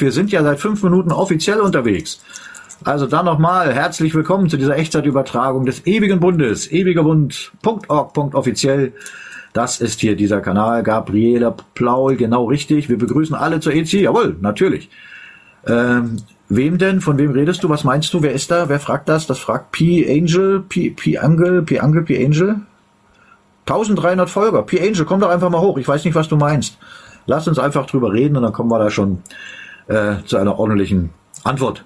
Wir sind ja seit fünf Minuten offiziell unterwegs. Also dann nochmal herzlich willkommen zu dieser Echtzeitübertragung des Ewigen Bundes. ewigerbund.org.offiziell. Das ist hier dieser Kanal. Gabriele Plaul, genau richtig. Wir begrüßen alle zur EC. Jawohl, natürlich. Ähm, wem denn? Von wem redest du? Was meinst du? Wer ist da? Wer fragt das? Das fragt P. Angel, P. P. Angel, P. Angel, P. Angel. 1300 Folger. P. Angel, komm doch einfach mal hoch. Ich weiß nicht, was du meinst. Lass uns einfach drüber reden und dann kommen wir da schon äh, zu einer ordentlichen Antwort.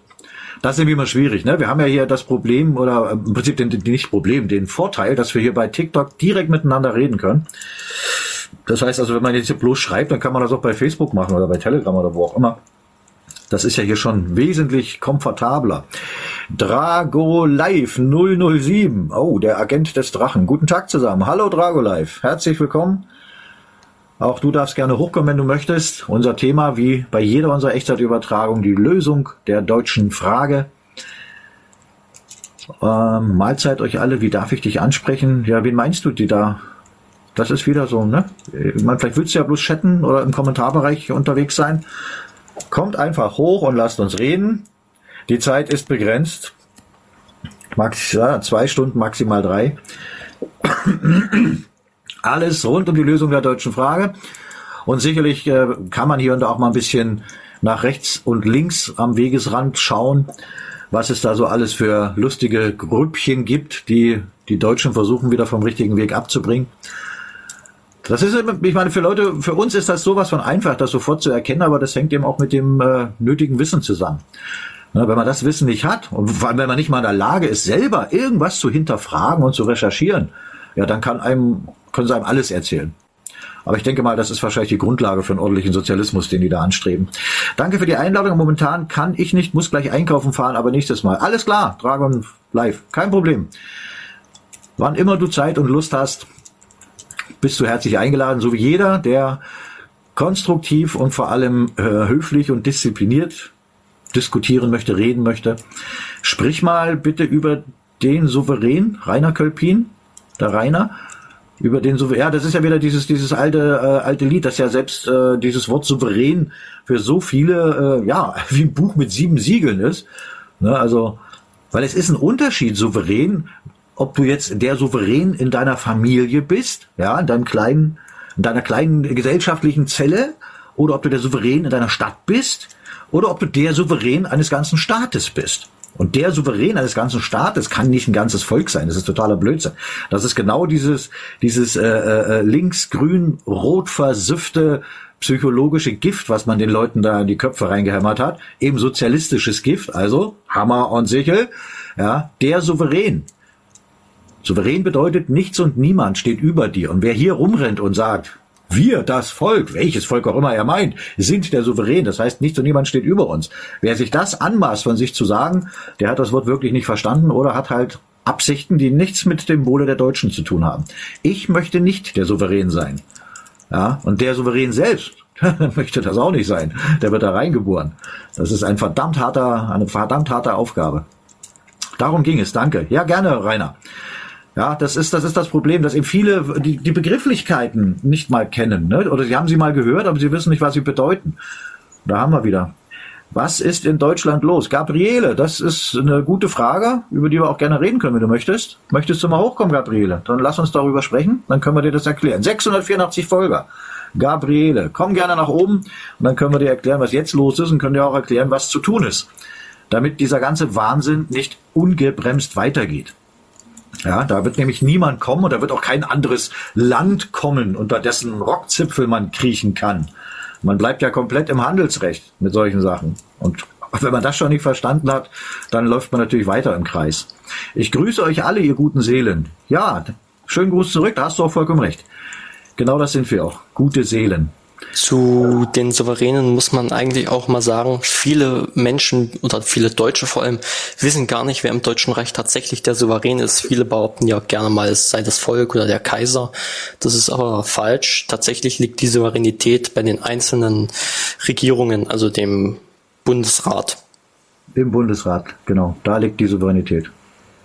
Das ist nämlich immer schwierig. Ne? Wir haben ja hier das Problem oder im Prinzip den, den nicht Problem, den Vorteil, dass wir hier bei TikTok direkt miteinander reden können. Das heißt also, wenn man jetzt hier bloß schreibt, dann kann man das auch bei Facebook machen oder bei Telegram oder wo auch immer. Das ist ja hier schon wesentlich komfortabler. Drago Live 007. Oh, der Agent des Drachen. Guten Tag zusammen. Hallo Drago Live. Herzlich willkommen. Auch du darfst gerne hochkommen, wenn du möchtest. Unser Thema, wie bei jeder unserer Echtzeitübertragung, die Lösung der deutschen Frage. Ähm, Mahlzeit euch alle, wie darf ich dich ansprechen? Ja, wen meinst du, die da? Das ist wieder so, ne? Man, vielleicht willst du ja bloß chatten oder im Kommentarbereich unterwegs sein. Kommt einfach hoch und lasst uns reden. Die Zeit ist begrenzt. Max, ja, zwei Stunden, maximal drei. Alles rund um die Lösung der deutschen Frage. Und sicherlich äh, kann man hier und da auch mal ein bisschen nach rechts und links am Wegesrand schauen, was es da so alles für lustige Grüppchen gibt, die die Deutschen versuchen wieder vom richtigen Weg abzubringen. Das ist, ich meine, für Leute, für uns ist das sowas von einfach, das sofort zu erkennen, aber das hängt eben auch mit dem äh, nötigen Wissen zusammen. Na, wenn man das Wissen nicht hat und vor allem, wenn man nicht mal in der Lage ist, selber irgendwas zu hinterfragen und zu recherchieren, ja, dann kann einem können sie einem alles erzählen. Aber ich denke mal, das ist wahrscheinlich die Grundlage für einen ordentlichen Sozialismus, den die da anstreben. Danke für die Einladung. Momentan kann ich nicht, muss gleich einkaufen fahren, aber nächstes Mal. Alles klar, Dragon live, kein Problem. Wann immer du Zeit und Lust hast, bist du herzlich eingeladen, so wie jeder, der konstruktiv und vor allem äh, höflich und diszipliniert diskutieren möchte, reden möchte. Sprich mal bitte über den Souverän, Rainer Kölpin, der Rainer, über den Souverän, ja, das ist ja wieder dieses, dieses alte, äh, alte Lied, das ja selbst äh, dieses Wort souverän für so viele, äh, ja, wie ein Buch mit sieben Siegeln ist. Ne, also, weil es ist ein Unterschied, souverän, ob du jetzt der Souverän in deiner Familie bist, ja, in deinem kleinen, in deiner kleinen gesellschaftlichen Zelle, oder ob du der Souverän in deiner Stadt bist, oder ob du der Souverän eines ganzen Staates bist. Und der Souverän eines ganzen Staates kann nicht ein ganzes Volk sein. Das ist totaler Blödsinn. Das ist genau dieses, dieses äh, äh, links-grün-rot versüffte psychologische Gift, was man den Leuten da in die Köpfe reingehämmert hat. Eben sozialistisches Gift, also Hammer und Sichel. Ja, der Souverän. Souverän bedeutet, nichts und niemand steht über dir. Und wer hier rumrennt und sagt, wir, das Volk, welches Volk auch immer er meint, sind der Souverän. Das heißt, nichts und niemand steht über uns. Wer sich das anmaßt von sich zu sagen, der hat das Wort wirklich nicht verstanden oder hat halt Absichten, die nichts mit dem Wohle der Deutschen zu tun haben. Ich möchte nicht der Souverän sein. Ja, und der Souverän selbst möchte das auch nicht sein. Der wird da reingeboren. Das ist ein verdammt harter, eine verdammt harte Aufgabe. Darum ging es. Danke. Ja, gerne, Rainer. Ja, das ist, das ist das Problem, dass eben viele die, die Begrifflichkeiten nicht mal kennen, ne? oder sie haben sie mal gehört, aber sie wissen nicht, was sie bedeuten. Da haben wir wieder. Was ist in Deutschland los? Gabriele, das ist eine gute Frage, über die wir auch gerne reden können, wenn du möchtest. Möchtest du mal hochkommen, Gabriele? Dann lass uns darüber sprechen, dann können wir dir das erklären. 684 Folger. Gabriele, komm gerne nach oben und dann können wir dir erklären, was jetzt los ist und können dir auch erklären, was zu tun ist, damit dieser ganze Wahnsinn nicht ungebremst weitergeht. Ja, da wird nämlich niemand kommen und da wird auch kein anderes Land kommen, unter dessen Rockzipfel man kriechen kann. Man bleibt ja komplett im Handelsrecht mit solchen Sachen. Und wenn man das schon nicht verstanden hat, dann läuft man natürlich weiter im Kreis. Ich grüße euch alle, ihr guten Seelen. Ja, schönen Gruß zurück, da hast du auch vollkommen recht. Genau das sind wir auch. Gute Seelen. Zu den Souveränen muss man eigentlich auch mal sagen, viele Menschen oder viele Deutsche vor allem wissen gar nicht, wer im Deutschen Reich tatsächlich der Souverän ist. Viele behaupten ja gerne mal, es sei das Volk oder der Kaiser. Das ist aber falsch. Tatsächlich liegt die Souveränität bei den einzelnen Regierungen, also dem Bundesrat. Im Bundesrat, genau. Da liegt die Souveränität.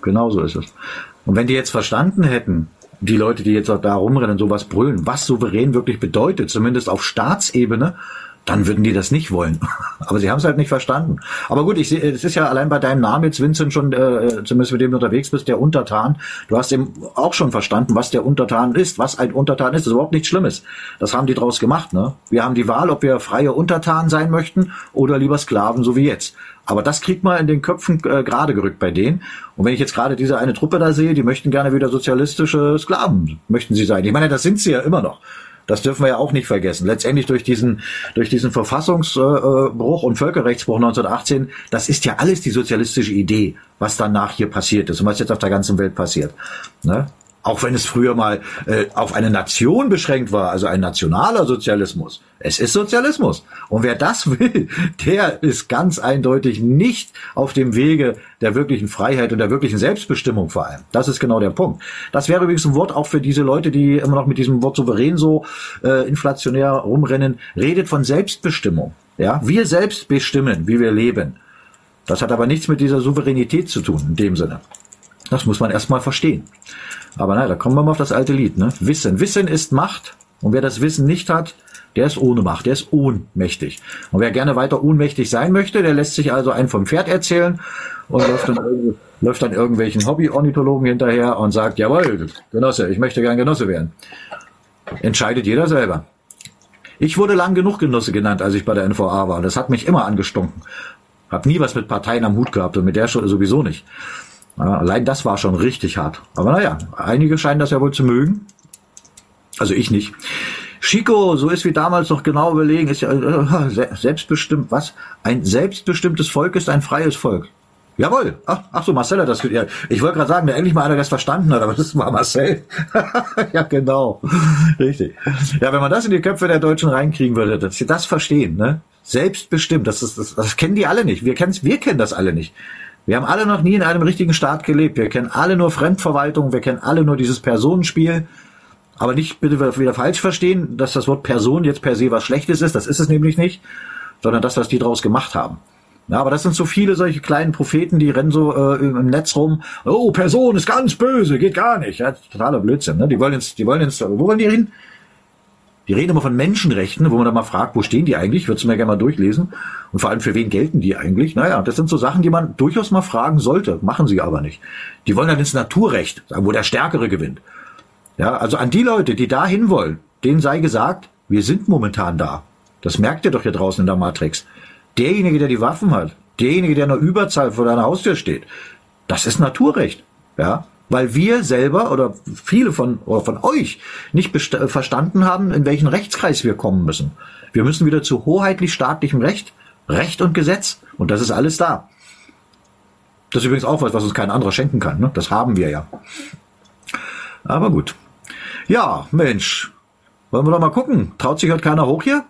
Genauso ist es. Und wenn die jetzt verstanden hätten, die Leute, die jetzt da rumrennen, sowas brüllen, was souverän wirklich bedeutet, zumindest auf Staatsebene, dann würden die das nicht wollen. Aber sie haben es halt nicht verstanden. Aber gut, ich sehe, es ist ja allein bei deinem Namen jetzt, Vincent, schon, äh, zumindest mit dem du unterwegs bist, der Untertan. Du hast eben auch schon verstanden, was der Untertan ist, was ein Untertan ist. Das ist überhaupt nichts Schlimmes. Das haben die draus gemacht. Ne? Wir haben die Wahl, ob wir freie Untertanen sein möchten oder lieber Sklaven, so wie jetzt. Aber das kriegt man in den Köpfen äh, gerade gerückt bei denen. Und wenn ich jetzt gerade diese eine Truppe da sehe, die möchten gerne wieder sozialistische Sklaven, möchten sie sein. Ich meine, das sind sie ja immer noch. Das dürfen wir ja auch nicht vergessen. Letztendlich durch diesen, durch diesen Verfassungsbruch und Völkerrechtsbruch 1918, das ist ja alles die sozialistische Idee, was danach hier passiert ist und was jetzt auf der ganzen Welt passiert. Ne? Auch wenn es früher mal äh, auf eine Nation beschränkt war, also ein nationaler Sozialismus. Es ist Sozialismus. Und wer das will, der ist ganz eindeutig nicht auf dem Wege der wirklichen Freiheit und der wirklichen Selbstbestimmung vor allem. Das ist genau der Punkt. Das wäre übrigens ein Wort auch für diese Leute, die immer noch mit diesem Wort souverän so äh, inflationär rumrennen. Redet von Selbstbestimmung. Ja, wir selbst bestimmen, wie wir leben. Das hat aber nichts mit dieser Souveränität zu tun, in dem Sinne. Das muss man erstmal verstehen. Aber naja, da kommen wir mal auf das alte Lied. Ne? Wissen. Wissen ist Macht. Und wer das Wissen nicht hat, der ist ohne Macht, der ist ohnmächtig. Und wer gerne weiter ohnmächtig sein möchte, der lässt sich also einen vom Pferd erzählen und läuft dann, läuft dann irgendwelchen Hobby-Ornithologen hinterher und sagt, jawohl, Genosse, ich möchte gern Genosse werden. Entscheidet jeder selber. Ich wurde lang genug Genosse genannt, als ich bei der NVA war. Das hat mich immer angestunken. Hab nie was mit Parteien am Hut gehabt und mit der sowieso nicht. Ja, allein das war schon richtig hart. Aber naja, einige scheinen das ja wohl zu mögen. Also ich nicht. Chico, so ist wie damals noch genau überlegen, ist ja äh, selbstbestimmt, was? Ein selbstbestimmtes Volk ist ein freies Volk. Jawohl. Ach, ach so, Marcel hat das. Ja, ich wollte gerade sagen, der endlich mal einer das verstanden hat, aber das war Marcel. ja, genau. Richtig. Ja, wenn man das in die Köpfe der Deutschen reinkriegen würde, dass sie das verstehen, ne? Selbstbestimmt, das, ist, das, das kennen die alle nicht. Wir, kennen's, wir kennen das alle nicht. Wir haben alle noch nie in einem richtigen Staat gelebt. Wir kennen alle nur Fremdverwaltung, wir kennen alle nur dieses Personenspiel. Aber nicht bitte wieder falsch verstehen, dass das Wort Person jetzt per se was Schlechtes ist. Das ist es nämlich nicht, sondern das, was die draus gemacht haben. Ja, aber das sind so viele solche kleinen Propheten, die rennen so äh, im Netz rum. Oh, Person ist ganz böse, geht gar nicht. Ja, totaler Blödsinn. Ne? Die wollen ins, die wollen ins, wo wollen die hin? Die reden immer von Menschenrechten, wo man dann mal fragt, wo stehen die eigentlich? Würdest du mir gerne mal durchlesen. Und vor allem, für wen gelten die eigentlich? Naja, das sind so Sachen, die man durchaus mal fragen sollte, machen sie aber nicht. Die wollen dann ins Naturrecht, wo der Stärkere gewinnt. Ja, also an die Leute, die da hin wollen, denen sei gesagt, wir sind momentan da. Das merkt ihr doch hier draußen in der Matrix. Derjenige, der die Waffen hat, derjenige, der in der Überzahl vor deiner Haustür steht, das ist Naturrecht. Ja, weil wir selber oder viele von, oder von euch nicht verstanden haben, in welchen Rechtskreis wir kommen müssen. Wir müssen wieder zu hoheitlich-staatlichem Recht, Recht und Gesetz und das ist alles da. Das ist übrigens auch was, was uns kein anderer schenken kann. Ne? Das haben wir ja. Aber gut. Ja, Mensch. Wollen wir doch mal gucken. Traut sich heute keiner hoch hier?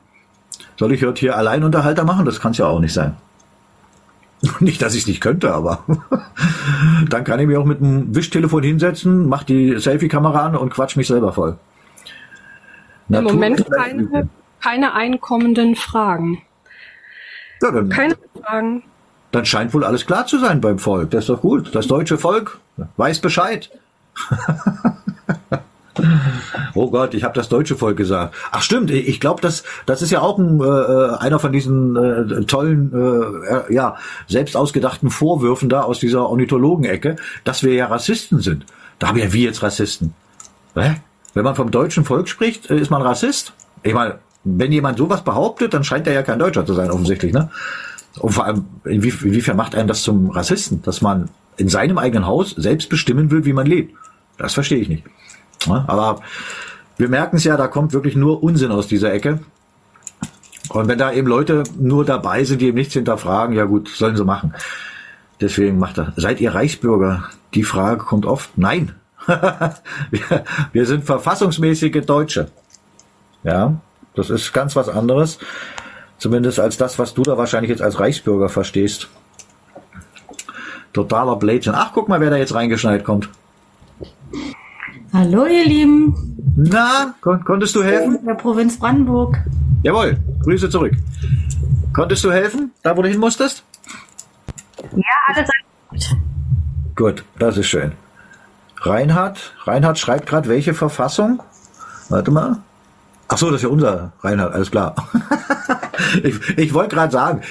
Soll ich heute hier Alleinunterhalter machen? Das kann es ja auch nicht sein. Nicht, dass ich es nicht könnte, aber dann kann ich mich auch mit einem Wischtelefon hinsetzen, mach die Selfie-Kamera an und quatsch mich selber voll. Im Natur Moment keine, keine einkommenden Fragen. Ja, dann, keine Fragen. Dann scheint wohl alles klar zu sein beim Volk. Das ist doch gut. Das deutsche Volk weiß Bescheid. Oh Gott, ich habe das deutsche Volk gesagt. Ach stimmt, ich glaube, das das ist ja auch ein, äh, einer von diesen äh, tollen, äh, ja selbst ausgedachten Vorwürfen da aus dieser Ornithologen-Ecke, dass wir ja Rassisten sind. Da haben ja wir jetzt Rassisten. Hä? Wenn man vom deutschen Volk spricht, äh, ist man Rassist. Ich meine, wenn jemand sowas behauptet, dann scheint er ja kein Deutscher zu sein, offensichtlich, ne? Und vor allem, inwiefern macht einen das zum Rassisten, dass man in seinem eigenen Haus selbst bestimmen will, wie man lebt? Das verstehe ich nicht. Aber wir merken es ja, da kommt wirklich nur Unsinn aus dieser Ecke. Und wenn da eben Leute nur dabei sind, die eben nichts hinterfragen, ja gut, sollen sie machen. Deswegen macht er. Seid ihr Reichsbürger? Die Frage kommt oft. Nein. wir, wir sind verfassungsmäßige Deutsche. Ja, das ist ganz was anderes. Zumindest als das, was du da wahrscheinlich jetzt als Reichsbürger verstehst. Totaler Blödsinn. Ach, guck mal, wer da jetzt reingeschneit kommt. Hallo, ihr Lieben. Na, kon konntest du helfen? In der Provinz Brandenburg. Jawohl, Grüße zurück. Konntest du helfen, da wo du hin musstest? Ja, alles gut. Gut, das ist schön. Reinhard, Reinhard schreibt gerade welche Verfassung? Warte mal. Ach so, das ist ja unser Reinhard, alles klar. ich, ich wollte gerade sagen,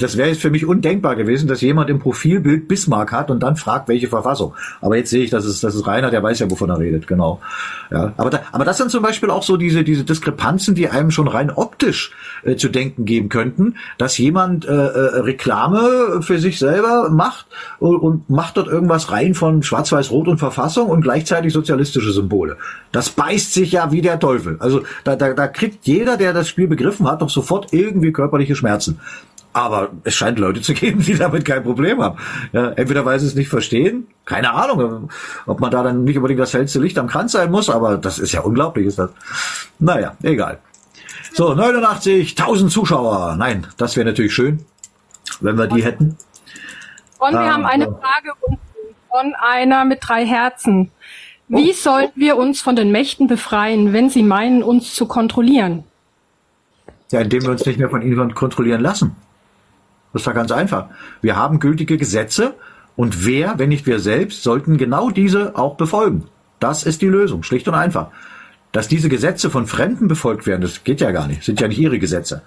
das wäre jetzt für mich undenkbar gewesen, dass jemand im Profilbild Bismarck hat und dann fragt, welche Verfassung. Aber jetzt sehe ich, dass es, das ist Rainer, der weiß ja, wovon er redet, genau. Ja, aber, da, aber das sind zum Beispiel auch so diese, diese Diskrepanzen, die einem schon rein optisch äh, zu denken geben könnten, dass jemand äh, äh, Reklame für sich selber macht und, und macht dort irgendwas rein von Schwarz-Weiß-Rot und Verfassung und gleichzeitig sozialistische Symbole. Das beißt sich ja wie der Teufel. Also da, da, da kriegt jeder, der das Spiel begriffen hat, doch sofort irgendwie körperliche Schmerzen. Aber es scheint Leute zu geben, die damit kein Problem haben. Ja, entweder weil sie es nicht verstehen, keine Ahnung, ob man da dann nicht unbedingt das hellste Licht am Kranz sein muss, aber das ist ja unglaublich, ist das. Naja, egal. So, 89.000 Zuschauer. Nein, das wäre natürlich schön, wenn wir die hätten. Und wir ah, haben eine Frage von einer mit drei Herzen. Wie oh. sollen wir uns von den Mächten befreien, wenn sie meinen, uns zu kontrollieren? Ja, indem wir uns nicht mehr von ihnen kontrollieren lassen. Das doch ganz einfach. Wir haben gültige Gesetze und wer, wenn nicht wir selbst, sollten genau diese auch befolgen. Das ist die Lösung, schlicht und einfach. Dass diese Gesetze von Fremden befolgt werden, das geht ja gar nicht, sind ja nicht ihre Gesetze.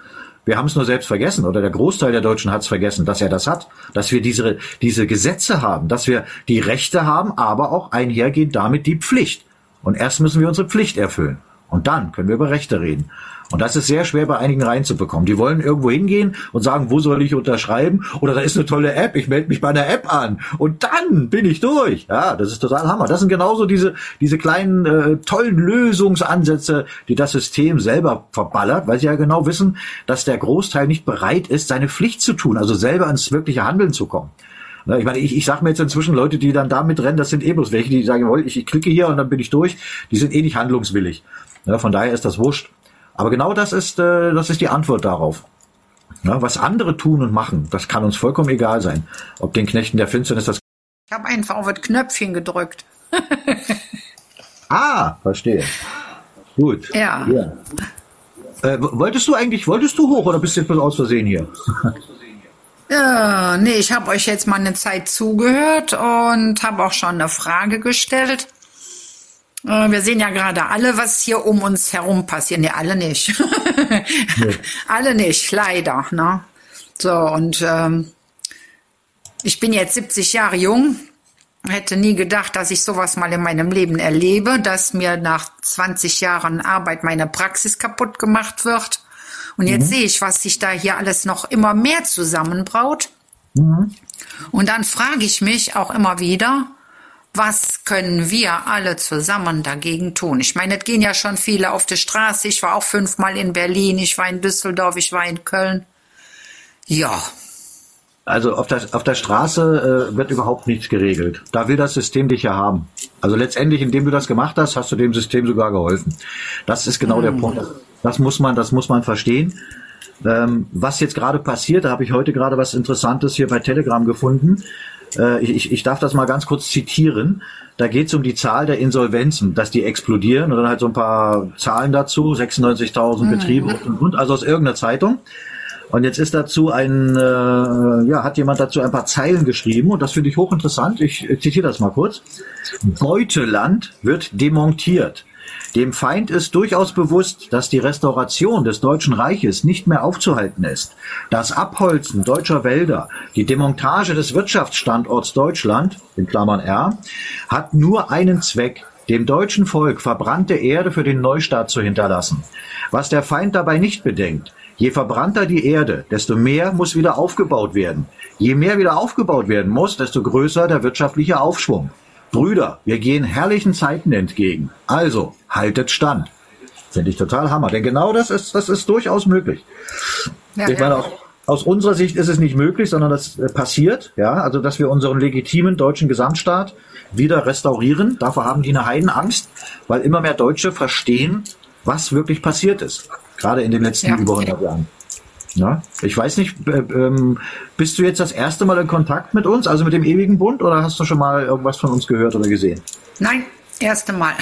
Wir haben es nur selbst vergessen oder der Großteil der Deutschen hat es vergessen, dass er das hat, dass wir diese, diese Gesetze haben, dass wir die Rechte haben, aber auch einhergehend damit die Pflicht. Und erst müssen wir unsere Pflicht erfüllen. Und dann können wir über Rechte reden. Und das ist sehr schwer bei einigen reinzubekommen. Die wollen irgendwo hingehen und sagen, wo soll ich unterschreiben? Oder da ist eine tolle App, ich melde mich bei einer App an und dann bin ich durch. Ja, das ist total Hammer. Das sind genauso diese, diese kleinen äh, tollen Lösungsansätze, die das System selber verballert, weil sie ja genau wissen, dass der Großteil nicht bereit ist, seine Pflicht zu tun, also selber ins wirkliche Handeln zu kommen. Ich meine, ich, ich sage mir jetzt inzwischen Leute, die dann damit rennen, das sind eh bloß welche, die sagen, ich, ich klicke hier und dann bin ich durch. Die sind eh nicht handlungswillig. Ja, von daher ist das wurscht. Aber genau das ist, äh, das ist die Antwort darauf. Ja, was andere tun und machen, das kann uns vollkommen egal sein. Ob den Knechten der Finsternis das. Ich habe einfach auf das Knöpfchen gedrückt. ah, verstehe. Gut. Ja. ja. Äh, wolltest du eigentlich, wolltest du hoch oder bist du jetzt bloß aus Versehen hier? Ja, nee, ich habe euch jetzt mal eine Zeit zugehört und habe auch schon eine Frage gestellt. Äh, wir sehen ja gerade alle, was hier um uns herum passiert. Nee, alle nicht. nee. Alle nicht, leider. Ne? So, und ähm, ich bin jetzt 70 Jahre jung. Hätte nie gedacht, dass ich sowas mal in meinem Leben erlebe, dass mir nach 20 Jahren Arbeit meine Praxis kaputt gemacht wird. Und jetzt mhm. sehe ich, was sich da hier alles noch immer mehr zusammenbraut. Mhm. Und dann frage ich mich auch immer wieder, was können wir alle zusammen dagegen tun? Ich meine, es gehen ja schon viele auf die Straße. Ich war auch fünfmal in Berlin, ich war in Düsseldorf, ich war in Köln. Ja. Also auf der, auf der Straße äh, wird überhaupt nichts geregelt. Da will das System dich ja haben. Also letztendlich, indem du das gemacht hast, hast du dem System sogar geholfen. Das ist genau hm. der Punkt. Das muss man, das muss man verstehen. Ähm, was jetzt gerade passiert, da habe ich heute gerade was Interessantes hier bei Telegram gefunden. Äh, ich, ich darf das mal ganz kurz zitieren. Da geht es um die Zahl der Insolvenzen, dass die explodieren und dann halt so ein paar Zahlen dazu, 96.000 mhm. Betriebe und, und, also aus irgendeiner Zeitung. Und jetzt ist dazu ein, äh, ja, hat jemand dazu ein paar Zeilen geschrieben und das finde ich hochinteressant. Ich zitiere das mal kurz. Beuteland wird demontiert. Dem Feind ist durchaus bewusst, dass die Restauration des Deutschen Reiches nicht mehr aufzuhalten ist. Das Abholzen deutscher Wälder, die Demontage des Wirtschaftsstandorts Deutschland, in Klammern R, hat nur einen Zweck, dem deutschen Volk verbrannte Erde für den Neustart zu hinterlassen. Was der Feind dabei nicht bedenkt, je verbrannter die Erde, desto mehr muss wieder aufgebaut werden. Je mehr wieder aufgebaut werden muss, desto größer der wirtschaftliche Aufschwung. Brüder, wir gehen herrlichen Zeiten entgegen. Also, haltet stand. Finde ich total Hammer. Denn genau das ist, das ist durchaus möglich. Ja, ich meine, auch, aus unserer Sicht ist es nicht möglich, sondern das äh, passiert, ja, also dass wir unseren legitimen deutschen Gesamtstaat wieder restaurieren. Davor haben die eine Heidenangst, weil immer mehr Deutsche verstehen, was wirklich passiert ist. Gerade in den letzten ja. über 100 Jahren. Ja, ich weiß nicht, äh, ähm, bist du jetzt das erste Mal in Kontakt mit uns, also mit dem ewigen Bund, oder hast du schon mal irgendwas von uns gehört oder gesehen? Nein, erste Mal.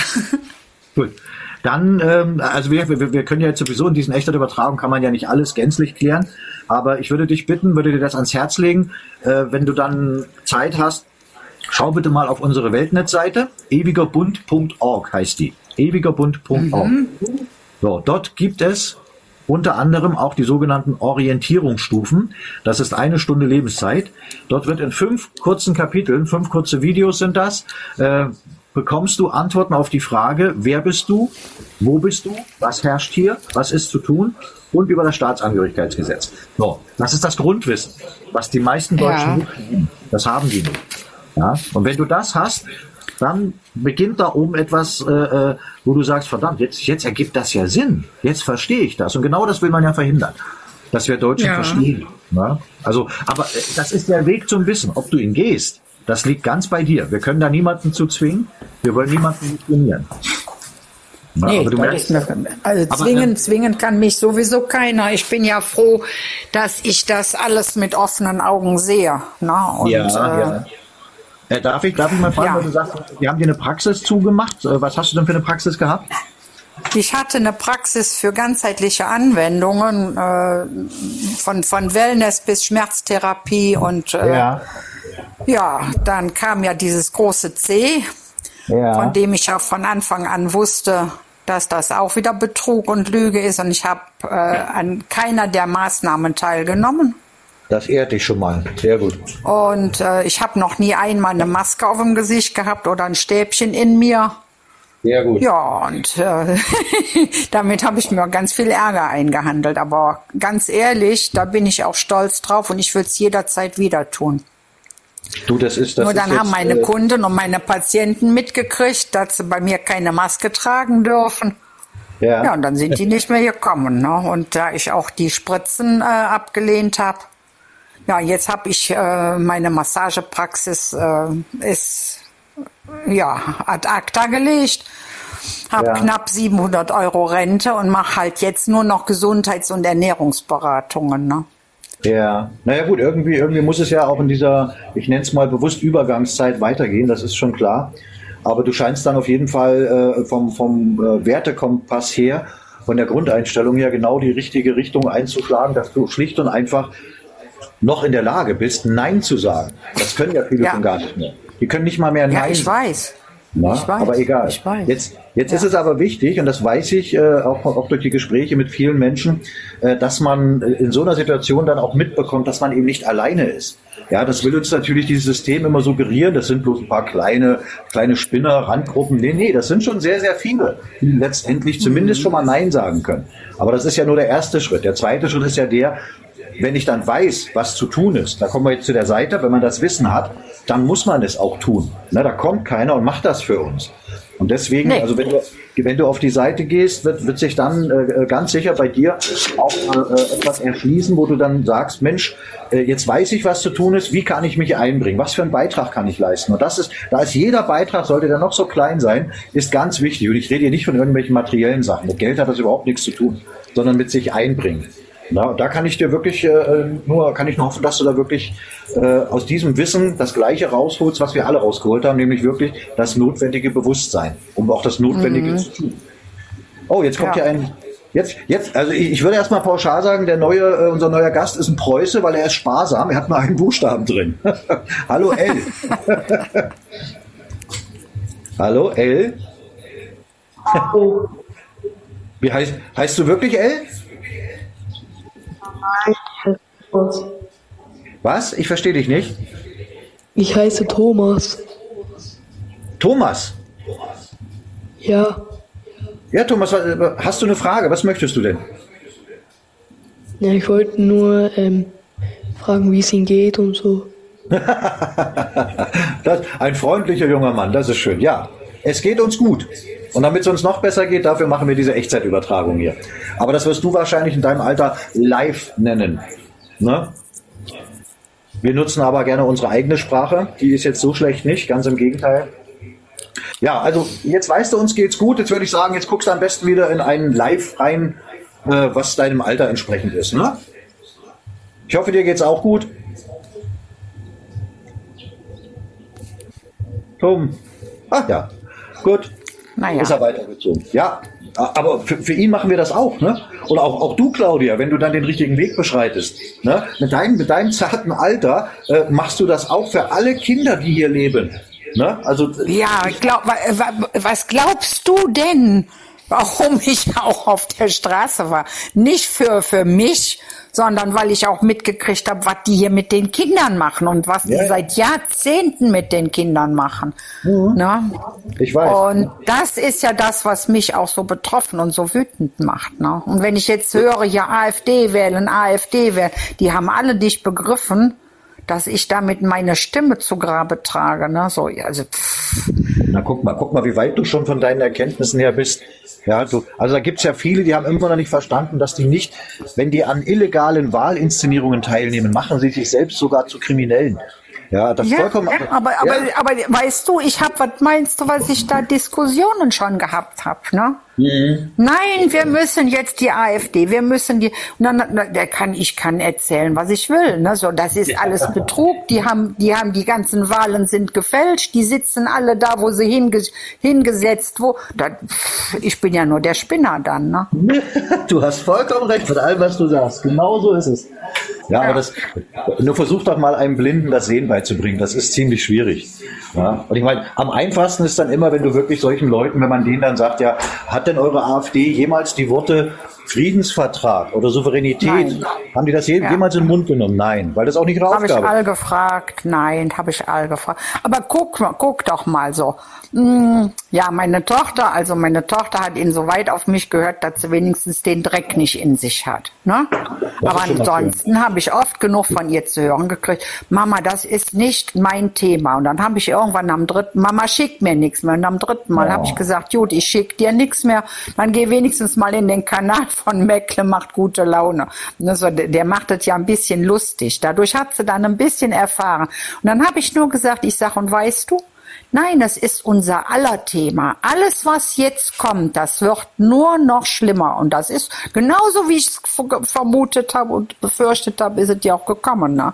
Gut. Dann, ähm, also wir, wir, wir können ja jetzt sowieso in diesen Echtzeitübertragung kann man ja nicht alles gänzlich klären, aber ich würde dich bitten, würde dir das ans Herz legen, äh, wenn du dann Zeit hast, schau bitte mal auf unsere Weltnetzseite, ewigerbund.org heißt die, ewigerbund.org. Mhm. So, dort gibt es unter anderem auch die sogenannten Orientierungsstufen. Das ist eine Stunde Lebenszeit. Dort wird in fünf kurzen Kapiteln, fünf kurze Videos sind das, äh, bekommst du Antworten auf die Frage, wer bist du, wo bist du, was herrscht hier, was ist zu tun und über das Staatsangehörigkeitsgesetz. So, das ist das Grundwissen, was die meisten Deutschen Ja. nicht haben. Das haben die nicht. Ja? Und wenn du das hast, dann beginnt da oben etwas, äh, äh, wo du sagst, verdammt, jetzt, jetzt ergibt das ja Sinn. Jetzt verstehe ich das. Und genau das will man ja verhindern, dass wir Deutschen Ja. verstehen. Ja? Also, aber äh, das ist der Weg zum Wissen. Ob du ihn gehst, das liegt ganz bei dir. Wir können da niemanden zu zwingen. Wir wollen niemanden diskriminieren. Ja, Nee, aber du das merkst, also Aber, zwingen, ähm, zwingen kann mich sowieso keiner. Ich bin ja froh, dass ich das alles mit offenen Augen sehe. Ne? Und, ja, äh, ja. Äh, darf, ich, darf ich mal fragen, Ja. weil du sagst, wir haben dir eine Praxis zugemacht. Äh, Was hast du denn für eine Praxis gehabt? Ich hatte eine Praxis für ganzheitliche Anwendungen, äh, von, von Wellness bis Schmerztherapie und äh, ja. dann kam ja dieses große C, ja. von dem ich auch von Anfang an wusste, dass das auch wieder Betrug und Lüge ist und ich habe äh, an keiner der Maßnahmen teilgenommen. Das ehrt dich schon mal. Sehr gut. Und äh, ich habe noch nie einmal eine Maske auf dem Gesicht gehabt oder ein Stäbchen in mir. Sehr gut. Ja, und äh, damit habe ich mir ganz viel Ärger eingehandelt. Aber ganz ehrlich, da bin ich auch stolz drauf und ich will es jederzeit wieder tun. Du, das ist das Nur dann jetzt, haben meine äh, Kunden und meine Patienten mitgekriegt, dass sie bei mir keine Maske tragen dürfen. Ja. Ja, und dann sind die nicht mehr gekommen. Ne? Und da ich auch die Spritzen äh, abgelehnt habe, ja, jetzt habe ich äh, meine Massagepraxis äh, ist ja ad acta gelegt, habe Ja. knapp 700 Euro Rente und mache halt jetzt nur noch Gesundheits- und Ernährungsberatungen. Ne? Ja, naja gut, irgendwie, irgendwie muss es ja auch in dieser, ich nenne es mal bewusst Übergangszeit weitergehen, das ist schon klar. Aber du scheinst dann auf jeden Fall äh, vom, vom äh, Wertekompass her, von der Grundeinstellung her genau die richtige Richtung einzuschlagen, dass du schlicht und einfach noch in der Lage bist, Nein zu sagen. Das können ja viele Ja. schon gar nicht mehr. Die können nicht mal mehr Ja, Nein ich sagen. weiß. Na, Ich weiß, aber egal. ich weiß. Jetzt, jetzt Ja. ist es aber wichtig, und das weiß ich äh, auch, auch durch die Gespräche mit vielen Menschen, äh, dass man äh, in so einer Situation dann auch mitbekommt, dass man eben nicht alleine ist. Ja, das will uns natürlich dieses System immer suggerieren. Das sind bloß ein paar kleine, kleine Spinner, Randgruppen. Nee, nee, das sind schon sehr, sehr viele, die letztendlich zumindest schon mal Nein sagen können. Aber das ist ja nur der erste Schritt. Der zweite Schritt ist ja der, wenn ich dann weiß, was zu tun ist, da kommen wir jetzt zu der Seite, wenn man das Wissen hat, dann muss man es auch tun. Ne, da kommt keiner und macht das für uns. Und deswegen, Nee. also wenn du, wenn du auf die Seite gehst, wird, wird sich dann äh, ganz sicher bei dir auch äh, etwas erschließen, wo du dann sagst, Mensch, äh, jetzt weiß ich, was zu tun ist, wie kann ich mich einbringen, was für einen Beitrag kann ich leisten? Und das ist, da ist jeder Beitrag, sollte der noch so klein sein, ist ganz wichtig. Und ich rede hier nicht von irgendwelchen materiellen Sachen. Mit Geld hat das überhaupt nichts zu tun, sondern mit sich einbringen. Na, da kann ich dir wirklich äh, nur, kann ich nur hoffen, dass du da wirklich äh, aus diesem Wissen das Gleiche rausholst, was wir alle rausgeholt haben, nämlich wirklich das notwendige Bewusstsein, um auch das Notwendige zu tun. Oh, jetzt kommt Ja. hier ein, jetzt, jetzt, also ich, ich würde erstmal pauschal sagen, der neue, äh, unser neuer Gast ist ein Preuße, weil er ist sparsam, er hat nur einen Buchstaben drin. Hallo L. Hallo L. Wie heißt, heißt du wirklich L? Was? Ich verstehe dich nicht. Ich heiße Thomas. Thomas. Ja, Ja, Thomas, hast du eine Frage? Was möchtest du denn? ja ich wollte nur ähm, fragen, wie es Ihnen geht und so. Das, ein freundlicher junger Mann, das ist schön. Ja, es geht uns gut. Und damit es uns noch besser geht, dafür machen wir diese Echtzeitübertragung hier. Aber das wirst du wahrscheinlich in deinem Alter live nennen. Ne? Wir nutzen aber gerne unsere eigene Sprache. Die ist jetzt so schlecht nicht, ganz im Gegenteil. Ja, also jetzt weißt du, uns geht's gut. Jetzt würde ich sagen, jetzt guckst du am besten wieder in einen Live rein, äh, was deinem Alter entsprechend ist. Ne? Ich hoffe, dir geht's auch gut. Tom. Ach ja, gut. Naja. Ist er weitergezogen. Ja, aber für, für ihn machen wir das auch, ne? Oder auch, auch du, Claudia, wenn du dann den richtigen Weg beschreitest, ne? Mit deinem, mit deinem zarten Alter äh, machst du das auch für alle Kinder, die hier leben. Ne? Also Ja, glaub, wa- wa- was glaubst du denn, warum ich auch auf der Straße war. Nicht für, für mich, sondern weil ich auch mitgekriegt habe, was die hier mit den Kindern machen und was die Ja. seit Jahrzehnten mit den Kindern machen. Ne? Ich weiß. Und das ist ja das, was mich auch so betroffen und so wütend macht. Ne? Und wenn ich jetzt höre, ja, AfD wählen, AfD wählen, die haben alle nicht begriffen, dass ich damit meine Stimme zu Grabe trage. Ne? So, ja, also, pff, Na guck mal, guck mal, wie weit du schon von deinen Erkenntnissen her bist. Ja, du, also da gibt's ja viele, die haben immer noch nicht verstanden, dass die nicht, wenn die an illegalen Wahlinszenierungen teilnehmen, machen sie sich selbst sogar zu Kriminellen. Ja, das ist ja, vollkommen. ja, aber, aber, ja. aber weißt du, ich habe, was meinst du, was ich da Diskussionen schon gehabt habe, ne? Mhm. Nein, wir müssen jetzt die AfD, wir müssen die, dann, na, der kann, ich kann erzählen, was ich will, ne? So, das ist alles Betrug, die haben, die haben, die ganzen Wahlen sind gefälscht, die sitzen alle da, wo sie hinge, hingesetzt, wo, da, ich bin ja nur der Spinner dann, ne? Du hast vollkommen recht mit allem, was du sagst. Genau so ist es. Ja, aber das, nur versuch doch mal einem Blinden das Sehen beizubringen. Das ist ziemlich schwierig. Ja, und ich meine, am einfachsten ist dann immer, wenn du wirklich solchen Leuten, wenn man denen dann sagt, ja, hat denn eure AfD jemals die Worte Friedensvertrag oder Souveränität, Nein. haben die das je, Ja. jemals in den Mund genommen? Nein, weil das auch nicht ihre Habe ich Aufgabe all gefragt? Nein, habe ich all gefragt. Aber guck, guck doch mal so. Hm, Ja, meine Tochter, also meine Tochter hat insoweit auf mich gehört, dass sie wenigstens den Dreck nicht in sich hat. Ne? Aber ist ansonsten habe ich oft genug von ihr zu hören gekriegt, Mama, das ist nicht mein Thema. Und dann habe ich irgendwann am dritten, Mama schickt mir nichts mehr. Und am dritten Mal habe ich gesagt, gut, ich schick dir nichts mehr. Dann geh wenigstens mal in den Kanal von Meckle, macht gute Laune. Ne, so, der, macht es ja ein bisschen lustig. Dadurch hat sie dann ein bisschen erfahren. Und dann habe ich nur gesagt, ich sag, und weißt du, Nein, das ist unser aller Thema. Alles, was jetzt kommt, das wird nur noch schlimmer. Und das ist genauso, wie ich es vermutet habe und befürchtet habe, ist es ja auch gekommen. Ne?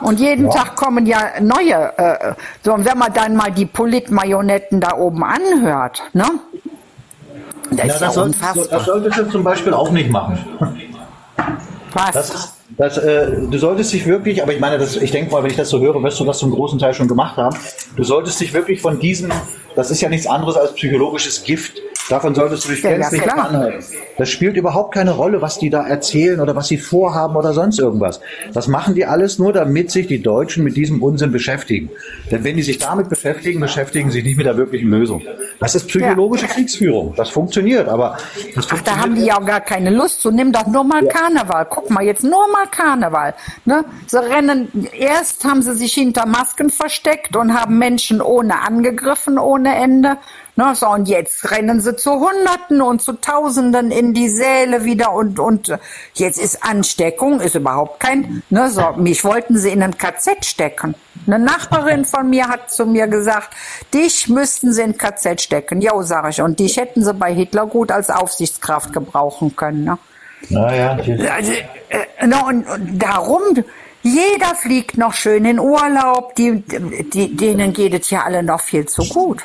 Und jeden Tag kommen ja neue. Äh, so, und wenn man dann mal die Politmarionetten da oben anhört, ne? Das Ja, ist ja das, solltest, unfassbar. das solltest du zum Beispiel auch nicht machen. Was? Das das, äh, du solltest dich wirklich, aber ich meine, das, ich denke mal, wenn ich das so höre, wirst du das zum großen Teil schon gemacht haben. Du solltest dich wirklich von diesem, das ist ja nichts anderes als psychologisches Gift. Davon solltest du dich Ja, ja, gänzlich klar. fernhalten. Das spielt überhaupt keine Rolle, was die da erzählen oder was sie vorhaben oder sonst irgendwas. Das machen die alles nur, damit sich die Deutschen mit diesem Unsinn beschäftigen. Denn wenn die sich damit beschäftigen, beschäftigen sie sich nicht mit der wirklichen Lösung. Das ist psychologische Kriegsführung. Das funktioniert, aber das Ach, da haben die ja auch gar keine Lust zu. Nimm doch nur mal Karneval. Guck mal, jetzt nur mal Karneval. Ne? Sie rennen, erst haben sie sich hinter Masken versteckt und haben Menschen ohne angegriffen, ohne Ende. Ne? So, und jetzt rennen sie zu Hunderten und zu Tausenden in die Säle wieder und, und äh, jetzt ist Ansteckung, ist überhaupt kein, ne? so, mich wollten sie in ein KZ stecken. Eine Nachbarin von mir hat zu mir gesagt, dich müssten sie in KZ stecken. Jo, sag ich. Und dich hätten sie bei Hitler gut als Aufsichtskraft gebrauchen können. Ne? Naja, Also, äh, na, und, und darum, jeder fliegt noch schön in Urlaub, die, die, denen geht es ja alle noch viel zu gut.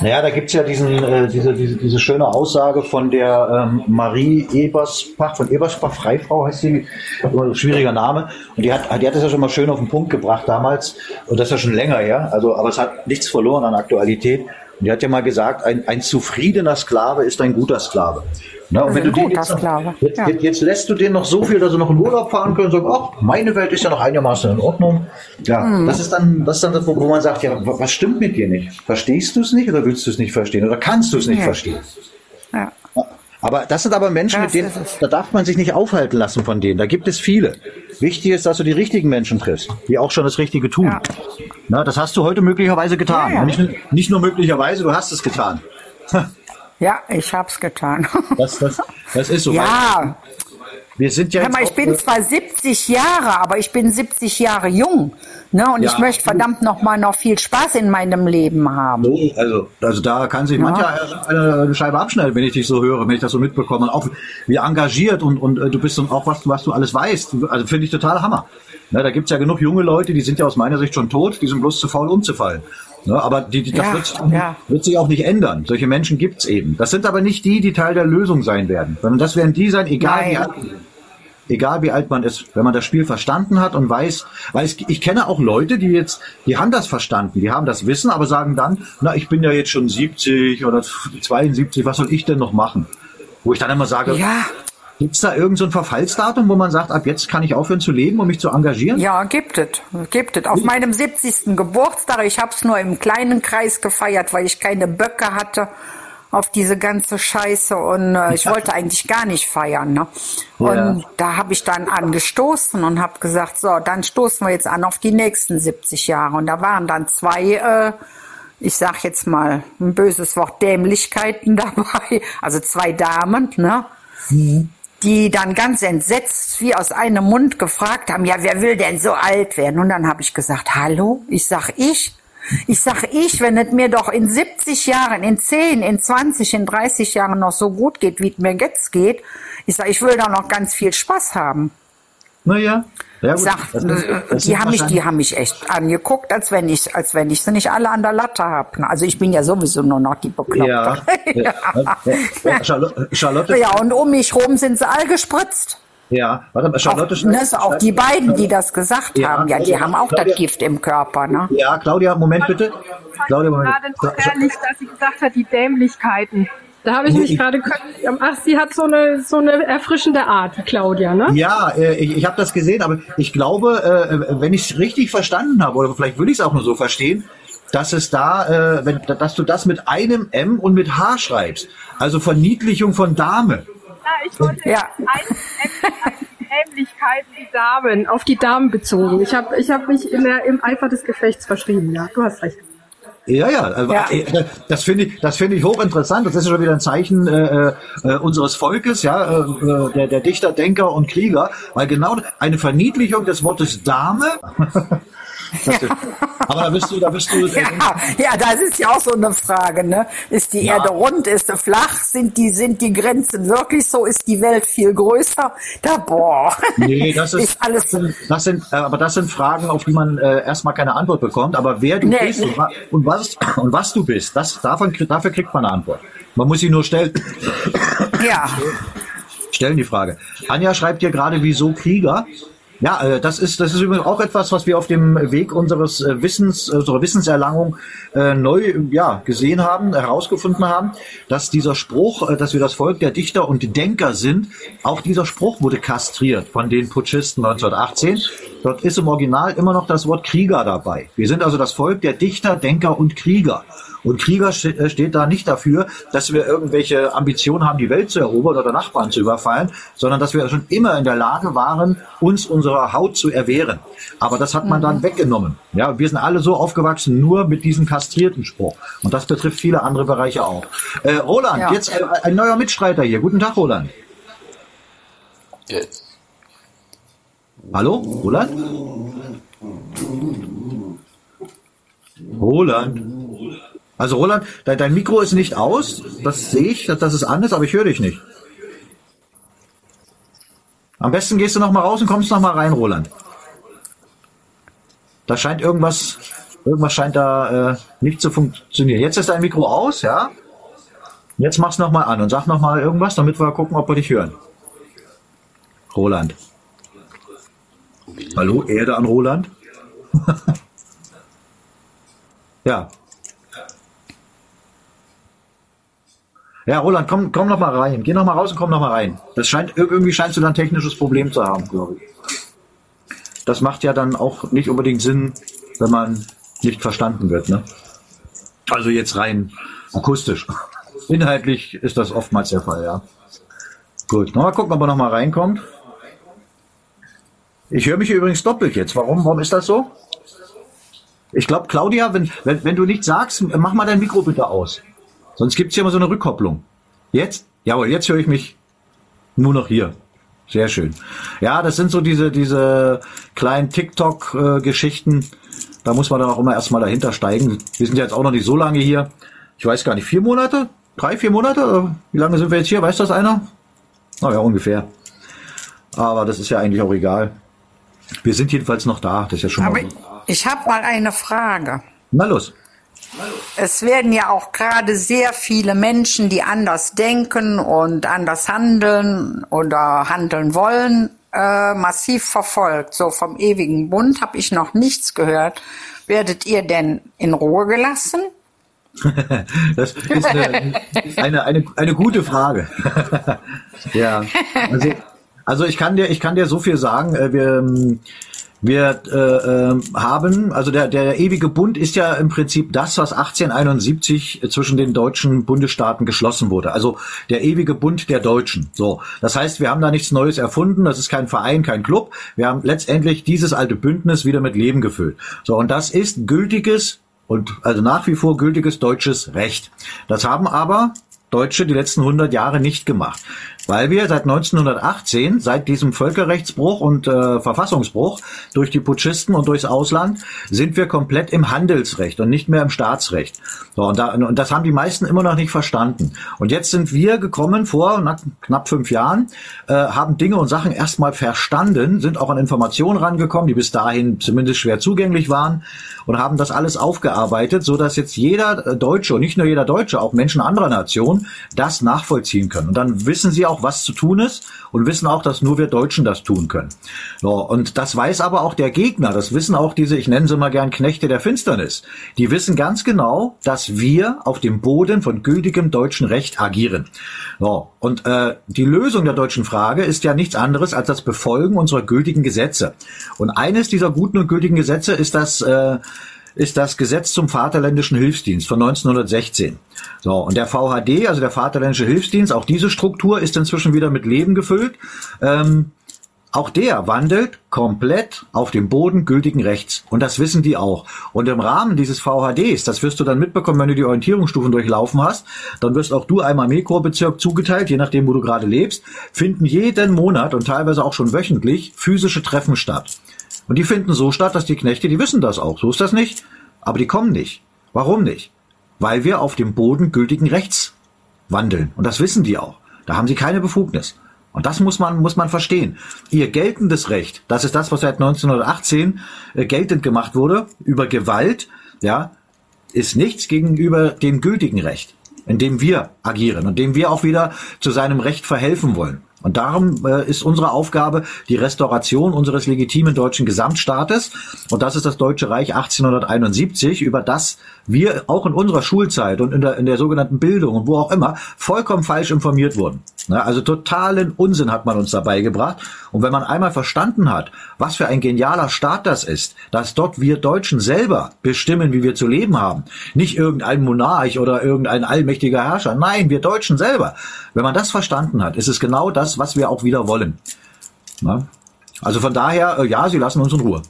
Naja, da gibt's ja diesen, äh, diese, diese, diese schöne Aussage von der ähm, Marie Ebersbach, von Ebersbach, Freifrau heißt sie, schwieriger Name. Und die hat, die hat das ja schon mal schön auf den Punkt gebracht damals. Und das ist ja schon länger her. Also, aber es hat nichts verloren an Aktualität. Und die hat ja mal gesagt, ein, ein zufriedener Sklave ist ein guter Sklave. Na, und wenn du den guter jetzt, noch, Sklave, jetzt, ja. jetzt, lässt du den noch so viel, dass sie noch in Urlaub fahren können und sagen, ach, meine Welt ist ja noch einigermaßen in Ordnung. Ja, Hm. das ist dann, das ist dann das, wo, wo man sagt, ja, wa- was stimmt mit dir nicht? Verstehst du es nicht oder willst du es nicht verstehen oder kannst du es nicht Ja. verstehen? Ja. Aber das sind aber Menschen, Das mit denen, da darf man sich nicht aufhalten lassen von denen. Da gibt es viele. Wichtig ist, dass du die richtigen Menschen triffst, die auch schon das Richtige tun. Ja. Na, das hast du heute möglicherweise getan. Ja, ja. Nicht, nur- nicht nur möglicherweise, du hast es getan. Ja, ich hab's getan. Das, das, das ist so. ja, Wir sind ja mal, ich bin äh, zwar 70 Jahre, aber ich bin 70 Jahre jung. Ne? Und Ja. ich möchte verdammt noch mal noch viel Spaß in meinem Leben haben. So, also, also da kann sich mancher eine, eine Scheibe abschneiden, wenn ich dich so höre, wenn ich das so mitbekomme. Und auch wie engagiert und, und äh, du bist und auch was, was du alles weißt. Also finde ich total Hammer. Ne, da gibt's ja genug junge Leute, die sind ja aus meiner Sicht schon tot, die sind bloß zu faul umzufallen. Ne, aber die, die, das Ja, wird, sich- ja. wird sich auch nicht ändern. Solche Menschen gibt's eben. Das sind aber nicht die, die Teil der Lösung sein werden, sondern das werden die sein, egal wie alt egal wie alt man ist, wenn man das Spiel verstanden hat und weiß, weil es, ich kenne auch Leute, die jetzt, die haben das verstanden, die haben das Wissen, aber sagen dann, na, ich bin ja jetzt schon 70 oder 72, was soll ich denn noch machen? Wo ich dann immer sage, Ja, gibt's da irgend so Verfallsdatum, wo man sagt, ab jetzt kann ich aufhören zu leben, um mich zu engagieren? ja, gibt es. Gibt es. Auf meinem 70. Geburtstag, ich habe es nur im kleinen Kreis gefeiert, weil ich keine Böcke hatte auf diese ganze Scheiße und äh, ich wollte eigentlich gar nicht feiern. Ne? Und Ja. da habe ich dann angestoßen und habe gesagt, so, dann stoßen wir jetzt an auf die nächsten 70 Jahre. Und da waren dann zwei, äh, ich sag jetzt mal ein böses Wort, Dämlichkeiten dabei, also zwei Damen, ne? Die dann ganz entsetzt wie aus einem Mund gefragt haben, ja, wer will denn so alt werden? Und dann habe ich gesagt, hallo, ich sag ich. Ich sag ich, wenn es mir doch in 70 Jahren, in 10, in 20, in 30 Jahren noch so gut geht, wie es mir jetzt geht, ich sag, ich will da noch ganz viel Spaß haben. Naja. Ja, gut. Sag, Das sind- äh, das die haben mich, die haben mich echt angeguckt, als wenn ich, als wenn ich sie nicht alle an der Latte hab. ne? Also ich bin ja sowieso nur noch die Bekloppte. Ja. ja. ja. Charlotte, Charlotte, Ja, und um mich rum sind sie all gespritzt. ja, warte mal, Charlotte Auch, ne, so auch die beiden, die das gesagt Ja, haben, ja, die Claudia, haben auch Claudia. das Gift im Körper, ne? Ja, Claudia, Moment bitte. Claudia, Moment. gerade noch ehrlich, dass sie gesagt hat, die Dämlichkeiten. Da habe ich mich gerade, ach, sie hat so eine, so eine erfrischende Art, Claudia, ne? Ja, äh, ich, ich habe das gesehen, aber ich glaube, äh, wenn ich es richtig verstanden habe, oder vielleicht würde ich es auch nur so verstehen, dass es da, äh, wenn, dass du das mit einem M und mit H schreibst. Also Verniedlichung von Dame. Ja, ich wollte Ja. Dämlichkeiten, die Damen, auf die Damen bezogen. Ich habe ich hab mich in der, im Eifer des Gefechts verschrieben, ja. Du hast recht. Ja, ja, also, Ja. äh, das finde ich, das finde ich hochinteressant. Das ist schon wieder ein Zeichen äh, äh, unseres Volkes, ja, äh, äh, der, der Dichter, Denker und Krieger, weil genau eine Verniedlichung des Wortes Dame. aber da bist du, da bist du. Ja, ja, das ist ja auch so eine Frage, ne? Ist die Ja. Erde rund, ist sie flach, sind die, sind die Grenzen wirklich so, ist die Welt viel größer? Da, boah. Nee, das ist, Ist alles- das sind, das sind, äh, aber das sind Fragen, auf die man äh, erstmal keine Antwort bekommt. Aber wer du Nee. bist und, wa- und was und was du bist, das davon, dafür kriegt man eine Antwort. Man muss sie nur stellen, Ja. stellen die Frage. Anja schreibt hier gerade, wieso Krieger? Ja, äh, das ist das ist übrigens auch etwas, was wir auf dem Weg unseres äh, Wissens, unserer Wissenserlangung äh, neu ja gesehen haben, herausgefunden haben, dass dieser Spruch, dass wir das Volk der Dichter und Denker sind, auch dieser Spruch wurde kastriert von den Putschisten 1918. Dort ist im Original immer noch das Wort Krieger dabei. Wir sind also das Volk der Dichter, Denker und Krieger. Und Krieger äh, steht da nicht dafür, dass wir irgendwelche Ambitionen haben, die Welt zu erobern oder Nachbarn zu überfallen, sondern dass wir schon immer in der Lage waren, uns unserer Haut zu erwehren. Aber das hat man dann weggenommen. Ja, wir sind alle so aufgewachsen, nur mit diesem kastrierten Spruch. Und das betrifft viele andere Bereiche auch. Äh, Roland, Ja. jetzt äh, ein neuer Mitstreiter hier. Guten Tag, Roland. Hallo, Roland? Roland. Also Roland, dein, Mikro ist nicht aus. Das sehe ich, dass, es an ist, aber ich höre dich nicht. Am besten gehst du noch mal raus und kommst noch mal rein, Roland. Da scheint irgendwas, irgendwas scheint da äh, nicht zu funktionieren. Jetzt ist dein Mikro aus, ja? Jetzt mach's noch mal an und sag noch mal irgendwas, damit wir gucken, ob wir dich hören. Roland. Hallo, Erde an Roland. ja. Ja, Roland, komm, komm noch mal rein. Geh noch mal raus und komm noch mal rein. Das scheint irgendwie scheinst du dann ein technisches Problem zu haben, glaube ich. Das macht ja dann auch nicht unbedingt Sinn, wenn man nicht verstanden wird, ne? Also jetzt rein akustisch. Inhaltlich ist das oftmals der Fall, ja. Gut, noch mal gucken, ob er noch mal reinkommt. Ich höre mich übrigens doppelt jetzt. Warum? Warum ist das so? Ich glaube, Claudia, wenn, wenn, wenn du nichts sagst, mach mal dein Mikro bitte aus. Sonst gibt's hier immer so eine Rückkopplung. Jetzt? Jawohl, jetzt höre ich mich nur noch hier. Sehr schön. Ja, das sind so diese, diese kleinen TikTok-Geschichten. Da muss man dann auch immer erstmal dahinter steigen. Wir sind ja jetzt auch noch nicht so lange hier. Ich weiß gar nicht, vier Monate? Drei, vier Monate? Oder Wie lange sind wir jetzt hier? Weiß das einer? Naja, ungefähr. Aber das ist ja eigentlich auch egal. Wir sind jedenfalls noch da. Das ist ja schon Aber mal. ich habe mal eine Frage. Na los. Es werden ja auch gerade sehr viele Menschen, die anders denken und anders handeln oder handeln wollen, äh, massiv verfolgt. So vom ewigen Bund habe ich noch nichts gehört. Werdet ihr denn in Ruhe gelassen? das ist eine, eine, eine, eine gute Frage. ja, also, also ich kann dir, ich kann dir so viel sagen. äh, Wir, ähm, wir äh, äh, haben, also der, der ewige Bund ist ja im Prinzip das, was 1871 zwischen den deutschen Bundesstaaten geschlossen wurde. Also der ewige Bund der Deutschen. So, das heißt, wir haben da nichts Neues erfunden. Das ist kein Verein, kein Club. Wir haben letztendlich dieses alte Bündnis wieder mit Leben gefüllt. So, und das ist gültiges und also nach wie vor gültiges deutsches Recht. Das haben aber Deutsche die letzten 100 Jahre nicht gemacht, weil wir seit 1918, seit diesem Völkerrechtsbruch und äh, Verfassungsbruch durch die Putschisten und durchs Ausland, sind wir komplett im Handelsrecht und nicht mehr im Staatsrecht. So, und, da, und das haben die meisten immer noch nicht verstanden. Und jetzt sind wir gekommen vor na, knapp fünf Jahren, äh, haben Dinge und Sachen erstmal verstanden, sind auch an Informationen rangekommen, die bis dahin zumindest schwer zugänglich waren und haben das alles aufgearbeitet, so dass jetzt jeder Deutsche und nicht nur jeder Deutsche, auch Menschen anderer Nationen das nachvollziehen können. Und dann wissen sie auch, was zu tun ist und wissen auch, dass nur wir Deutschen das tun können. So, und das weiß aber auch der Gegner. Das wissen auch diese, ich nenne sie mal gern Knechte der Finsternis. Die wissen ganz genau, dass wir auf dem Boden von gültigem deutschen Recht agieren. So, und äh, die Lösung der deutschen Frage ist ja nichts anderes als das Befolgen unserer gültigen Gesetze. Und eines dieser guten und gültigen Gesetze ist das äh, ist das Gesetz zum Vaterländischen Hilfsdienst von 1916. So, und der VHD, also der Vaterländische Hilfsdienst, auch diese Struktur ist inzwischen wieder mit Leben gefüllt. Ähm, auch der wandelt komplett auf dem Boden gültigen Rechts. Und das wissen die auch. Und im Rahmen dieses VHDs, das wirst du dann mitbekommen, wenn du die Orientierungsstufen durchlaufen hast, dann wirst auch du einmal Mikrobezirk zugeteilt, je nachdem, wo du gerade lebst, finden jeden Monat und teilweise auch schon wöchentlich physische Treffen statt. Und die finden so statt, dass die Knechte, die wissen das auch. So ist das nicht. Aber die kommen nicht. Warum nicht? Weil wir auf dem Boden gültigen Rechts wandeln. Und das wissen die auch. Da haben sie keine Befugnis. Und das muss man, muss man verstehen. Ihr geltendes Recht, das ist das, was seit 1918 äh, geltend gemacht wurde, über Gewalt, ja, ist nichts gegenüber dem gültigen Recht, in dem wir agieren und dem wir auch wieder zu seinem Recht verhelfen wollen. Und darum äh, ist unsere Aufgabe die Restauration unseres legitimen deutschen Gesamtstaates. Und das ist das Deutsche Reich 1871, über das wir auch in unserer Schulzeit und in der, in der sogenannten Bildung und wo auch immer vollkommen falsch informiert wurden. Ne, also totalen Unsinn hat man uns dabei gebracht. Und wenn man einmal verstanden hat, was für ein genialer Staat das ist, dass dort wir Deutschen selber bestimmen, wie wir zu leben haben, nicht irgendein Monarch oder irgendein allmächtiger Herrscher, nein, wir Deutschen selber. Wenn man das verstanden hat, ist es genau das, was wir auch wieder wollen. Ne? Also von daher, äh, ja, sie lassen uns in Ruhe.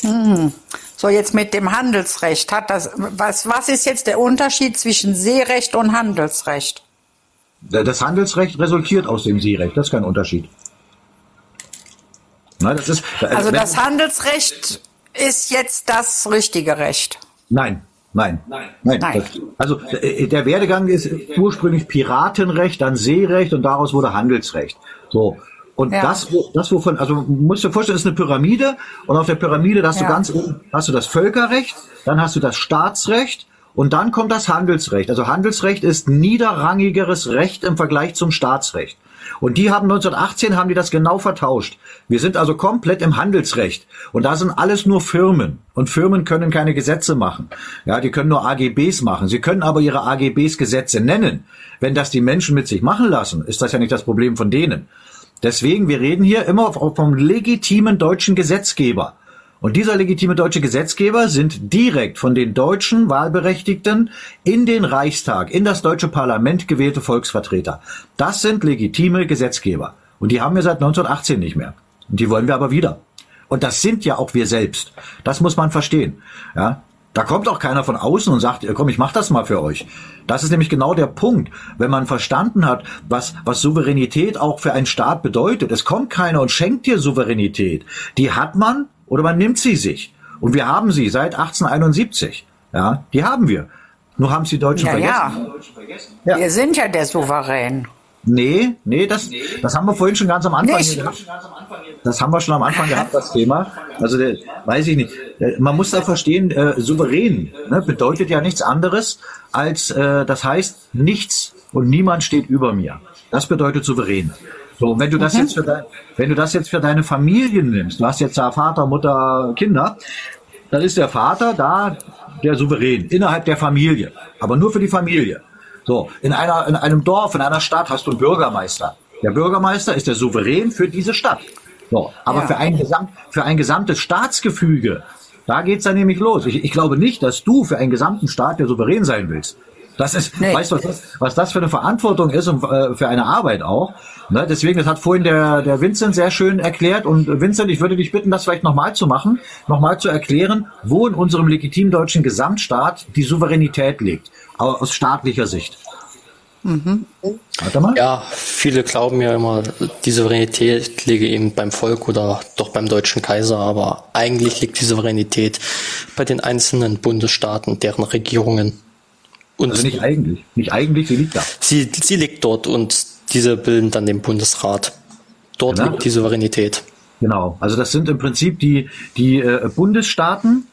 Hm. So, jetzt mit dem Handelsrecht. Hat das, was, was ist jetzt der Unterschied zwischen Seerecht und Handelsrecht? Das Handelsrecht resultiert aus dem Seerecht, das ist kein Unterschied. Na, das ist, also das Handelsrecht ist jetzt das richtige Recht. Nein, Nein. Nein. Nein. Das, also äh, der Werdegang ist ursprünglich Piratenrecht, dann Seerecht und daraus wurde Handelsrecht. So. Und ja. das, das wovon, also musst du dir vorstellen, ist eine Pyramide und auf der Pyramide hast ja. du ganz oben hast du das Völkerrecht, dann hast du das Staatsrecht und dann kommt das Handelsrecht. Also Handelsrecht ist niederrangigeres Recht im Vergleich zum Staatsrecht. Und die haben 1918 haben die das genau vertauscht. Wir sind also komplett im Handelsrecht. Und da sind alles nur Firmen. Und Firmen können keine Gesetze machen. Ja, die können nur AGBs machen. Sie können aber ihre AGBs Gesetze nennen. Wenn das die Menschen mit sich machen lassen, ist das ja nicht das Problem von denen. Deswegen, wir reden hier immer vom legitimen deutschen Gesetzgeber. Und dieser legitime deutsche Gesetzgeber sind direkt von den deutschen Wahlberechtigten in den Reichstag, in das deutsche Parlament gewählte Volksvertreter. Das sind legitime Gesetzgeber. Und die haben wir seit 1918 nicht mehr. Und die wollen wir aber wieder. Und das sind ja auch wir selbst. Das muss man verstehen. Ja, da kommt auch keiner von außen und sagt, komm, ich mach das mal für euch. Das ist nämlich genau der Punkt. Wenn man verstanden hat, was, was Souveränität auch für einen Staat bedeutet. Es kommt keiner und schenkt dir Souveränität. Die hat man oder man nimmt sie sich. Und wir haben sie seit 1871. Ja, die haben wir. Nur haben sie Deutschen ja, vergessen. Ja. Wir sind ja der Souverän. Nee, nee, das, das haben wir vorhin schon ganz am Anfang nicht. gehabt. Das haben wir schon am Anfang gehabt, das Thema. Also, der, weiß ich nicht. Äh, man muss da verstehen, äh, souverän ne, bedeutet ja nichts anderes als, äh, das heißt, nichts und niemand steht über mir. Das bedeutet souverän. So, und wenn du das jetzt für dein, wenn du das jetzt für deine Familie nimmst, du hast jetzt da Vater, Mutter, Kinder, dann ist der Vater da der Souverän innerhalb der Familie, aber nur für die Familie. So, in einer, in einem Dorf, in einer Stadt hast du einen Bürgermeister. Der Bürgermeister ist der Souverän für diese Stadt. So, aber Ja. für ein Gesamt, für ein gesamtes Staatsgefüge, da geht's dann nämlich los. Ich, ich glaube nicht, dass du für einen gesamten Staat der Souverän sein willst. Das ist, Nee. weißt du, was das, was das für eine Verantwortung ist und äh, für eine Arbeit auch. Ne? Deswegen, das hat vorhin der, der Vincent sehr schön erklärt. Und äh, Vincent, ich würde dich bitten, das vielleicht nochmal zu machen, nochmal zu erklären, wo in unserem legitimen deutschen Gesamtstaat die Souveränität liegt, au- aus staatlicher Sicht. Warte mal. Ja, viele glauben ja immer, die Souveränität liege eben beim Volk oder doch beim deutschen Kaiser, aber eigentlich liegt die Souveränität bei den einzelnen Bundesstaaten, deren Regierungen. Und Also nicht eigentlich. Nicht eigentlich, sie liegt da. sie, sie liegt dort und diese bilden dann den Bundesrat. Dort Genau. liegt die Souveränität. Genau. Also das sind im Prinzip die, die äh, Bundesstaaten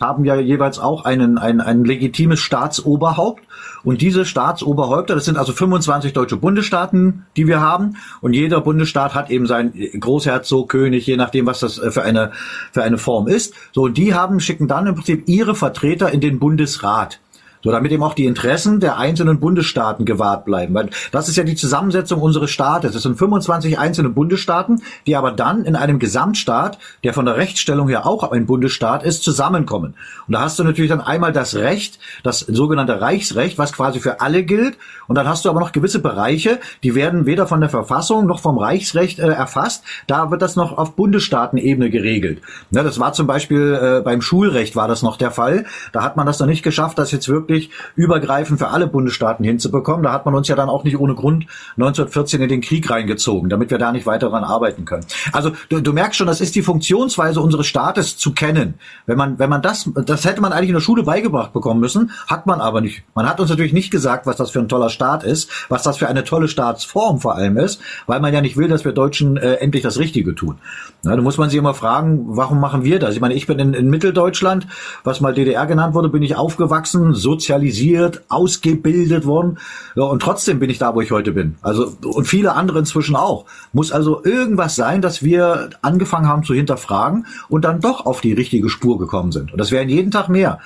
haben ja jeweils auch einen, ein, ein legitimes Staatsoberhaupt. Und diese Staatsoberhäupter, das sind also 25 deutsche Bundesstaaten, die wir haben. Und jeder Bundesstaat hat eben seinen Großherzog, König, je nachdem, was das äh, für eine, für eine Form ist. So, und die haben, schicken dann im Prinzip ihre Vertreter in den Bundesrat. So, damit eben auch die Interessen der einzelnen Bundesstaaten gewahrt bleiben. Weil das ist ja die Zusammensetzung unseres Staates. Es sind 25 einzelne Bundesstaaten, die aber dann in einem Gesamtstaat, der von der Rechtsstellung her auch ein Bundesstaat ist, zusammenkommen. Und da hast du natürlich dann einmal das Recht, das sogenannte Reichsrecht, was quasi für alle gilt. Und dann hast du aber noch gewisse Bereiche, die werden weder von der Verfassung noch vom Reichsrecht äh, erfasst. Da wird das noch auf Bundesstaatenebene geregelt. Ne, das war zum Beispiel äh, beim Schulrecht war das noch der Fall. Da hat man das noch nicht geschafft, das jetzt wirklich übergreifend für alle Bundesstaaten hinzubekommen. Da hat man uns ja dann auch nicht ohne Grund 1914 in den Krieg reingezogen, damit wir da nicht weiter daran arbeiten können. Also du, du merkst schon, das ist die Funktionsweise unseres Staates zu kennen. Wenn man, wenn man das, das hätte man eigentlich in der Schule beigebracht bekommen müssen, hat man aber nicht. Man hat uns natürlich nicht gesagt, was das für ein toller Staat ist, was das für eine tolle Staatsform vor allem ist, weil man ja nicht will, dass wir Deutschen äh, endlich das Richtige tun. Na, da muss man sich immer fragen, warum machen wir das? Ich meine, ich bin in, in Mitteldeutschland, was mal DDR genannt wurde, bin ich aufgewachsen, sozialisiert, ausgebildet worden. Ja, und trotzdem bin ich da, wo ich heute bin. Also, und viele andere inzwischen auch. Muss also irgendwas sein, dass wir angefangen haben zu hinterfragen und dann doch auf die richtige Spur gekommen sind. Und das wären jeden Tag mehr.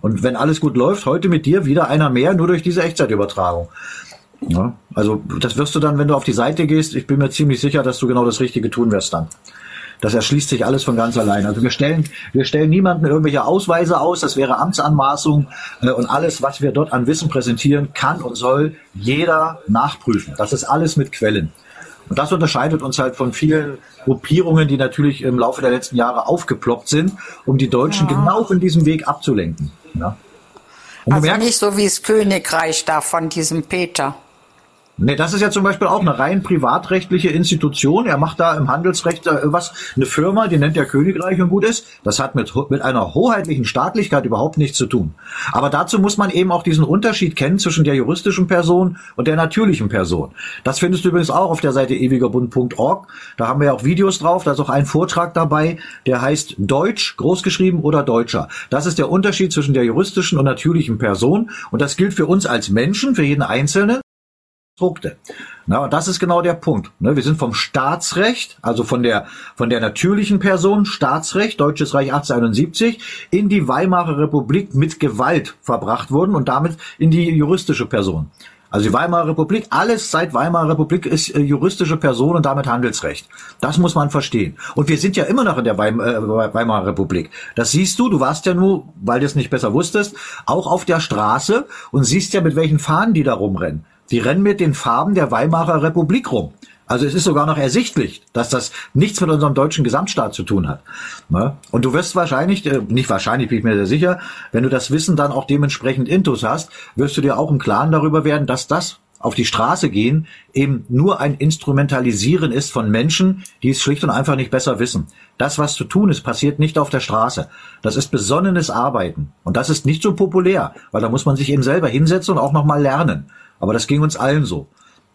Und wenn alles gut läuft, heute mit dir wieder einer mehr, nur durch diese Echtzeitübertragung. Ja, also das wirst du dann, wenn du auf die Seite gehst, ich bin mir ziemlich sicher, dass du genau das Richtige tun wirst dann. Das erschließt sich alles von ganz allein. Also wir stellen, wir stellen niemanden irgendwelche Ausweise aus, das wäre Amtsanmaßung äh, und alles, was wir dort an Wissen präsentieren, kann und soll jeder nachprüfen. Das ist alles mit Quellen. Und das unterscheidet uns halt von vielen Gruppierungen, die natürlich im Laufe der letzten Jahre aufgeploppt sind, um die Deutschen genau von diesem Weg abzulenken. Ja. Also merkst, nicht so wie das Königreich da von diesem Peter. Nee, das ist ja zum Beispiel auch eine rein privatrechtliche Institution. Er macht da im Handelsrecht äh, was, eine Firma, die nennt er Königreich und gut ist. Das hat mit, mit einer hoheitlichen Staatlichkeit überhaupt nichts zu tun. Aber dazu muss man eben auch diesen Unterschied kennen zwischen der juristischen Person und der natürlichen Person. Das findest du übrigens auch auf der Seite ewigerbund.org. Da haben wir ja auch Videos drauf. Da ist auch ein Vortrag dabei, der heißt Deutsch, großgeschrieben oder Deutscher. Das ist der Unterschied zwischen der juristischen und natürlichen Person. Und das gilt für uns als Menschen, für jeden Einzelnen. Konstrukte. Na, und das ist genau der Punkt. Ne? Wir sind vom Staatsrecht, also von der, von der natürlichen Person, Staatsrecht, Deutsches Reich 1871, in die Weimarer Republik mit Gewalt verbracht worden und damit in die juristische Person. Also die Weimarer Republik, alles seit Weimarer Republik ist äh, juristische Person und damit Handelsrecht. Das muss man verstehen. Und wir sind ja immer noch in der Weim äh, Weimarer Republik. Das siehst du, du warst ja nur, weil du es nicht besser wusstest, auch auf der Straße und siehst ja, mit welchen Fahnen die da rumrennen. Die rennen mit den Farben der Weimarer Republik rum. Also es ist sogar noch ersichtlich, dass das nichts mit unserem deutschen Gesamtstaat zu tun hat. Ne? Und du wirst wahrscheinlich, äh, nicht wahrscheinlich, bin ich mir sehr sicher, wenn du das Wissen dann auch dementsprechend intus hast, wirst du dir auch im Klaren darüber werden, dass das auf die Straße gehen eben nur ein Instrumentalisieren ist von Menschen, die es schlicht und einfach nicht besser wissen. Das, was zu tun ist, passiert nicht auf der Straße. Das ist besonnenes Arbeiten. Und das ist nicht so populär, weil da muss man sich eben selber hinsetzen und auch nochmal lernen. Aber das ging uns allen so.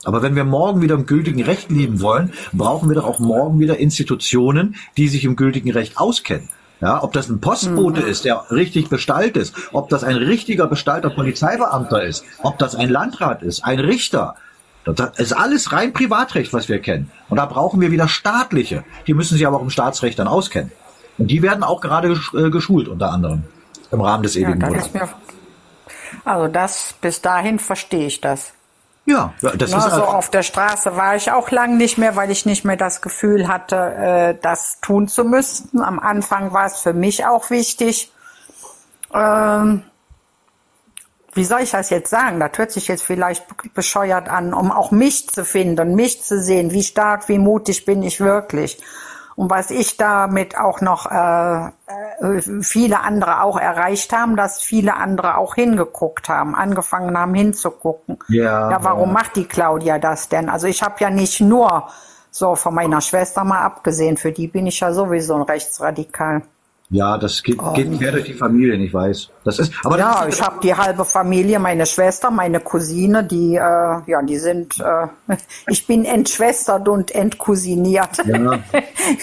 Aber wenn wir morgen wieder im gültigen Recht leben wollen, brauchen wir doch auch morgen wieder Institutionen, die sich im gültigen Recht auskennen. Ja, ob das ein Postbote ist, der richtig bestallt ist, ob das ein richtiger bestallter Polizeibeamter ist, ob das ein Landrat ist, ein Richter. Das ist alles rein Privatrecht, was wir kennen. Und da brauchen wir wieder staatliche. Die müssen sich aber auch im Staatsrecht dann auskennen. Und die werden auch gerade äh, geschult, unter anderem. Im Rahmen des ewigen Ja, ja, das ist mir, also das, bis dahin verstehe ich das. ja, das Na, ist so also, auf der Straße war ich auch lang nicht mehr, weil ich nicht mehr das Gefühl hatte, äh, das tun zu müssen. Am Anfang war es für mich auch wichtig. Ähm, wie soll ich das jetzt sagen? Das hört sich jetzt vielleicht bescheuert an, um auch mich zu finden, mich zu sehen, wie stark, wie mutig bin ich wirklich. Und was ich damit auch noch äh, äh, viele andere auch erreicht haben, dass viele andere auch hingeguckt haben, angefangen haben hinzugucken. Ja, ja warum ja. macht die Claudia das denn? Also ich habe ja nicht nur so von meiner Schwester mal abgesehen, für die bin ich ja sowieso ein Rechtsradikal. Ja, das geht, geht quer durch die Familien, ich weiß. Das ist, aber Ja, das ich habe die halbe Familie, meine Schwester, meine Cousine, die, äh, ja, die sind, äh, ich bin entschwestert und entcousiniert. Ja.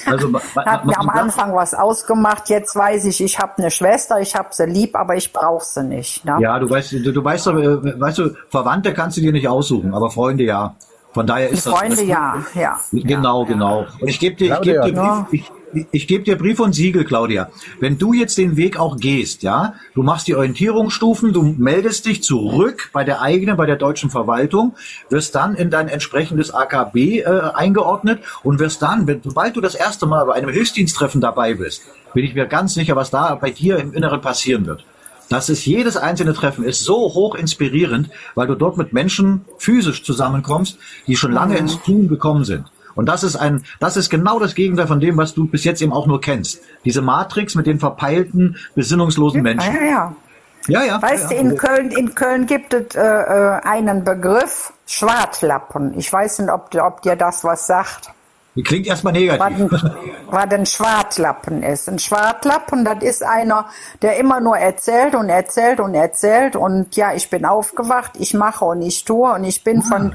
Also, Hat mir am Anfang was ausgemacht, jetzt weiß ich, ich habe eine Schwester, ich habe sie lieb, aber ich brauche sie nicht. Ne? Ja, du weißt, du, du weißt doch, äh, weißt du, Verwandte kannst du dir nicht aussuchen, aber Freunde ja. Von daher Die ist das. Freunde, das, ja, ja. Genau, genau. Und ich gebe dir, ich gebe dir. Brief, ich, ich gebe dir Brief und Siegel, Claudia. Wenn du jetzt den Weg auch gehst, ja, du machst die Orientierungsstufen, du meldest dich zurück bei der eigenen, bei der deutschen Verwaltung, wirst dann in dein entsprechendes AKB äh, eingeordnet und wirst dann, wenn, sobald du das erste Mal bei einem Hilfsdiensttreffen dabei bist, bin ich mir ganz sicher, was da bei dir im Inneren passieren wird. Das ist jedes einzelne Treffen ist so hoch inspirierend, weil du dort mit Menschen physisch zusammenkommst, die schon lange ins Tun gekommen sind. Und das ist ein, das ist genau das Gegenteil von dem, was du bis jetzt eben auch nur kennst. Diese Matrix mit den verpeilten, besinnungslosen Menschen. ja, ja. Ja, ja. Weißt du, ja. in Köln, in Köln gibt es äh, äh, einen Begriff, Schwartlappen. Ich weiß nicht, ob, ob dir das was sagt. Klingt erstmal was negativ. ein, was ein Schwartlappen ist. Ein Schwartlappen, das ist einer, der immer nur erzählt und erzählt und erzählt und ja, ich bin aufgewacht, ich mache und ich tue und ich bin von,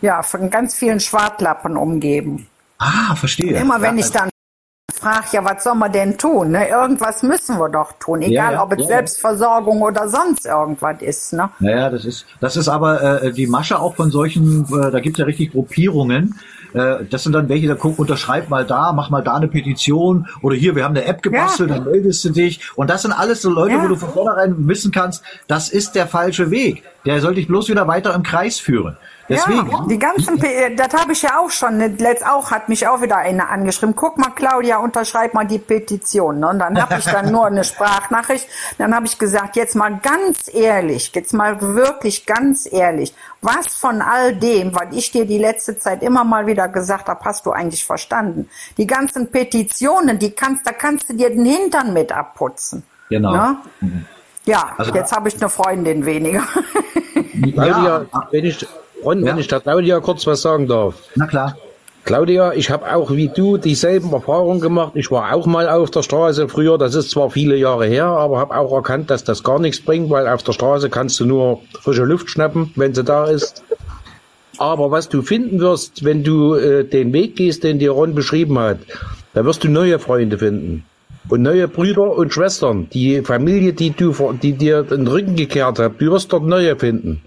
ja, von ganz vielen Schwartlappen umgeben. Ah, verstehe. Immer wenn ja, ich dann frage, ja, was soll man denn tun? Ne? Irgendwas müssen wir doch tun, egal ja, ob es ja. Selbstversorgung oder sonst irgendwas ist. Ne? Naja, das ist, das ist aber äh, die Masche auch von solchen, äh, da gibt's ja richtig Gruppierungen. Äh, das sind dann welche, da guck, unterschreib mal da, mach mal da eine Petition oder hier, wir haben eine App gebastelt, Ja. dann meldest du dich. Und das sind alles so Leute, Ja. wo du von vornherein wissen kannst, das ist der falsche Weg. Der soll dich bloß wieder weiter im Kreis führen. Deswegen. Ja, die ganzen, P- das habe ich ja auch schon, ne, letzt auch hat mich auch wieder eine angeschrieben. Guck mal, Claudia, unterschreib mal die Petition. Ne? Und dann habe ich dann nur eine Sprachnachricht. Dann habe ich gesagt, jetzt mal ganz ehrlich, jetzt mal wirklich ganz ehrlich, was von all dem, was ich dir die letzte Zeit immer mal wieder gesagt habe, hast du eigentlich verstanden? Die ganzen Petitionen, die kannst, da kannst du dir den Hintern mit abputzen. Genau. Ne? Ja, Also- jetzt habe ich eine Freundin weniger. Claudia, Ja. wenn ich, Ron, Ja. wenn ich der Claudia kurz was sagen darf. Na klar. Claudia, ich habe auch wie du dieselben Erfahrungen gemacht. Ich war auch mal auf der Straße früher, das ist zwar viele Jahre her, aber habe auch erkannt, dass das gar nichts bringt, weil auf der Straße kannst du nur frische Luft schnappen, wenn sie da ist. Aber was du finden wirst, wenn du äh, den Weg gehst, den dir Ron beschrieben hat, da wirst du neue Freunde finden. Und neue Brüder und Schwestern. Die Familie, die du, die dir den Rücken gekehrt hat, du wirst dort neue finden.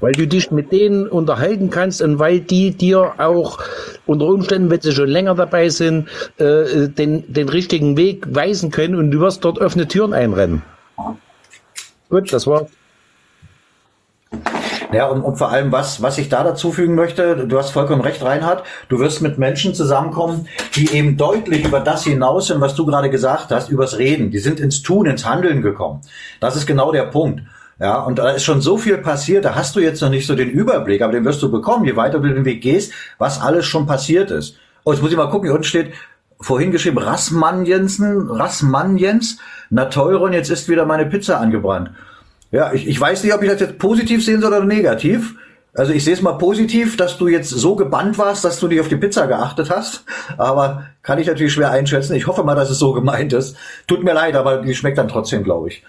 Weil du dich mit denen unterhalten kannst und weil die dir auch unter Umständen, wenn sie schon länger dabei sind, äh, den, den richtigen Weg weisen können und du wirst dort offene Türen einrennen. Gut, das war's. Ja, und, und vor allem, was, was ich da dazu fügen möchte, du hast vollkommen recht, Reinhard, du wirst mit Menschen zusammenkommen, die eben deutlich über das hinaus sind, was du gerade gesagt hast, übers Reden. Die sind ins Tun, ins Handeln gekommen. Das ist genau der Punkt. Ja, und da ist schon so viel passiert, da hast du jetzt noch nicht so den Überblick, aber den wirst du bekommen, je weiter du den Weg gehst, was alles schon passiert ist. Oh, jetzt muss ich mal gucken, hier unten steht, vorhin geschrieben, Rassmann Jensen, Rassmann Jens, na teuren, jetzt ist wieder meine Pizza angebrannt. Ja, ich, ich weiß nicht, ob ich das jetzt positiv sehen soll oder negativ. Also ich sehe es mal positiv, dass du jetzt so gebannt warst, dass du nicht auf die Pizza geachtet hast. Aber kann ich natürlich schwer einschätzen. Ich hoffe mal, dass es so gemeint ist. Tut mir leid, aber die schmeckt dann trotzdem, glaube ich.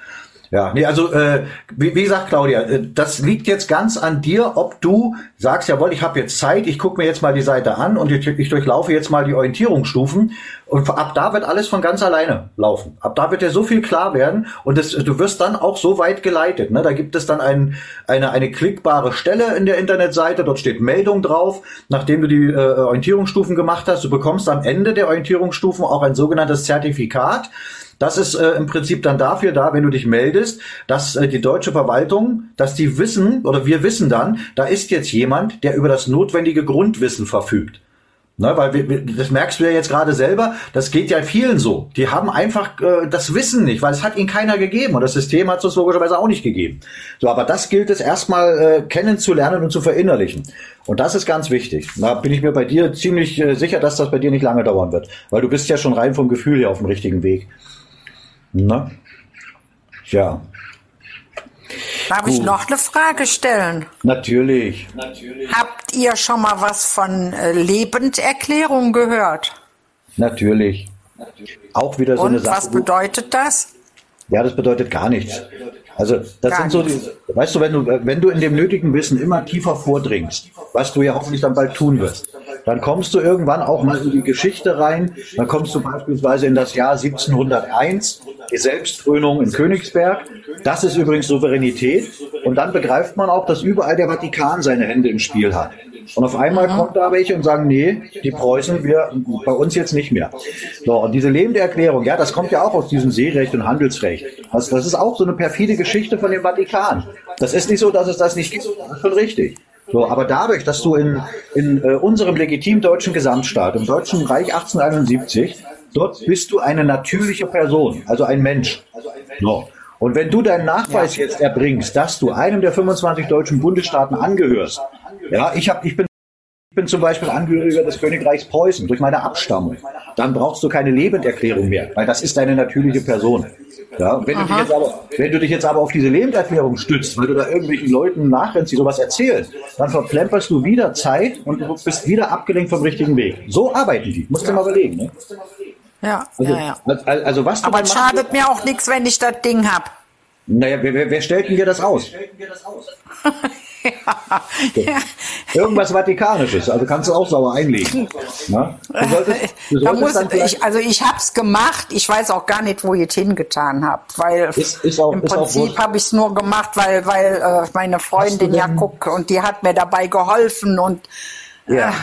Ja, nee, also äh, wie, wie gesagt, Claudia, äh, das liegt jetzt ganz an dir, ob du sagst, jawohl, ich habe jetzt Zeit, ich gucke mir jetzt mal die Seite an und ich, ich durchlaufe jetzt mal die Orientierungsstufen und ab da wird alles von ganz alleine laufen. Ab da wird dir so viel klar werden und das, du wirst dann auch so weit geleitet. Ne? Da gibt es dann ein, eine, eine klickbare Stelle in der Internetseite, dort steht Meldung drauf, nachdem du die äh, Orientierungsstufen gemacht hast. Du bekommst am Ende der Orientierungsstufen auch ein sogenanntes Zertifikat. Das ist äh, im Prinzip dann dafür da, wenn du dich meldest, dass äh, die deutsche Verwaltung, dass die wissen oder wir wissen dann, da ist jetzt jemand, der über das notwendige Grundwissen verfügt. Ne, weil wir, das merkst du ja jetzt gerade selber, das geht ja vielen so. Die haben einfach äh, das Wissen nicht, weil es hat ihnen keiner gegeben und das System hat es uns logischerweise auch nicht gegeben. So, aber das gilt es erstmal äh, kennenzulernen und zu verinnerlichen. Und das ist ganz wichtig. Da bin ich mir bei dir ziemlich äh, sicher, dass das bei dir nicht lange dauern wird, weil du bist ja schon rein vom Gefühl her auf dem richtigen Weg. Na? Ja. Darf ich noch eine Frage stellen? Natürlich. Habt ihr schon mal was von äh, Lebenderklärung gehört? Natürlich. Auch wieder so eine Und Sache. was bedeutet das? Ja, das bedeutet gar nichts. Also das Gar sind so die, weißt du, wenn du, wenn du in dem nötigen Wissen immer tiefer vordringst, was du ja hoffentlich dann bald tun wirst, dann kommst du irgendwann auch mal in die Geschichte rein. Dann kommst du beispielsweise in das Jahr 1701, die Selbstkrönung in Königsberg. Das ist übrigens Souveränität. Und dann begreift man auch, dass überall der Vatikan seine Hände im Spiel hat. Und auf einmal kommt da welche und sagen, nee, die Preußen, wir, bei uns jetzt nicht mehr. So, und diese lebende Erklärung, ja, das kommt ja auch aus diesem Seerecht und Handelsrecht. Das, das ist auch so eine perfide Geschichte von dem Vatikan. Das ist nicht so, dass es das nicht gibt. Das ist schon richtig. So, aber dadurch, dass du in, in äh, unserem legitimen deutschen Gesamtstaat, im Deutschen Reich 1871, dort bist du eine natürliche Person, also ein Mensch. So. Und wenn du deinen Nachweis jetzt erbringst, dass du einem der 25 deutschen Bundesstaaten angehörst, ja, ich hab, ich bin ich bin zum Beispiel Angehöriger des Königreichs Preußen durch meine Abstammung. Dann brauchst du keine Lebenderklärung mehr, weil das ist deine natürliche Person. Ja, wenn, du dich jetzt aber, wenn du dich jetzt aber auf diese Lebenderklärung stützt, weil du da irgendwelchen Leuten nachrennst, die sowas erzählen, dann verplemperst du wieder Zeit und du bist wieder abgelenkt vom richtigen Weg. So arbeiten die. Musst du mal überlegen. Ne? Ja, Also, ja, ja. also, was du Aber es machst- schadet mir auch nichts, wenn ich das Ding hab. Naja, wer, wer, wer stellt denn dir das aus? ja. Irgendwas Vatikanisches, also kannst du auch sauer einlegen. Na? Du solltest, du Da solltest muss, dann vielleicht- ich, also ich hab's gemacht, ich weiß auch gar nicht, wo ihr es hingetan habt, weil Ist- ist auch- im Prinzip habe ich es nur gemacht, weil, weil äh, meine Freundin ja guckt und die hat mir dabei geholfen und Ja. äh,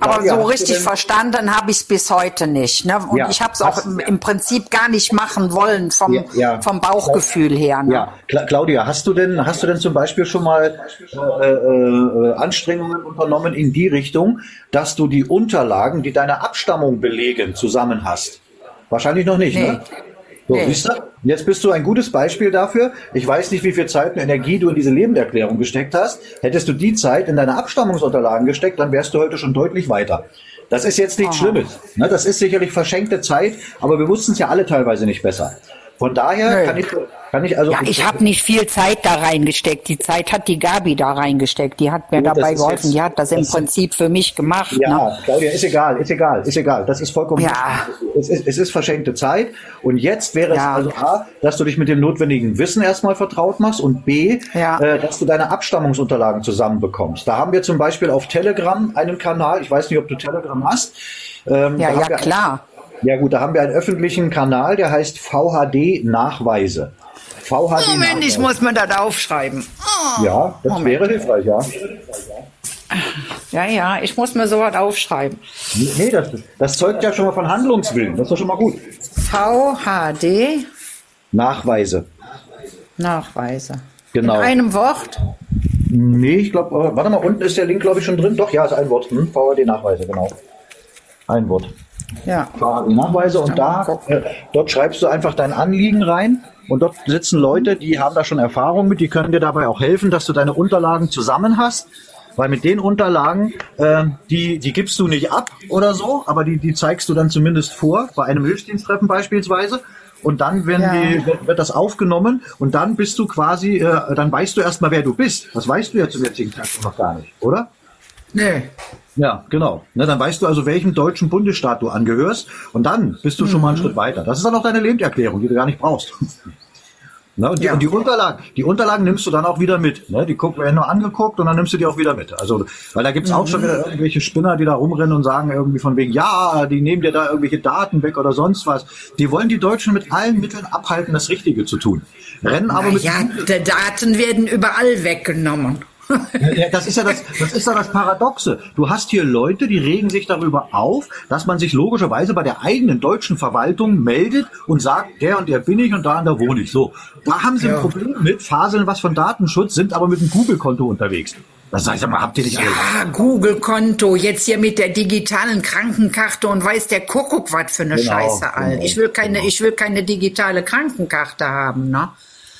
aber Ja, so richtig verstanden habe ich es bis heute nicht. Ne? Und Ja. ich habe es auch im, im Prinzip gar nicht machen wollen vom, Ja, ja. vom Bauchgefühl her. Ne? Ja, Cla Claudia, hast du denn, hast du denn zum Beispiel schon mal äh, äh, Anstrengungen unternommen in die Richtung, dass du die Unterlagen, die deine Abstammung belegen, zusammen hast? Wahrscheinlich noch nicht, Nee. ne? So, Nee. siehst du? Jetzt bist du ein gutes Beispiel dafür. Ich weiß nicht, wie viel Zeit und Energie du in diese Lebenderklärung gesteckt hast. Hättest du die Zeit in deine Abstammungsunterlagen gesteckt, dann wärst du heute schon deutlich weiter. Das ist jetzt nichts Schlimmes. Ne? Das ist sicherlich verschenkte Zeit, aber wir wussten es ja alle teilweise nicht besser. Von daher Nee. kann ich, kann ich also Ja, ich habe nicht viel Zeit da reingesteckt. Die Zeit hat die Gabi da reingesteckt. Die hat mir das dabei geholfen. jetzt- Die hat das im das- Prinzip für mich gemacht. Ja, Ne? Claudia, ist egal, ist egal, ist egal. Das ist vollkommen. Ja. Es ist, es ist verschenkte Zeit. Und jetzt wäre Ja. es also A, dass du dich mit dem notwendigen Wissen erstmal vertraut machst und B, Ja. äh, dass du deine Abstammungsunterlagen zusammenbekommst. Da haben wir zum Beispiel auf Telegram einen Kanal. Ich weiß nicht, ob du Telegram hast. Ähm, Ja, ja, klar. Ja gut, da haben wir einen öffentlichen Kanal, der heißt VHD Nachweise. VHD Moment, ich Nachweise. muss mir das aufschreiben. Ja, das Moment. wäre hilfreich, ja. Ja, ja, ich muss mir sowas aufschreiben. Nee, das, das zeugt ja schon mal von Handlungswillen. Das ist doch schon mal gut. VHD Nachweise. Nachweise. Genau. In einem Wort? Nee, ich glaube, warte mal, unten ist der Link, glaube ich, schon drin. Doch, ja, ist ein Wort. Hm? VHD-Nachweise, genau. Ein Wort. Ja. VHD-Nachweise und da, äh, dort schreibst du einfach dein Anliegen rein und dort sitzen Leute, die haben da schon Erfahrung mit, die können dir dabei auch helfen, dass du deine Unterlagen zusammen hast. Weil mit den Unterlagen, äh, die, die gibst du nicht ab oder so, aber die, die zeigst du dann zumindest vor, bei einem Hilfsdiensttreffen beispielsweise. Und dann werden Ja. die, wird, wird das aufgenommen und dann bist du quasi, äh, dann weißt du erstmal, wer du bist. Das weißt du ja zum jetzigen Zeitpunkt noch gar nicht, oder? Nee. Ja, genau. Ne, dann weißt du also, welchem deutschen Bundesstaat du angehörst und dann bist du schon mal einen Schritt weiter. Das ist dann auch deine Lebenserklärung, die du gar nicht brauchst. Ne? Und, die, Ja. und die Unterlagen, die Unterlagen nimmst du dann auch wieder mit. Ne? Die gucken werden nur angeguckt und dann nimmst du die auch wieder mit. Also, weil da gibt's auch schon wieder irgendwelche Spinner, die da rumrennen und sagen irgendwie von wegen, ja, die nehmen dir da irgendwelche Daten weg oder sonst was. Die wollen die Deutschen mit allen Mitteln abhalten, das Richtige zu tun. Rennen aber mit ja, die Daten werden überall weggenommen. Ja, das ist ja das, das ist ja das Paradoxe. Du hast hier Leute, die regen sich darüber auf, dass man sich logischerweise bei der eigenen deutschen Verwaltung meldet und sagt, der und der bin ich und da und da wohne ich. So, da haben sie ein Problem mit, faseln was von Datenschutz, sind aber mit einem Google-Konto unterwegs. Das heißt aber, habt ihr nicht alle? Ah, Google-Konto, jetzt hier mit der digitalen Krankenkarte und weiß der Kuckuck was für eine Genau, Scheiße, Alter. genau, Ich will keine, genau. ich will keine digitale Krankenkarte haben, ne?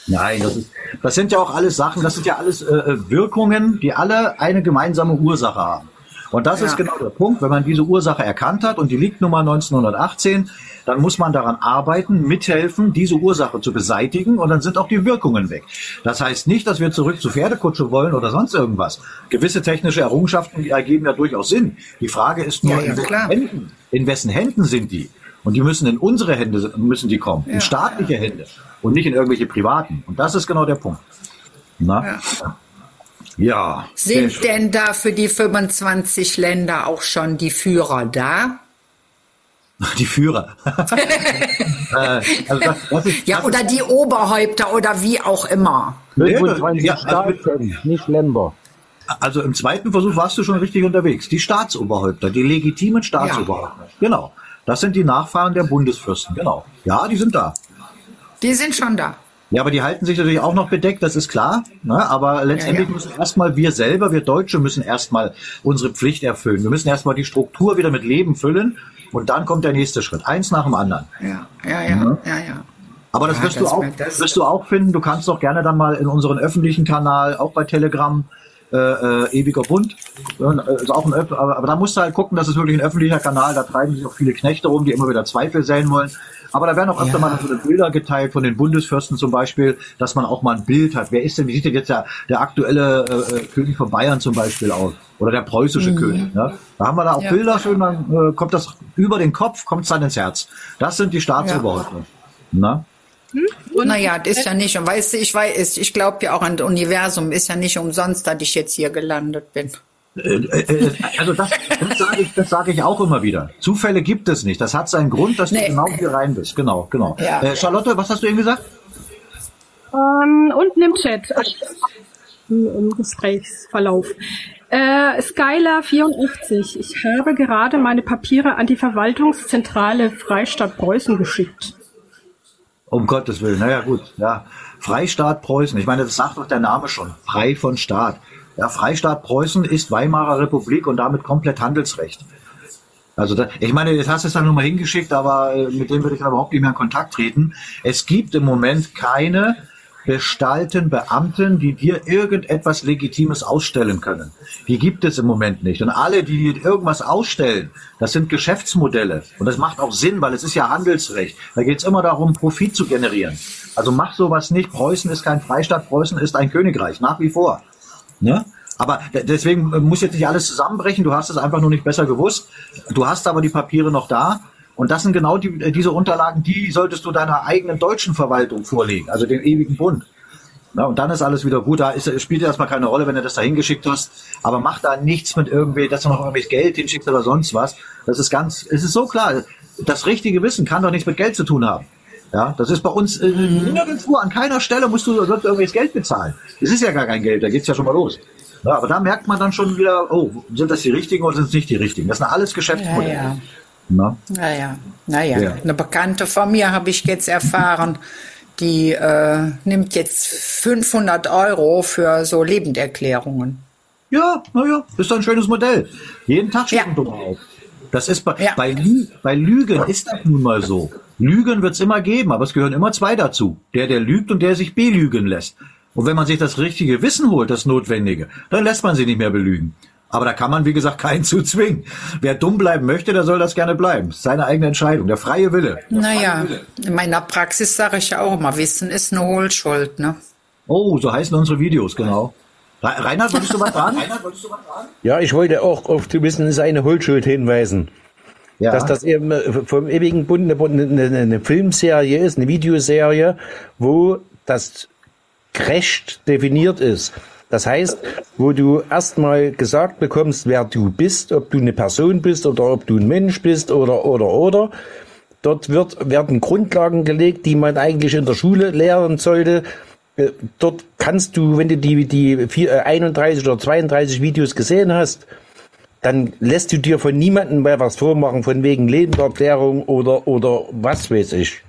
Nein, das, ist, das sind ja auch alles Sachen, das sind ja alles äh, äh, Wirkungen, die alle eine gemeinsame Ursache haben. Und das Ja. ist genau der Punkt, wenn man diese Ursache erkannt hat und die liegt Nummer 1918, dann muss man daran arbeiten, mithelfen, diese Ursache zu beseitigen und dann sind auch die Wirkungen weg. Das heißt nicht, dass wir zurück zu Pferdekutsche wollen oder sonst irgendwas. Gewisse technische Errungenschaften die ergeben ja durchaus Sinn. Die Frage ist nur, Ja, ja, in, wessen. Händen, in wessen Händen sind die? Und die müssen in unsere Hände müssen die kommen, in staatliche Hände und nicht in irgendwelche privaten. Und das ist genau der Punkt. Na? Ja. sehr Sind denn da für die 25 Länder auch schon die Führer da? die Führer. äh, also das, das ist, Ja, oder die Oberhäupter oder wie auch immer. Nee, 25 ja, also Staaten, nicht Länder. Also im zweiten Versuch warst du schon richtig unterwegs. Die Staatsoberhäupter, die legitimen Staatsoberhäupter. Genau. Das sind die Nachfahren der Bundesfürsten. Genau. Ja, die sind da. Die sind schon da. Ja, aber die halten sich natürlich auch noch bedeckt, das ist klar. Ne? Aber letztendlich Ja, ja. müssen erstmal wir selber, wir Deutsche müssen erstmal unsere Pflicht erfüllen. Wir müssen erstmal die Struktur wieder mit Leben füllen und dann kommt der nächste Schritt. Eins nach dem anderen. Ja, ja, ja, ja, ja. Aber das Ja, wirst du das auch, wird- das- wirst du auch finden. Du kannst doch gerne dann mal in unseren öffentlichen Kanal, auch bei Telegram, äh, äh, ewiger Bund, ja, also auch ein, Öff- aber, aber da musst du halt gucken, das ist wirklich ein öffentlicher Kanal. Da treiben sich auch viele Knechte rum, die immer wieder Zweifel säen wollen. Aber da werden auch öfter mal so Bilder geteilt von den Bundesfürsten zum Beispiel, dass man auch mal ein Bild hat. Wer ist denn, wie sieht denn jetzt der, der aktuelle äh, äh, König von Bayern zum Beispiel aus? Oder der preußische König. Ne? Da haben wir da auch Ja. Bilder schön, dann äh, kommt das über den Kopf, kommt es dann ins Herz. Das sind die Staatsoberhäupter. Na? Naja, das ist ja nicht, und weißt du, ich weiß, ich glaube ja auch an das Universum, ist ja nicht umsonst, dass ich jetzt hier gelandet bin. Äh, äh, also das, das sage ich, das sage ich auch immer wieder. Zufälle gibt es nicht. Das hat seinen Grund, dass Nee. du genau hier rein bist. Genau, genau. Ja. Äh, Charlotte, was hast du eben gesagt? Ähm, unten im Chat, also im im Gesprächsverlauf. Äh, Skylar 84. Ich habe gerade meine Papiere an die Verwaltungszentrale Freistaat Preußen geschickt. Um Gottes Willen. Naja, gut. Ja. Freistaat Preußen. Ich meine, das sagt doch der Name schon. Frei von Staat. Ja, Freistaat Preußen ist Weimarer Republik und damit komplett Handelsrecht. Also da, ich meine, jetzt hast du es dann nur mal hingeschickt, aber äh, mit dem würde ich dann überhaupt nicht mehr in Kontakt treten. Es gibt im Moment keine bestallten Beamten, die dir irgendetwas Legitimes ausstellen können. Die gibt es im Moment nicht. Und alle, die dir irgendwas ausstellen, das sind Geschäftsmodelle. Und das macht auch Sinn, weil es ist ja Handelsrecht. Da geht es immer darum, Profit zu generieren. Also mach sowas nicht. Preußen ist kein Freistaat, Preußen ist ein Königreich, nach wie vor. Ne? Aber de- deswegen äh, muss jetzt nicht alles zusammenbrechen. Du hast es einfach nur nicht besser gewusst. Du hast aber die Papiere noch da. Und das sind genau die, äh, diese Unterlagen, die solltest du deiner eigenen deutschen Verwaltung vorlegen, also dem ewigen Bund. Na, und dann ist alles wieder gut. Da ist, es spielt erstmal keine Rolle, wenn du das da hingeschickt hast. Aber mach da nichts mit irgendwie, dass du noch irgendwelches Geld hinschickst oder sonst was. Das ist ganz, es ist so klar. Das richtige Wissen kann doch nichts mit Geld zu tun haben. Ja, das ist bei uns äh, nirgendwo, an keiner Stelle musst du sonst irgendwelches Geld bezahlen. Es ist ja gar kein Geld, da geht's ja schon mal los. Ja, aber da merkt man dann schon wieder, oh, sind das die richtigen oder sind es nicht die richtigen? Das sind alles Geschäftsmodelle. Ja, ja. Na? Naja, naja. Ja. Eine Bekannte von mir habe ich jetzt erfahren, die äh, nimmt jetzt 500 Euro für so Lebenderklärungen. Ja, naja, ist ein schönes Modell. Jeden Tag steht Ja. ein Dummer auf. Das ist bei, Ja. bei, Lü bei Lügen ist das nun mal so. Lügen wird's immer geben, aber es gehören immer zwei dazu. Der, der lügt und der sich belügen lässt. Und wenn man sich das richtige Wissen holt, das Notwendige, dann lässt man sich nicht mehr belügen. Aber da kann man, wie gesagt, keinen zu zwingen. Wer dumm bleiben möchte, der soll das gerne bleiben. Das ist seine eigene Entscheidung, der freie Wille. Naja, in meiner Praxis sage ich ja auch immer, Wissen ist eine Hohlschuld, ne? Oh, so heißen unsere Videos, genau. Re- Reinhard, wolltest du was sagen? Ja, ich wollte auch auf du Wissen seine Hohlschuld hinweisen. Ja. Dass das eben äh, vom ewigen Bund eine, eine, eine Filmserie ist, eine Videoserie, wo das gerecht definiert ist. Das heißt, wo du erstmal gesagt bekommst, wer du bist, ob du eine Person bist oder ob du ein Mensch bist oder, oder, oder. Dort wird, werden Grundlagen gelegt, die man eigentlich in der Schule lehren sollte. Äh, Dort kannst du, wenn du die, die vier- äh, 31 oder 32 Videos gesehen hast, dann lässt du dir von niemandem mehr was vormachen, von wegen Lebenserklärung oder, oder was weiß ich.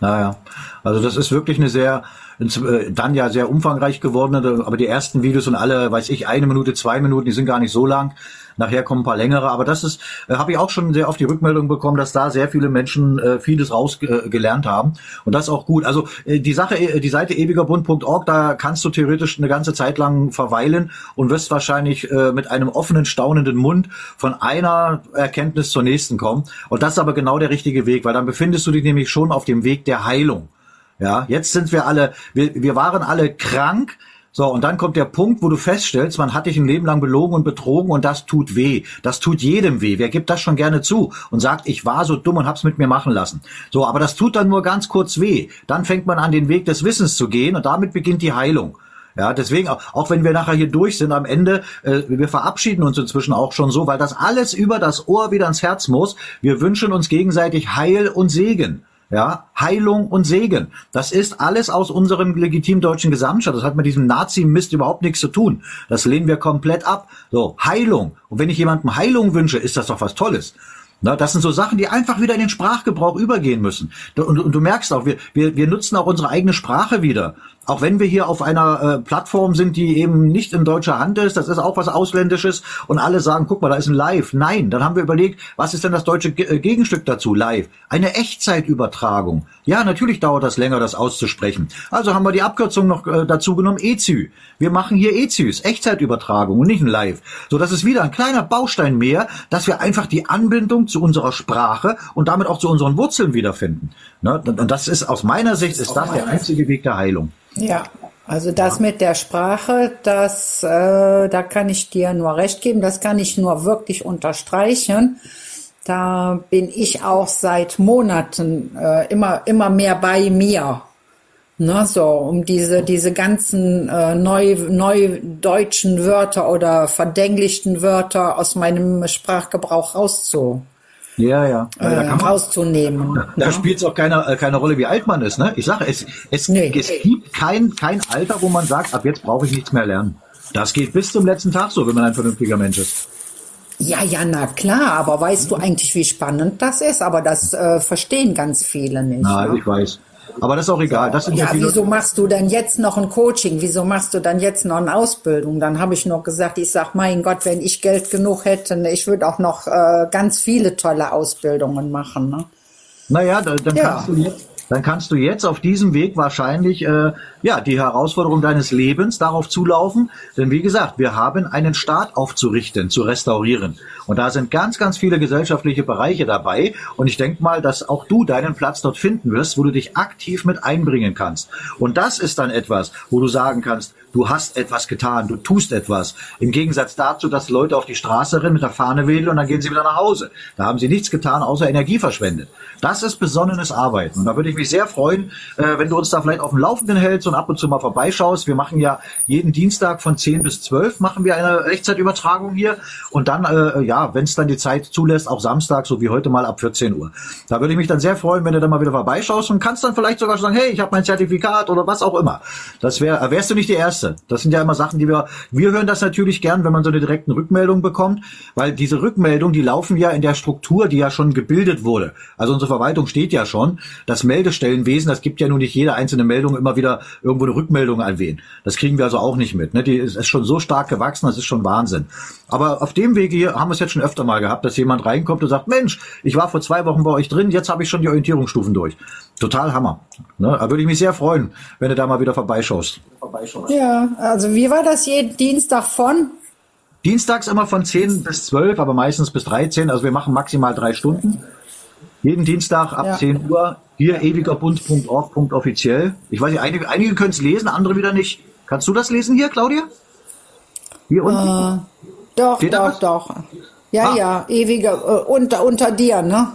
Naja, also das ist wirklich eine sehr, dann ja sehr umfangreich gewordene, aber die ersten Videos und alle, weiß ich, eine Minute, zwei Minuten, die sind gar nicht so lang. Nachher kommen ein paar längere, aber das ist, äh, habe ich auch schon sehr oft die Rückmeldung bekommen, dass da sehr viele Menschen äh, vieles rausgelernt haben und das ist auch gut. Also äh, die Sache, äh, die Seite ewigerbund.org, da kannst du theoretisch eine ganze Zeit lang verweilen und wirst wahrscheinlich äh, mit einem offenen, staunenden Mund von einer Erkenntnis zur nächsten kommen. Und das ist aber genau der richtige Weg, weil dann befindest du dich nämlich schon auf dem Weg der Heilung. Ja, jetzt sind wir alle, wir, wir waren alle krank. So, und dann kommt der Punkt, wo du feststellst, man hat dich ein Leben lang belogen und betrogen und das tut weh. Das tut jedem weh. Wer gibt das schon gerne zu und sagt, ich war so dumm und hab's mit mir machen lassen. So, aber das tut dann nur ganz kurz weh. Dann fängt man an, den Weg des Wissens zu gehen und damit beginnt die Heilung. Ja, deswegen, auch, wenn wir nachher hier durch sind am Ende, äh, wir verabschieden uns inzwischen auch schon so, weil das alles über das Ohr wieder ins Herz muss. Wir wünschen uns gegenseitig Heil und Segen. Ja, Heilung und Segen. Das ist alles aus unserem legitimen deutschen Gesamtstaat. Das hat mit diesem Nazi-Mist überhaupt nichts zu tun. Das lehnen wir komplett ab. So, Heilung. Und wenn ich jemandem Heilung wünsche, ist das doch was Tolles. Na, das sind so Sachen, die einfach wieder in den Sprachgebrauch übergehen müssen. Und, und du merkst auch, wir, wir, wir nutzen auch unsere eigene Sprache wieder. Auch wenn wir hier auf einer äh, Plattform sind, die eben nicht in deutscher Hand ist, das ist auch was Ausländisches und alle sagen, guck mal, da ist ein Live. Nein, dann haben wir überlegt, was ist denn das deutsche Ge äh, Gegenstück dazu? Live. Eine Echtzeitübertragung. Ja, natürlich dauert das länger, das auszusprechen. Also haben wir die Abkürzung noch äh, dazu genommen, EZÜ. Wir machen hier EZÜs, Echtzeitübertragung und nicht ein Live. So, das ist wieder ein kleiner Baustein mehr, dass wir einfach die Anbindung zu unserer Sprache und damit auch zu unseren Wurzeln wiederfinden. Ne? Und das ist aus meiner Sicht ist das der einzige Weg der Heilung. Ja, also das mit der Sprache, das, äh, da kann ich dir nur recht geben, das kann ich nur wirklich unterstreichen. Da bin ich auch seit Monaten äh, immer, immer mehr bei mir. Ne, so, um diese, diese ganzen äh, neu, neu deutschen Wörter oder verdänglichten Wörter aus meinem Sprachgebrauch rauszu, Ja, ja. äh, Also da kann man, rauszunehmen. da spielt es auch keine, äh, keine Rolle, wie alt man ist. Ne? Ich sage, es, es, Nee. es gibt kein, kein Alter, wo man sagt, ab jetzt brauche ich nichts mehr lernen. Das geht bis zum letzten Tag so, wenn man ein vernünftiger Mensch ist. Ja, ja, na klar, aber weißt du eigentlich, wie spannend das ist? Aber das äh, verstehen ganz viele nicht. Na, ne? ich weiß. Aber das ist auch egal. Das sind ja, Ja, viele. wieso machst du denn jetzt noch ein Coaching? Wieso machst du dann jetzt noch eine Ausbildung? Dann habe ich noch gesagt, ich sag, mein Gott, wenn ich Geld genug hätte, ne, ich würde auch noch äh, ganz viele tolle Ausbildungen machen. Ne? Naja, dann, dann, Ja. kannst du jetzt, dann kannst du jetzt auf diesem Weg wahrscheinlich äh, ja die Herausforderung deines Lebens darauf zulaufen. Denn wie gesagt, wir haben einen Staat aufzurichten, zu restaurieren. Und da sind ganz, ganz viele gesellschaftliche Bereiche dabei. Und ich denke mal, dass auch du deinen Platz dort finden wirst, wo du dich aktiv mit einbringen kannst. Und das ist dann etwas, wo du sagen kannst, du hast etwas getan, du tust etwas. Im Gegensatz dazu, dass Leute auf die Straße rennen mit der Fahne wedeln und dann gehen sie wieder nach Hause. Da haben sie nichts getan, außer Energie verschwendet. Das ist besonnenes Arbeiten. Und da würde ich mich sehr freuen, äh, wenn du uns da vielleicht auf dem Laufenden hältst und ab und zu mal vorbeischaust. Wir machen ja jeden Dienstag von 10 bis 12 machen wir eine Echtzeitübertragung hier. Und dann, äh, ja, wenn es dann die Zeit zulässt, auch Samstag, so wie heute mal ab 14 Uhr. Da würde ich mich dann sehr freuen, wenn du dann mal wieder vorbeischaust und kannst dann vielleicht sogar sagen, hey, ich habe mein Zertifikat oder was auch immer. Das wäre, äh, wärst du nicht die Erste. Das sind ja immer Sachen, die wir, wir hören das natürlich gern, wenn man so eine direkten Rückmeldung bekommt, weil diese Rückmeldungen, die laufen ja in der Struktur, die ja schon gebildet wurde. Also unsere Verwaltung steht ja schon. Das Meldestellenwesen, das gibt ja nun nicht jede einzelne Meldung immer wieder irgendwo eine Rückmeldung erwähnen. Das kriegen wir also auch nicht mit. Ne? Die ist, ist schon so stark gewachsen, das ist schon Wahnsinn. Aber auf dem Wege hier haben wir es jetzt schon öfter mal gehabt, dass jemand reinkommt und sagt, Mensch, ich war vor zwei Wochen bei euch drin, jetzt habe ich schon die Orientierungsstufen durch. Total Hammer. Ne? Da würde ich mich sehr freuen, wenn du da mal wieder vorbeischaust. Ja, also wie war das jeden Dienstag von? Dienstags immer von 10 bis 12, aber meistens bis 13. Also wir machen maximal drei Stunden. Jeden Dienstag ab Ja. 10 Uhr. Hier ewigerbund.org.offiziell. Ich weiß nicht, einige, einige können es lesen, andere wieder nicht. Kannst du das lesen hier, Claudia? Hier unten? Doch, Steht doch, doch. Ja, Ah. ja, ewiger, äh, unter, unter dir, ne?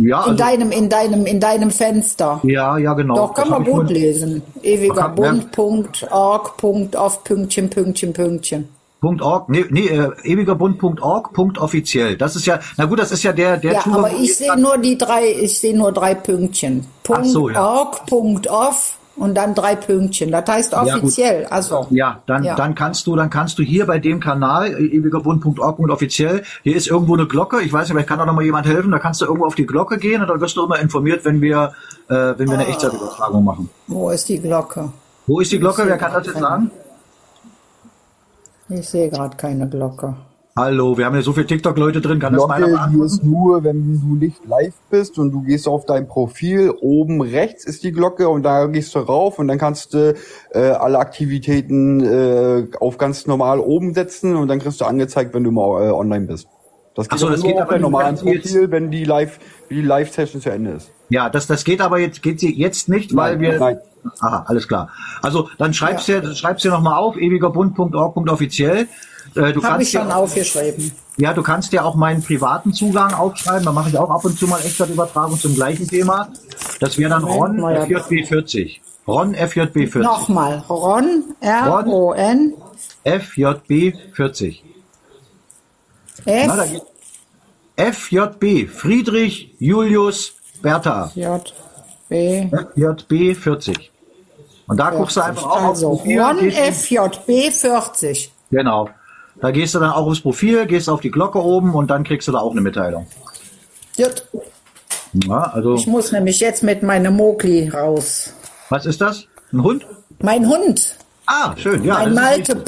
Ja, In also, deinem, in deinem, in deinem Fenster. ja, ja, genau. Doch, kann Das man gut lesen. ewigerbund.org.auf Pünktchen, Pünktchen, Pünktchen. Punkt .org, nee, nee äh, ewigerbund.org, Punkt offiziell. Das ist ja, na gut, das ist ja der, der Ja, Tour, aber ich sehe nur die drei, ich sehe nur drei Pünktchen. Ach so, ja. Punkt .org, Punkt .off und dann drei Pünktchen. Das heißt offiziell. also. Ja, dann, Ja. dann kannst du, dann kannst du hier bei dem Kanal, äh, ewigerbund.org und offiziell, hier ist irgendwo eine Glocke, ich weiß nicht, vielleicht kann da noch mal jemand helfen, da kannst du irgendwo auf die Glocke gehen und dann wirst du immer informiert, wenn wir, äh, wenn wir eine Echtzeitübertragung machen. Wo ist die Glocke? Wo ist die Glocke? Wer kann das jetzt sagen? Ich sehe gerade keine Glocke. Hallo, wir haben ja so viele TikTok-Leute drin, kann das meiner Glocke, die beantworten? ist nur, wenn du nicht live bist und du gehst auf dein Profil, oben rechts ist die Glocke und da gehst du rauf und dann kannst du äh, alle Aktivitäten äh, auf ganz normal oben setzen und dann kriegst du angezeigt, wenn du mal äh, online bist. Das geht so, aber das nur geht auf aber normalen Profil, wenn die Live, die Live-Session zu Ende ist. Ja, das, das geht aber jetzt, geht sie jetzt nicht, weil Nein, wir, nein. aha, alles klar. Also, dann schreibst du, schreibst du nochmal auf, ewigerbund.org.offiziell. Äh, du Habe kannst ich schon ja, aufgeschrieben. ja, du kannst ja auch meinen privaten Zugang aufschreiben, da mache ich auch ab und zu mal Echtzeitübertragung zum gleichen Thema. Das wäre dann Ron Moment mal, ja. FJB40. Ron FJB40. Nochmal. Ron, Ron. R-O-N, FJB40. F, FJB, Friedrich Julius Bertha. J, B. FJB 40. Und da guckst du einfach auch aufs Also, Profil. Ron FJB 40. Genau. Da gehst du dann auch aufs Profil, gehst auf die Glocke oben und dann kriegst du da auch eine Mitteilung. Gut. Ja, also, Ich muss nämlich jetzt mit meinem Mogli raus. was ist das? Ein Hund? Mein Hund, Ah, schön, ja. ein richtig.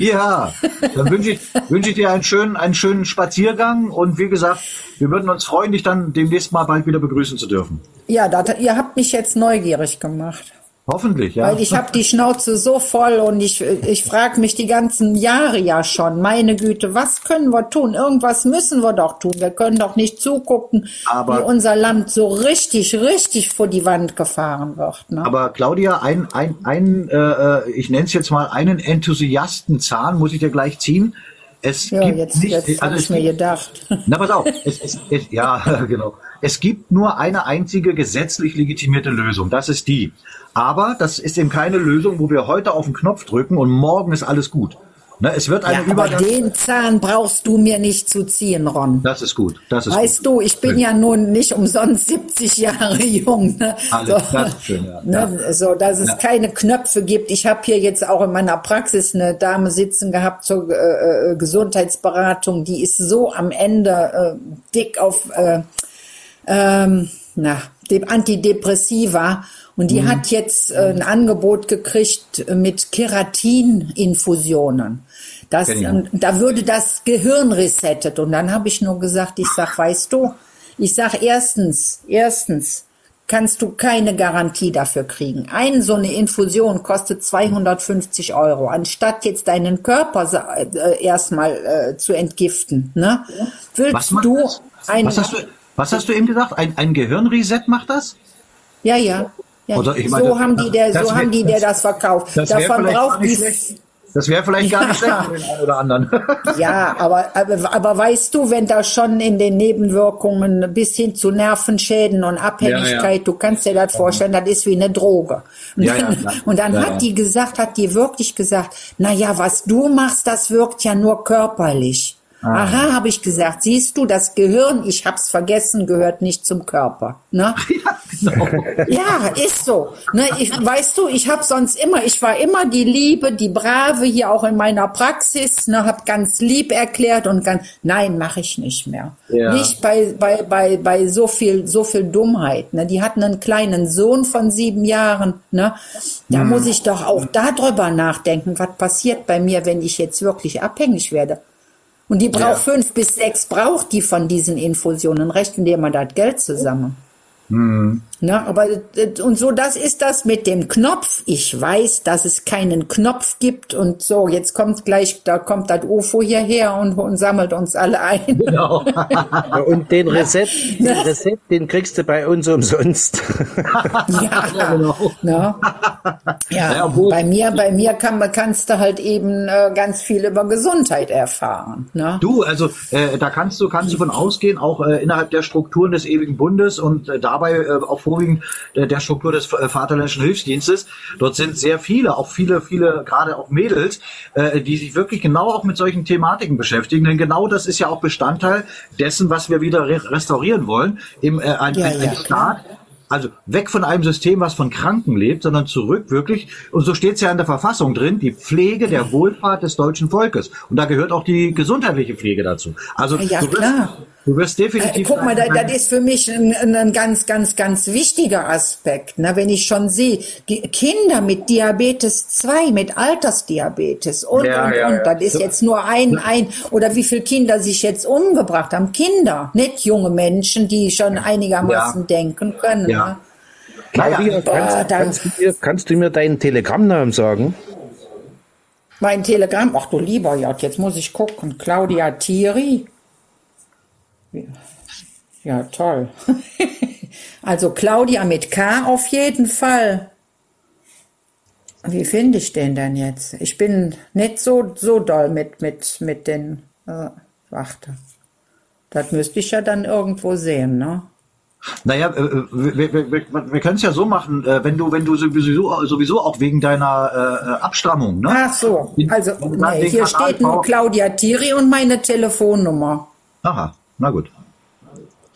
Ja, dann wünsche ich, wünsche ich dir einen schönen, einen schönen Spaziergang und wie gesagt, wir würden uns freuen, dich dann demnächst mal bald wieder begrüßen zu dürfen. Ja, das, ihr habt mich jetzt neugierig gemacht. Hoffentlich, ja. Weil ich habe die Schnauze so voll und ich, ich frage mich die ganzen Jahre ja schon, meine Güte, was können wir tun? Irgendwas müssen wir doch tun. Wir können doch nicht zugucken, Aber- wie unser Land so richtig, richtig vor die Wand gefahren wird. Ne? Aber Claudia, ein, ein, ein äh, äh, ich nenne es jetzt mal einen Enthusiastenzahn, muss ich dir gleich ziehen. Es ja, gibt jetzt, nicht, jetzt habe also ich es mir gedacht. na pass auf, es, es, es, ja genau. Es gibt nur eine einzige gesetzlich legitimierte Lösung. Das ist die. Aber das ist eben keine Lösung, wo wir heute auf den Knopf drücken und morgen ist alles gut. Ne, es wird Ja, eine aber Übergang. den Zahn brauchst du mir nicht zu ziehen, Ron. Das ist gut. Das ist Weißt gut. du, ich bin ja nun nicht umsonst 70 Jahre jung. Ne? Alles, das ist schön, ja. Ne? So, dass es Ja. keine Knöpfe gibt. Ich habe hier jetzt auch in meiner Praxis eine Dame sitzen gehabt zur äh, äh, Gesundheitsberatung. Die ist so am Ende äh, dick auf äh, ähm, na, dem Antidepressiva. Und Mhm. die hat jetzt äh, ein Angebot gekriegt mit Keratininfusionen. Das, ähm, da würde das Gehirn resettet. Und dann habe ich nur gesagt, ich sag, weißt du, ich sag erstens, erstens kannst du keine Garantie dafür kriegen. Eine so eine Infusion kostet 250 Euro, anstatt jetzt deinen Körper äh, erstmal äh, zu entgiften. Ne? Willst du das? eine, Was hast du, was hast du eben gesagt? Ein, ein Gehirnreset macht das? Ja, ja. Ja. Oder ich meine, so das- haben die der, das so wär- haben die der das verkauft. Das wäre Davon vielleicht gar braucht nicht die. Das wäre vielleicht gar nicht Ja. schlecht für den einen oder anderen. Ja, aber, aber, aber weißt du, wenn da schon in den Nebenwirkungen bis hin zu Nervenschäden und Abhängigkeit, Ja, ja. du kannst dir das vorstellen, das ist wie eine Droge. Und dann, und dann hat die gesagt, hat die wirklich gesagt, na ja, was du machst, das wirkt ja nur körperlich. Ah. Aha, habe ich gesagt. Siehst du, das Gehirn, ich hab's vergessen, gehört nicht zum Körper. Ne? genau. Ja, ist so. Ne, ich, weißt du, ich habe sonst immer, ich war immer die Liebe, die Brave hier auch in meiner Praxis, ne, habe ganz lieb erklärt und ganz, nein, mache ich nicht mehr. Ja. Nicht bei, bei, bei, bei so viel, so viel Dummheit. Ne. Die hatten einen kleinen Sohn von sieben Jahren. Ne. Da Hm. muss ich doch auch darüber nachdenken, was passiert bei mir, wenn ich jetzt wirklich abhängig werde. Und die braucht Ja. fünf bis sechs, braucht die von diesen Infusionen. Rechnen dir mal das Geld zusammen. Na, aber äh, und so das ist das mit dem Knopf. Ich weiß, dass es keinen Knopf gibt und so. Jetzt kommt gleich, da kommt das UFO hierher und, und sammelt uns alle ein. Genau. Ja, und den Reset, den Reset, den kriegst du bei uns umsonst. Ja, genau. ne? ja. Ja, bei mir, bei mir kann, kannst du halt eben äh, ganz viel über Gesundheit erfahren. Ne? Du, also äh, da kannst du kannst du von ausgehen, auch äh, innerhalb der Strukturen des ewigen Bundes und äh, dabei äh, auch vorwiegend äh, der Struktur des äh, Vaterländischen Hilfsdienstes. Dort sind sehr viele, auch viele, viele, gerade auch Mädels, äh, die sich wirklich genau auch mit solchen Thematiken beschäftigen. Denn genau das ist ja auch Bestandteil dessen, was wir wieder re restaurieren wollen. Im äh, ein, Ja, ein, ein ja, Staat, also weg von einem System, was von Kranken lebt, sondern zurück wirklich, und so steht es ja in der Verfassung drin, die Pflege der Wohlfahrt des deutschen Volkes. Und da gehört auch die gesundheitliche Pflege dazu. Also Ja, du, wirst, klar. du wirst Äh, definitiv... guck mal, da, das ist für mich ein, ein, ganz, ganz, ganz wichtiger Aspekt. Ne? Wenn ich schon sehe, Kinder mit Diabetes 2, mit Altersdiabetes und, Ja, und, ja, und. Das ist jetzt nur ein, ein, oder wie viele Kinder sich jetzt umgebracht haben. Kinder, nicht junge Menschen, die schon einigermaßen denken können. Ja. Claudia, kannst, kannst, du mir, kannst du mir deinen Telegram-Namen sagen? Mein Telegramm, ach du lieber Gott, jetzt muss ich gucken. Claudia Thierry. Ja, toll. also Claudia mit K auf jeden Fall. Wie finde ich den denn jetzt? Ich bin nicht so, so doll mit, mit, mit den, äh, warte. Das müsste ich ja dann irgendwo sehen, ne? Naja, äh, wir, wir, wir, wir können es ja so machen, äh, wenn du, wenn du sowieso, sowieso auch wegen deiner äh, äh, Abstammung, ne? Ach so, also, nee, hier Kanal steht nur brauch- Claudia Thierry und meine Telefonnummer. Aha, na gut.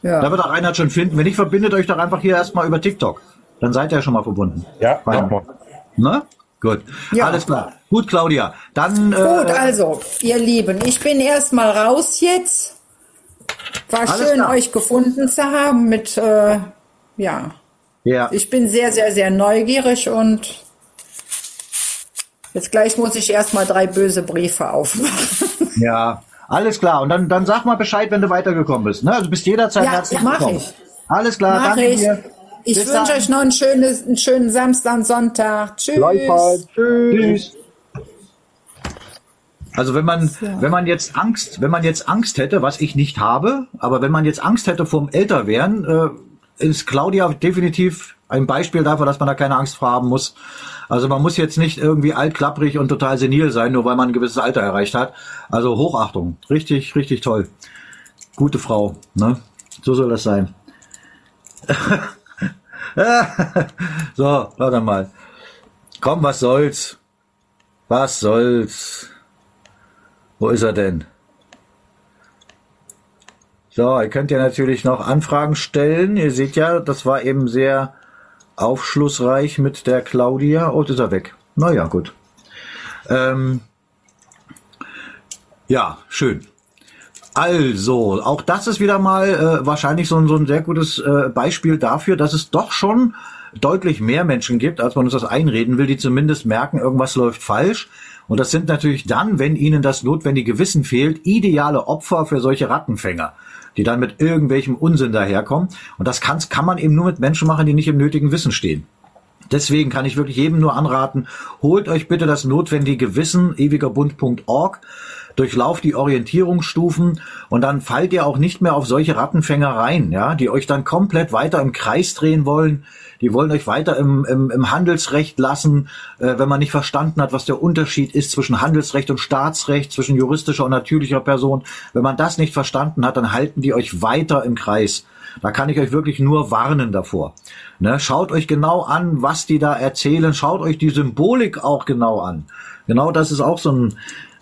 Ja. Da wird der Reinhard schon finden. Wenn nicht, verbindet euch doch einfach hier erstmal über TikTok. Dann seid ihr schon mal verbunden. Ja, mach mal. Ne? Gut. Ja. Alles klar. Gut, Claudia. Dann äh, Gut, also, ihr Lieben, ich bin erstmal raus jetzt. War Alles schön, klar. euch gefunden zu haben mit, äh, ja, ja. ich bin sehr, sehr, sehr neugierig und jetzt gleich muss ich erstmal drei böse Briefe aufmachen. Ja, alles klar. Und dann, dann sag mal Bescheid, wenn du weitergekommen bist. Ne? Also bist jederzeit Ja, herzlich mach willkommen. ich. Alles klar, Mach danke ich. dir. Ich Bis wünsche dann. euch noch einen, schönes, einen schönen Samstag und Sonntag. Tschüss. Gleichfalls. Tschüss. Also wenn man, wenn man jetzt Angst, wenn man jetzt Angst hätte, was ich nicht habe, aber wenn man jetzt Angst hätte vom Älterwerden, äh, ist Claudia definitiv ein Beispiel dafür, dass man da keine Angst vor haben muss. Also man muss jetzt nicht irgendwie altklapprig und total senil sein, nur weil man ein gewisses Alter erreicht hat. Also Hochachtung. Richtig, richtig toll. Gute Frau, ne? So soll das sein. so, warte mal. Komm, was soll's? Was soll's? Wo ist er denn? So, ihr könnt ja natürlich noch Anfragen stellen. Ihr seht ja, das war eben sehr aufschlussreich mit der Claudia. Oh, ist er weg. Naja, gut. Ähm, ja, schön. Also, auch das ist wieder mal äh, wahrscheinlich so ein, so ein sehr gutes äh, Beispiel dafür, dass es doch schon deutlich mehr Menschen gibt, als man uns das einreden will, die zumindest merken, irgendwas läuft falsch. Und das sind natürlich dann, wenn ihnen das notwendige Wissen fehlt, ideale Opfer für solche Rattenfänger, die dann mit irgendwelchem Unsinn daherkommen. Und das kann, kann man eben nur mit Menschen machen, die nicht im nötigen Wissen stehen. Deswegen kann ich wirklich jedem nur anraten, holt euch bitte das notwendige Wissen, ewigerbund.org, durchlauft die Orientierungsstufen und dann fallt ihr auch nicht mehr auf solche Rattenfänger rein, ja, die euch dann komplett weiter im Kreis drehen wollen. Die wollen euch weiter im, im, im Handelsrecht lassen, äh, wenn man nicht verstanden hat, was der Unterschied ist zwischen Handelsrecht und Staatsrecht, zwischen juristischer und natürlicher Person. Wenn man das nicht verstanden hat, dann halten die euch weiter im Kreis. Da kann ich euch wirklich nur warnen davor. Ne, schaut euch genau an, was die da erzählen. Schaut euch die Symbolik auch genau an. Genau das ist auch so ein,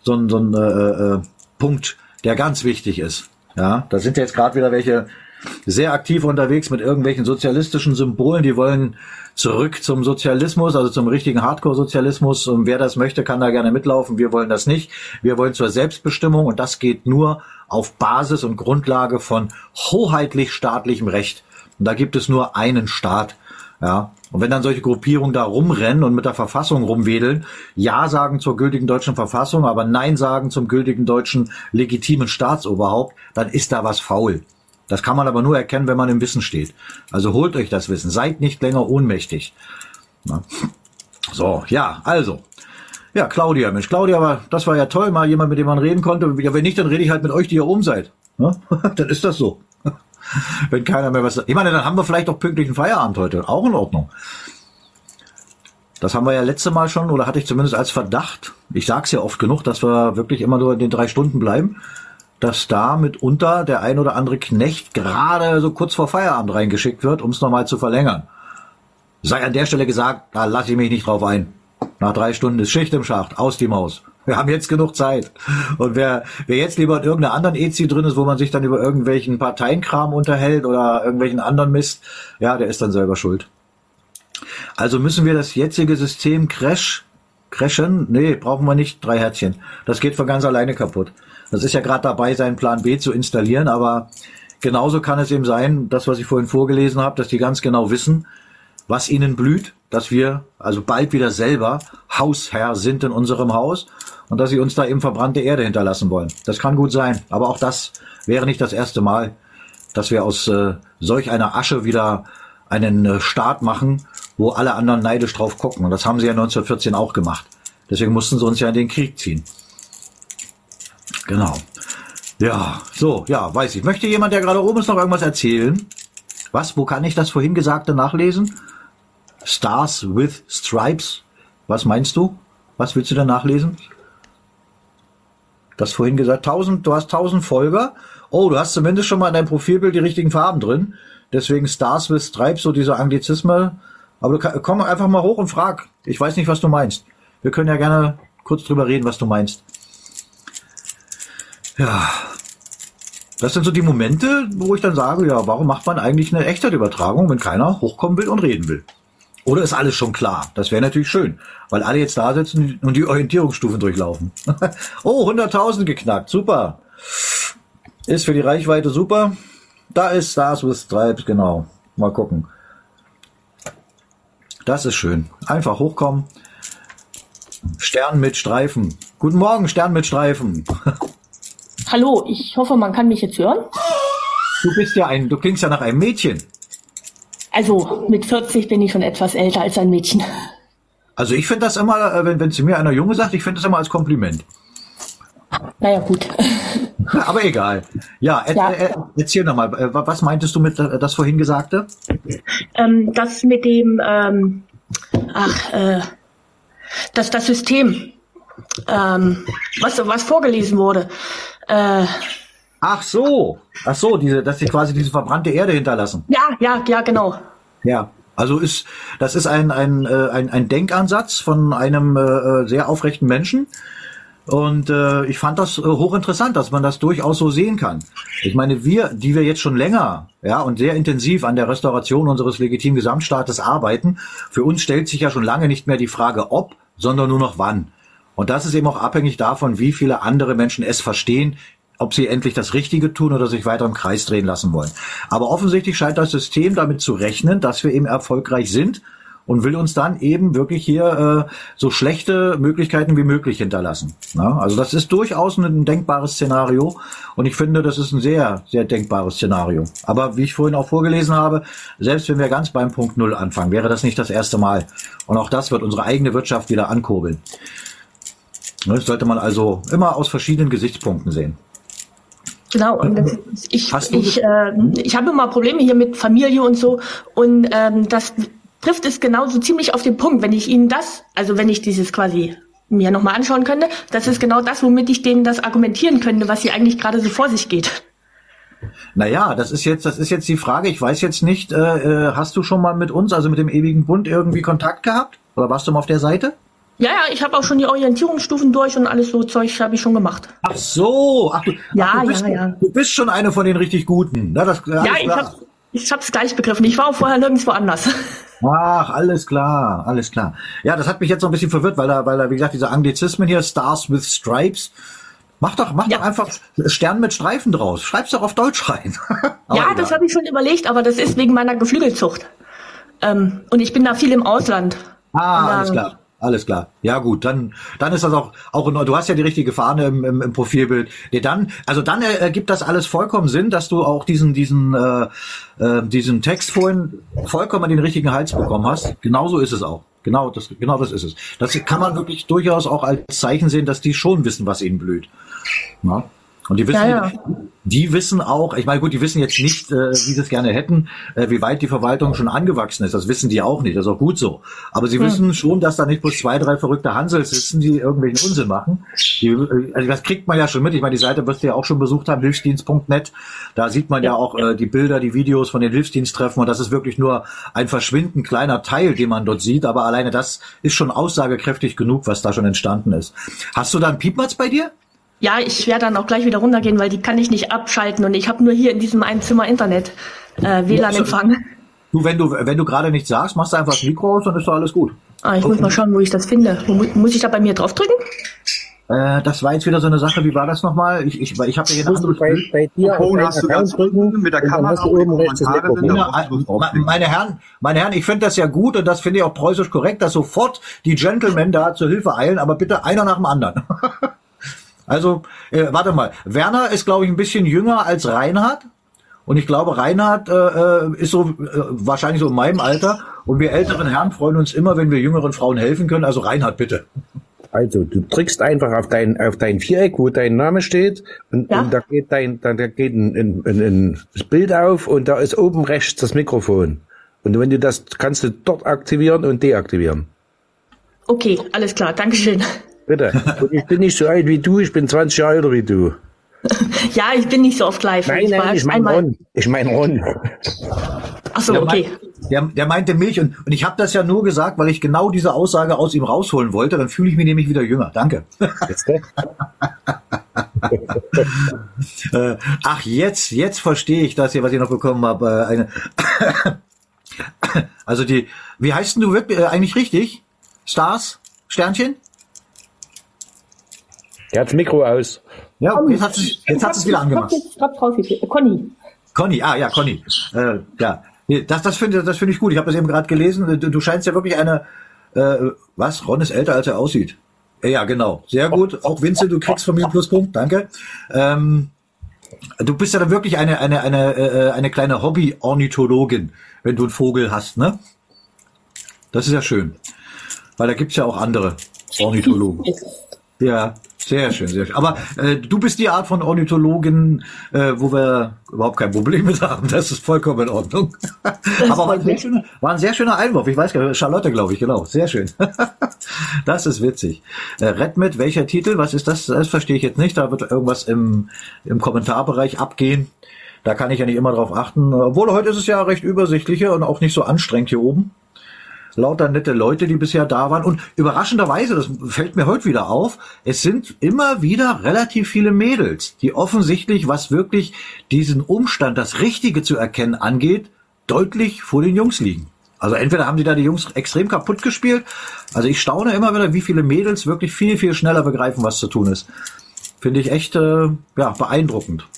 so ein, so ein äh, äh, Punkt, der ganz wichtig ist. Ja, da sind jetzt gerade wieder welche sehr aktiv unterwegs mit irgendwelchen sozialistischen Symbolen. Die wollen zurück zum Sozialismus, also zum richtigen Hardcore-Sozialismus. Und wer das möchte, kann da gerne mitlaufen. Wir wollen das nicht. Wir wollen zur Selbstbestimmung und das geht nur auf Basis und Grundlage von hoheitlich staatlichem Recht. Und da gibt es nur einen Staat. Ja. Und wenn dann solche Gruppierungen da rumrennen und mit der Verfassung rumwedeln, Ja sagen zur gültigen deutschen Verfassung, aber Nein sagen zum gültigen deutschen legitimen Staatsoberhaupt, dann ist da was faul. Das kann man aber nur erkennen, wenn man im Wissen steht. Also holt euch das Wissen. Seid nicht länger ohnmächtig. Na? So, ja, also. Ja, Claudia, Mensch, Claudia, aber das war ja toll, mal jemand, mit dem man reden konnte. Ja, wenn nicht, dann rede ich halt mit euch, die ihr oben seid. Ne? dann ist das so. Wenn keiner mehr was. Ich meine, dann haben wir vielleicht auch pünktlichen Feierabend heute. Auch in Ordnung. Das haben wir ja letzte Mal schon, oder hatte ich zumindest als Verdacht. Ich sag's ja oft genug, dass wir wirklich immer nur in den drei Stunden bleiben, dass da mitunter der ein oder andere Knecht gerade so kurz vor Feierabend reingeschickt wird, um es nochmal zu verlängern. Sei an der Stelle gesagt, da lasse ich mich nicht drauf ein. Nach drei Stunden ist Schicht im Schacht, aus die Maus. Wir haben jetzt genug Zeit. Und wer, wer jetzt lieber in irgendeiner anderen EZI drin ist, wo man sich dann über irgendwelchen Parteienkram unterhält oder irgendwelchen anderen Mist, ja, der ist dann selber schuld. Also müssen wir das jetzige System crash, crashen? Nee, brauchen wir nicht, drei Herzchen. Das geht von ganz alleine kaputt. Das ist ja gerade dabei, seinen Plan B zu installieren, aber genauso kann es eben sein, das, was ich vorhin vorgelesen habe, dass die ganz genau wissen, was ihnen blüht, dass wir also bald wieder selber Hausherr sind in unserem Haus und dass sie uns da eben verbrannte Erde hinterlassen wollen. Das kann gut sein, aber auch das wäre nicht das erste Mal, dass wir aus äh, solch einer Asche wieder einen äh, Staat machen, wo alle anderen neidisch drauf gucken. Und das haben sie ja 1914 auch gemacht. Deswegen mussten sie uns ja in den Krieg ziehen. Genau. Ja, so, ja, weiß ich. Möchte jemand, der gerade oben ist, noch irgendwas erzählen? Was? Wo kann ich das vorhin Gesagte nachlesen? Stars with Stripes. Was meinst du? Was willst du da nachlesen? Das vorhin gesagt, 1000, du hast 1000 Folger. Oh, du hast zumindest schon mal in deinem Profilbild die richtigen Farben drin. Deswegen Stars with Stripes, so diese Anglizismen. Aber du komm einfach mal hoch und frag. Ich weiß nicht, was du meinst. Wir können ja gerne kurz drüber reden, was du meinst. Ja. Das sind so die Momente, wo ich dann sage, ja, warum macht man eigentlich eine Echtzeitübertragung, wenn keiner hochkommen will und reden will? Oder ist alles schon klar? Das wäre natürlich schön, weil alle jetzt da sitzen und die Orientierungsstufen durchlaufen. oh, 100.000 geknackt, super. Ist für die Reichweite super. Da ist Stars with Stripes, genau. Mal gucken. Das ist schön. Einfach hochkommen. Stern mit Streifen. Guten Morgen, Stern mit Streifen. Hallo, ich hoffe, man kann mich jetzt hören. Du bist ja ein, du klingst ja nach einem Mädchen. Also mit 40 bin ich schon etwas älter als ein Mädchen. Also ich finde das immer, äh, wenn, wenn zu mir einer Junge sagt, ich finde das immer als Kompliment. Naja, gut. Aber egal. Ja, er, ja. Er, erzähl nochmal, äh, was meintest du mit äh, das vorhin Gesagte? Ähm, das mit dem, ähm, ach, äh, das, das System, ähm, was, was vorgelesen wurde. Äh, ach so, ach so, diese, dass sie quasi diese verbrannte Erde hinterlassen. Ja, ja, ja, genau. Ja, also ist das ist ein ein äh, ein, ein Denkansatz von einem äh, sehr aufrechten Menschen und äh, ich fand das äh, hochinteressant, dass man das durchaus so sehen kann. Ich meine, wir, die wir jetzt schon länger ja, und sehr intensiv an der Restauration unseres legitimen Gesamtstaates arbeiten, für uns stellt sich ja schon lange nicht mehr die Frage ob, sondern nur noch wann. Und das ist eben auch abhängig davon, wie viele andere Menschen es verstehen, ob sie endlich das Richtige tun oder sich weiter im Kreis drehen lassen wollen. Aber offensichtlich scheint das System damit zu rechnen, dass wir eben erfolgreich sind und will uns dann eben wirklich hier äh, so schlechte Möglichkeiten wie möglich hinterlassen. Na, also das ist durchaus ein denkbares Szenario und ich finde, das ist ein sehr, sehr denkbares Szenario. Aber wie ich vorhin auch vorgelesen habe, selbst wenn wir ganz beim Punkt Null anfangen, wäre das nicht das erste Mal. Und auch das wird unsere eigene Wirtschaft wieder ankurbeln. Das sollte man also immer aus verschiedenen Gesichtspunkten sehen. Genau, und das, ich, ich, äh, ich habe immer Probleme hier mit Familie und so und ähm, das trifft es genauso ziemlich auf den Punkt. Wenn ich Ihnen das, also wenn ich dieses quasi mir nochmal anschauen könnte, das ist genau das, womit ich denen das argumentieren könnte, was hier eigentlich gerade so vor sich geht. Naja, das ist jetzt, das ist jetzt die Frage. Ich weiß jetzt nicht, äh, äh, hast du schon mal mit uns, also mit dem ewigen Bund, irgendwie Kontakt gehabt? Oder warst du mal auf der Seite? Ja, ja, ich habe auch schon die Orientierungsstufen durch und alles so Zeug habe ich schon gemacht. Ach so, ach du, ja, ach, du bist, ja, ja. Du bist schon eine von den richtig Guten. Na, das, ja, ich habe ich hab's gleich begriffen. Ich war auch vorher nirgendwo anders. Ach, alles klar, alles klar. Ja, das hat mich jetzt noch ein bisschen verwirrt, weil da, weil da, wie gesagt, diese Anglizismen hier, Stars with Stripes, mach doch, mach ja. doch einfach Stern mit Streifen draus. Schreib's doch auf Deutsch rein. ja, egal. das habe ich schon überlegt, aber das ist wegen meiner Geflügelzucht. Ähm, und ich bin da viel im Ausland. Ah, alles klar. Alles klar. Ja gut, dann dann ist das auch auch in, du hast ja die richtige Fahne im, im, im Profilbild. Nee, dann also dann ergibt das alles vollkommen Sinn, dass du auch diesen diesen äh, äh, diesen Text vorhin vollkommen den richtigen Hals bekommen hast. Genauso ist es auch. Genau das genau das ist es. Das kann man wirklich durchaus auch als Zeichen sehen, dass die schon wissen, was ihnen blüht. Ja? Und die wissen, Ja, ja. die wissen auch, ich meine, gut, die wissen jetzt nicht, äh, wie sie es gerne hätten, äh, wie weit die Verwaltung schon angewachsen ist. Das wissen die auch nicht, das ist auch gut so. Aber sie wissen schon, dass da nicht bloß zwei, drei verrückte Hansels sitzen, die irgendwelchen Unsinn machen. Die, äh, also das kriegt man ja schon mit. Ich meine, die Seite wirst du ja auch schon besucht haben, hilfsdienst.net. Da sieht man ja, auch äh, die Bilder, die Videos von den Hilfsdiensttreffen und das ist wirklich nur ein verschwindend kleiner Teil, den man dort sieht. Aber alleine das ist schon aussagekräftig genug, was da schon entstanden ist. Hast du da einen Piepmatz bei dir? Ja, ich werde dann auch gleich wieder runtergehen, weil die kann ich nicht abschalten und ich habe nur hier in diesem einen Zimmer Internet, äh, WLAN-Empfang. Du, wenn du, wenn du gerade nichts sagst, machst du einfach das Mikro aus, dann ist doch alles gut. Ah, ich muss mal schauen, wo ich das finde. Wo, mu- muss ich da bei mir draufdrücken? Äh, das war jetzt wieder so eine Sache, wie war das nochmal? Ich, ich, ich habe ja hier ein anderes bei, bei dir deinen hast du ganz unten mit der und Kamera hast du und oben rechts das me- meine Herren, meine Herren, ich finde das ja gut und das finde ich auch preußisch korrekt, dass sofort die Gentlemen da zur Hilfe eilen, aber bitte einer nach dem anderen. also, äh, warte mal, Werner ist, glaube ich, ein bisschen jünger als Reinhard. Und ich glaube, Reinhard äh, äh, ist so äh, wahrscheinlich so in meinem Alter. Und wir älteren Herren freuen uns immer, wenn wir jüngeren Frauen helfen können. Also Reinhard, bitte. Also, du drückst einfach auf dein, auf dein Viereck, wo dein Name steht, und, Ja. und da geht dein, da, da geht ein, ein, ein, ein das Bild auf und da ist oben rechts das Mikrofon. Und wenn du das, kannst du dort aktivieren und deaktivieren. Okay, alles klar, Dankeschön. Bitte. Und ich bin nicht so alt wie du, ich bin 20 Jahre älter wie du. Ja, ich bin nicht so oft live. Nein, war nein, ich meine Ron. Ich meine Ron. Ach so, Der, okay. der, der meinte Milch und, und ich habe das ja nur gesagt, weil ich genau diese Aussage aus ihm rausholen wollte. Dann fühle ich mich nämlich wieder jünger. Danke. Ne? Äh, ach, jetzt, jetzt verstehe ich das hier, was ich noch bekommen habe. Äh, eine also die, wie heißt denn du wirklich, äh, eigentlich richtig? Stars? Sternchen? Er hat das Mikro aus. Ja, jetzt hat es jetzt hat's es wieder angemacht. Ich hab drauf. Conny. Conny, ah ja, Conny. Äh, ja, das, das finde das finde ich gut. Ich habe das eben gerade gelesen. Du, du scheinst ja wirklich eine, äh, was? Ron ist älter, als er aussieht. Äh, Ja, genau. Sehr gut. Auch Vinze, du kriegst von mir einen Pluspunkt. Danke. Ähm, du bist ja dann wirklich eine, eine, eine, äh, eine kleine Hobby-Ornithologin, wenn du einen Vogel hast, ne? Das ist ja schön. Weil da gibt's ja auch andere Ornithologen. Ja, sehr schön, sehr schön. Aber äh, du bist die Art von Ornithologin, äh, wo wir überhaupt kein Problem mit haben. Das ist vollkommen in Ordnung. Aber war ein, sehr schöner, war ein sehr schöner Einwurf. Ich weiß gar nicht, Charlotte, glaube ich, genau. Sehr schön. das ist witzig. Äh, Red mit, welcher Titel? Was ist das? Das verstehe ich jetzt nicht. Da wird irgendwas im, im Kommentarbereich abgehen. Da kann ich ja nicht immer drauf achten. Obwohl heute ist es ja recht übersichtlicher und auch nicht so anstrengend hier oben lauter nette Leute, die bisher da waren. Und überraschenderweise, das fällt mir heute wieder auf, es sind immer wieder relativ viele Mädels, die offensichtlich, was wirklich diesen Umstand, das Richtige zu erkennen angeht, deutlich vor den Jungs liegen. Also entweder haben die da die Jungs extrem kaputt gespielt. Also ich staune immer wieder, wie viele Mädels wirklich viel, viel schneller begreifen, was zu tun ist. Finde ich echt äh, ja, beeindruckend.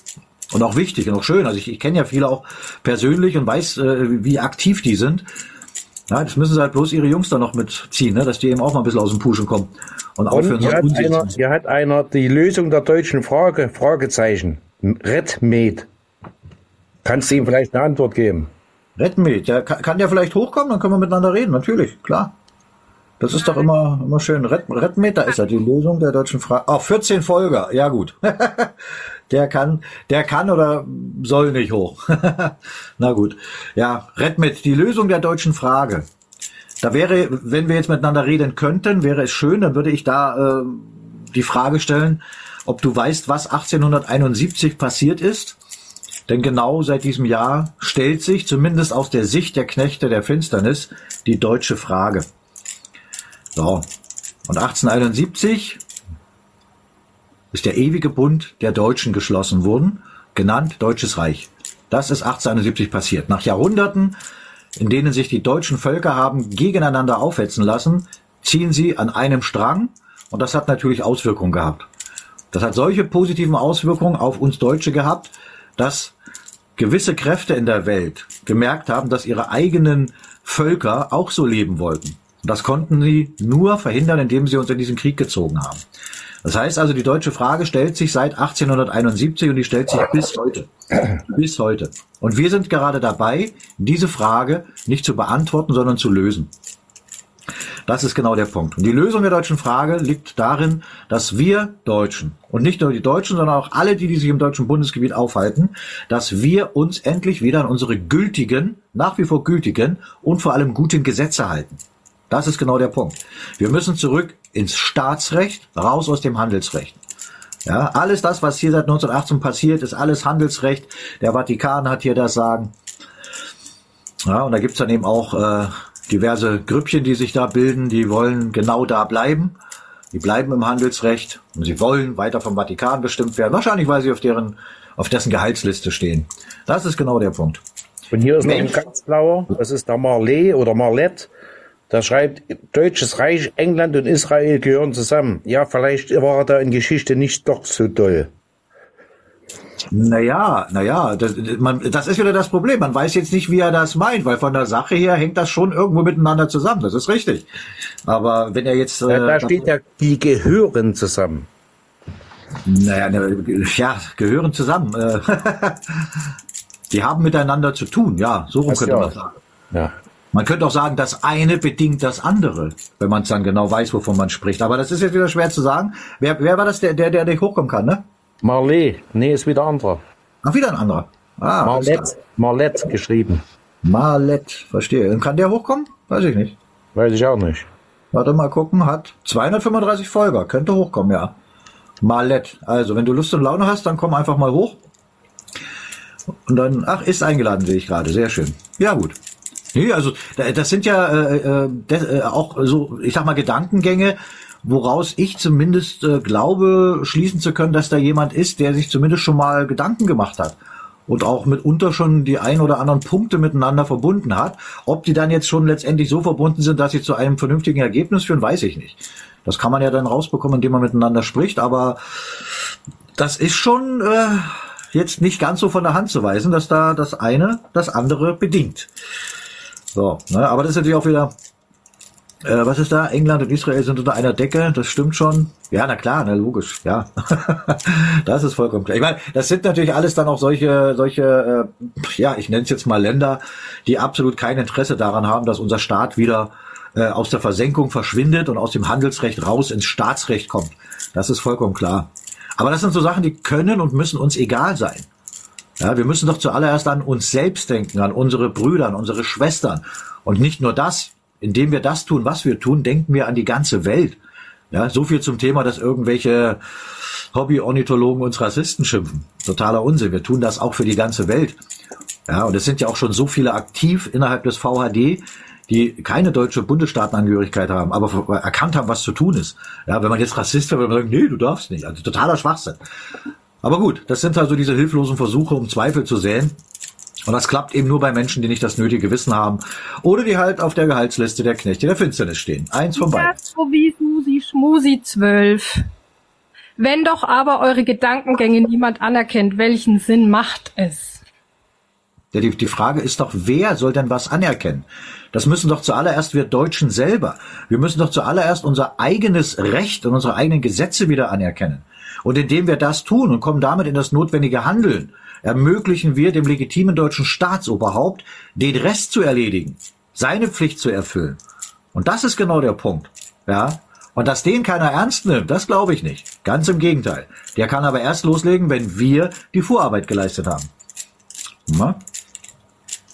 Und auch wichtig und auch schön. Also ich, ich kenne ja viele auch persönlich und weiß, äh, wie aktiv die sind. Ja, das müssen sie halt bloß ihre Jungs da noch mitziehen, ne? dass die eben auch mal ein bisschen aus dem Puschen kommen und aufhören, Und so hier hat, unsicher einer, hier hat einer die Lösung der deutschen Frage, Fragezeichen. Redmed. Kannst du ihm vielleicht eine Antwort geben? Redmed, ja, kann, kann der vielleicht hochkommen, dann können wir miteinander reden, natürlich, klar. Das ist doch immer, immer schön. Red, Redmed, da ist er, die Lösung der deutschen Frage. Oh, 14 Folger, ja gut. der kann, der kann oder soll nicht hoch. Na gut. Ja, Redmed, die Lösung der deutschen Frage. Da wäre, wenn wir jetzt miteinander reden könnten, wäre es schön, dann würde ich da äh, die Frage stellen, ob du weißt, was 1871 passiert ist. Denn genau seit diesem Jahr stellt sich, zumindest aus der Sicht der Knechte der Finsternis, die deutsche Frage. So. Und 1871 ist der ewige Bund der Deutschen geschlossen worden, genannt Deutsches Reich. Das ist 1871 passiert. Nach Jahrhunderten, in denen sich die deutschen Völker haben gegeneinander aufhetzen lassen, ziehen sie an einem Strang und das hat natürlich Auswirkungen gehabt. Das hat solche positiven Auswirkungen auf uns Deutsche gehabt, dass gewisse Kräfte in der Welt gemerkt haben, dass ihre eigenen Völker auch so leben wollten. Das konnten sie nur verhindern, indem sie uns in diesen Krieg gezogen haben. Das heißt also, die deutsche Frage stellt sich seit 1871 und die stellt sich bis heute. Bis heute. Und wir sind gerade dabei, diese Frage nicht zu beantworten, sondern zu lösen. Das ist genau der Punkt. Und die Lösung der deutschen Frage liegt darin, dass wir Deutschen und nicht nur die Deutschen, sondern auch alle, die, die sich im deutschen Bundesgebiet aufhalten, dass wir uns endlich wieder an unsere gültigen, nach wie vor gültigen und vor allem guten Gesetze halten. Das ist genau der Punkt. Wir müssen zurück ins Staatsrecht, raus aus dem Handelsrecht. Ja, alles das, was hier seit 1918 passiert, ist alles Handelsrecht. Der Vatikan hat hier das Sagen. Ja, und da gibt's dann eben auch äh, diverse Grüppchen, die sich da bilden, die wollen genau da bleiben. Die bleiben im Handelsrecht und sie wollen weiter vom Vatikan bestimmt werden. Wahrscheinlich, weil sie auf deren, auf dessen Gehaltsliste stehen. Das ist genau der Punkt. Und hier ist noch ein ganz blauer, das ist der Marley oder Marlette. Der schreibt, Deutsches Reich, England und Israel gehören zusammen. Ja, vielleicht war er da in Geschichte nicht doch so doll. Naja, naja, das, man, das ist wieder das Problem. Man weiß jetzt nicht, wie er das meint, weil von der Sache her hängt das schon irgendwo miteinander zusammen. Das ist richtig. Aber wenn er jetzt. Äh, da steht ja, die gehören zusammen. Naja, ja, gehören zusammen. Äh, die haben miteinander zu tun, ja, so rum könnte man sagen. Ja. Man könnte auch sagen, das eine bedingt das andere, wenn man es dann genau weiß, wovon man spricht. Aber das ist jetzt wieder schwer zu sagen. Wer, wer war das, der, der, der nicht hochkommen kann, ne? Marley, nee, ist wieder anderer. Ach, wieder ein anderer. Ah, Marlett, Marlett geschrieben. Marlett, verstehe. Und kann der hochkommen? Weiß ich nicht. Weiß ich auch nicht. Warte mal gucken, hat 235 Folger, könnte hochkommen, ja. Marlett. Also, wenn du Lust und Laune hast, dann komm einfach mal hoch. Und dann, ach, ist eingeladen, sehe ich gerade. Sehr schön. Ja, gut. Nee, also das sind ja äh, äh, äh, auch so, ich sag mal, Gedankengänge, woraus ich zumindest äh, glaube, schließen zu können, dass da jemand ist, der sich zumindest schon mal Gedanken gemacht hat und auch mitunter schon die ein oder anderen Punkte miteinander verbunden hat. Ob die dann jetzt schon letztendlich so verbunden sind, dass sie zu einem vernünftigen Ergebnis führen, weiß ich nicht. Das kann man ja dann rausbekommen, indem man miteinander spricht, aber das ist schon äh, jetzt nicht ganz so von der Hand zu weisen, dass da das eine das andere bedingt. So, ne, aber das ist natürlich auch wieder äh, was ist da? England und Israel sind unter einer Decke, das stimmt schon. Ja, na klar, na logisch, ja. das ist vollkommen klar. Ich meine, das sind natürlich alles dann auch solche, solche, äh, ja, ich nenne es jetzt mal Länder, die absolut kein Interesse daran haben, dass unser Staat wieder äh, aus der Versenkung verschwindet und aus dem Handelsrecht raus ins Staatsrecht kommt. Das ist vollkommen klar. Aber das sind so Sachen, die können und müssen uns egal sein. Ja, wir müssen doch zuallererst an uns selbst denken, an unsere Brüder, an unsere Schwestern. Und nicht nur das indem wir das tun, was wir tun, denken wir an die ganze Welt. Ja, so viel zum Thema, dass irgendwelche Hobby-Ornithologen uns Rassisten schimpfen. Totaler Unsinn. Wir tun das auch für die ganze Welt. Ja, und es sind ja auch schon so viele aktiv innerhalb des VHD, die keine deutsche Bundesstaatenangehörigkeit haben, aber erkannt haben, was zu tun ist. Ja, wenn man jetzt Rassist wäre, würde man sagen, nee, du darfst nicht. Also totaler Schwachsinn. Aber gut, das sind also diese hilflosen Versuche, um Zweifel zu säen. Und das klappt eben nur bei Menschen, die nicht das nötige Wissen haben oder die halt auf der Gehaltsliste der Knechte der Finsternis stehen. Eins von beiden. So wie Smusi Schmusi 12. Wenn doch aber eure Gedankengänge niemand anerkennt, welchen Sinn macht es? Ja, die, die Frage ist doch, wer soll denn was anerkennen? Das müssen doch zuallererst wir Deutschen selber. Wir müssen doch zuallererst unser eigenes Recht und unsere eigenen Gesetze wieder anerkennen. Und indem wir das tun und kommen damit in das notwendige Handeln, ermöglichen wir dem legitimen deutschen Staatsoberhaupt, den Rest zu erledigen, seine Pflicht zu erfüllen. Und das ist genau der Punkt. Ja, und dass den keiner ernst nimmt, das glaube ich nicht. Ganz im Gegenteil. Der kann aber erst loslegen, wenn wir die Vorarbeit geleistet haben. Na?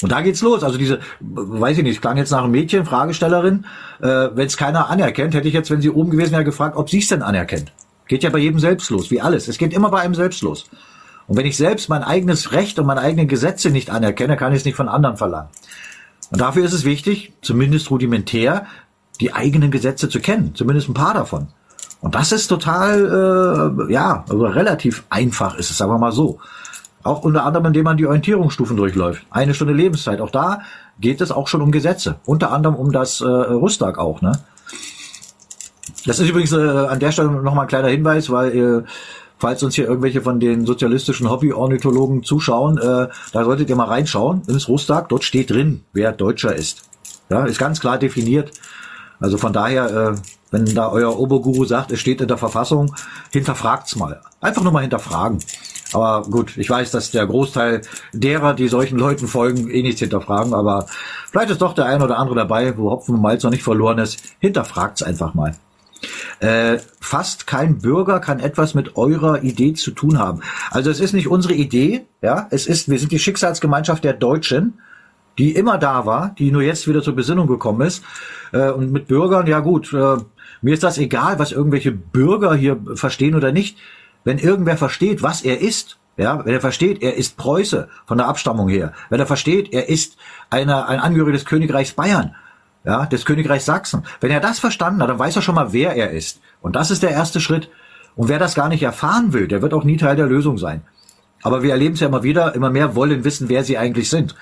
Und da geht's los. Also diese, weiß ich nicht, klang jetzt nach einem Mädchen, Fragestellerin. Äh, wenn es keiner anerkennt, hätte ich jetzt, wenn sie oben gewesen wäre, gefragt, ob sie es denn anerkennt. Geht ja bei jedem selbst los, wie alles. Es geht immer bei einem selbst los. Und wenn ich selbst mein eigenes Recht und meine eigenen Gesetze nicht anerkenne, kann ich es nicht von anderen verlangen. Und dafür ist es wichtig, zumindest rudimentär, die eigenen Gesetze zu kennen, zumindest ein paar davon. Und das ist total, äh, ja, also relativ einfach ist es, sagen wir mal so. Auch unter anderem, indem man die Orientierungsstufen durchläuft. Eine Stunde Lebenszeit. Auch da geht es auch schon um Gesetze. Unter anderem um das äh, Rüstag auch. Ne? Das ist übrigens äh, an der Stelle nochmal ein kleiner Hinweis, weil äh, falls uns hier irgendwelche von den sozialistischen Hobby-Ornithologen zuschauen, äh, da solltet ihr mal reinschauen ins Rustag. Dort steht drin, wer Deutscher ist. Ja, ist ganz klar definiert. Also von daher, äh, wenn da euer Oberguru sagt, es steht in der Verfassung, hinterfragt's mal. Einfach nur mal hinterfragen. Aber gut, ich weiß, dass der Großteil derer, die solchen Leuten folgen, eh nichts hinterfragen, aber vielleicht ist doch der ein oder andere dabei, wo Hopfen und Malz noch nicht verloren ist. Hinterfragt's einfach mal. Äh, fast kein Bürger kann etwas mit eurer Idee zu tun haben. Also es ist nicht unsere Idee, ja, es ist, wir sind die Schicksalsgemeinschaft der Deutschen, die immer da war, die nur jetzt wieder zur Besinnung gekommen ist. Äh, und mit Bürgern, ja gut, äh, mir ist das egal, was irgendwelche Bürger hier verstehen oder nicht. Wenn irgendwer versteht, was er ist, ja, wenn er versteht, er ist Preuße von der Abstammung her, wenn er versteht, er ist einer, ein Angehöriger des Königreichs Bayern, ja, des Königreichs Sachsen. Wenn er das verstanden hat, dann weiß er schon mal, wer er ist. Und das ist der erste Schritt. Und wer das gar nicht erfahren will, der wird auch nie Teil der Lösung sein. Aber wir erleben es ja immer wieder, immer mehr wollen wissen, wer sie eigentlich sind.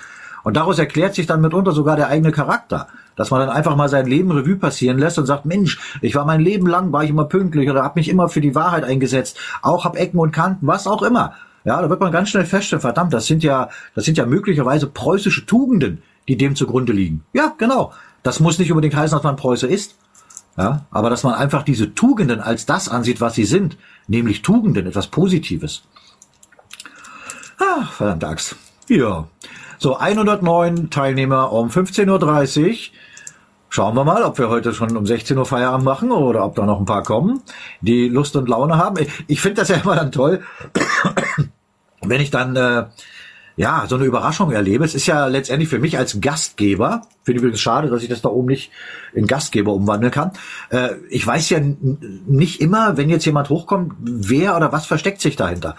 Und daraus erklärt sich dann mitunter sogar der eigene Charakter. Dass man dann einfach mal sein Leben Revue passieren lässt und sagt, Mensch, ich war mein Leben lang, war ich immer pünktlich oder habe mich immer für die Wahrheit eingesetzt. Auch hab Ecken und Kanten, was auch immer. Ja, da wird man ganz schnell feststellen, verdammt, das sind ja, das sind ja möglicherweise preußische Tugenden, die dem zugrunde liegen. Ja, genau. Das muss nicht unbedingt heißen, dass man Preuße ist. Ja, aber dass man einfach diese Tugenden als das ansieht, was sie sind, nämlich Tugenden, etwas Positives. Ah, verdammt Axt. Ja. So, 109 Teilnehmer um 15.30 Uhr. Schauen wir mal, ob wir heute schon um 16 Uhr Feierabend machen oder ob da noch ein paar kommen, die Lust und Laune haben. Ich finde das ja immer dann toll, wenn ich dann äh, ja, so eine Überraschung erlebe. Es ist ja letztendlich für mich als Gastgeber, finde übrigens schade, dass ich das da oben nicht in Gastgeber umwandeln kann. Äh, ich weiß ja nicht immer, wenn jetzt jemand hochkommt, wer oder was versteckt sich dahinter.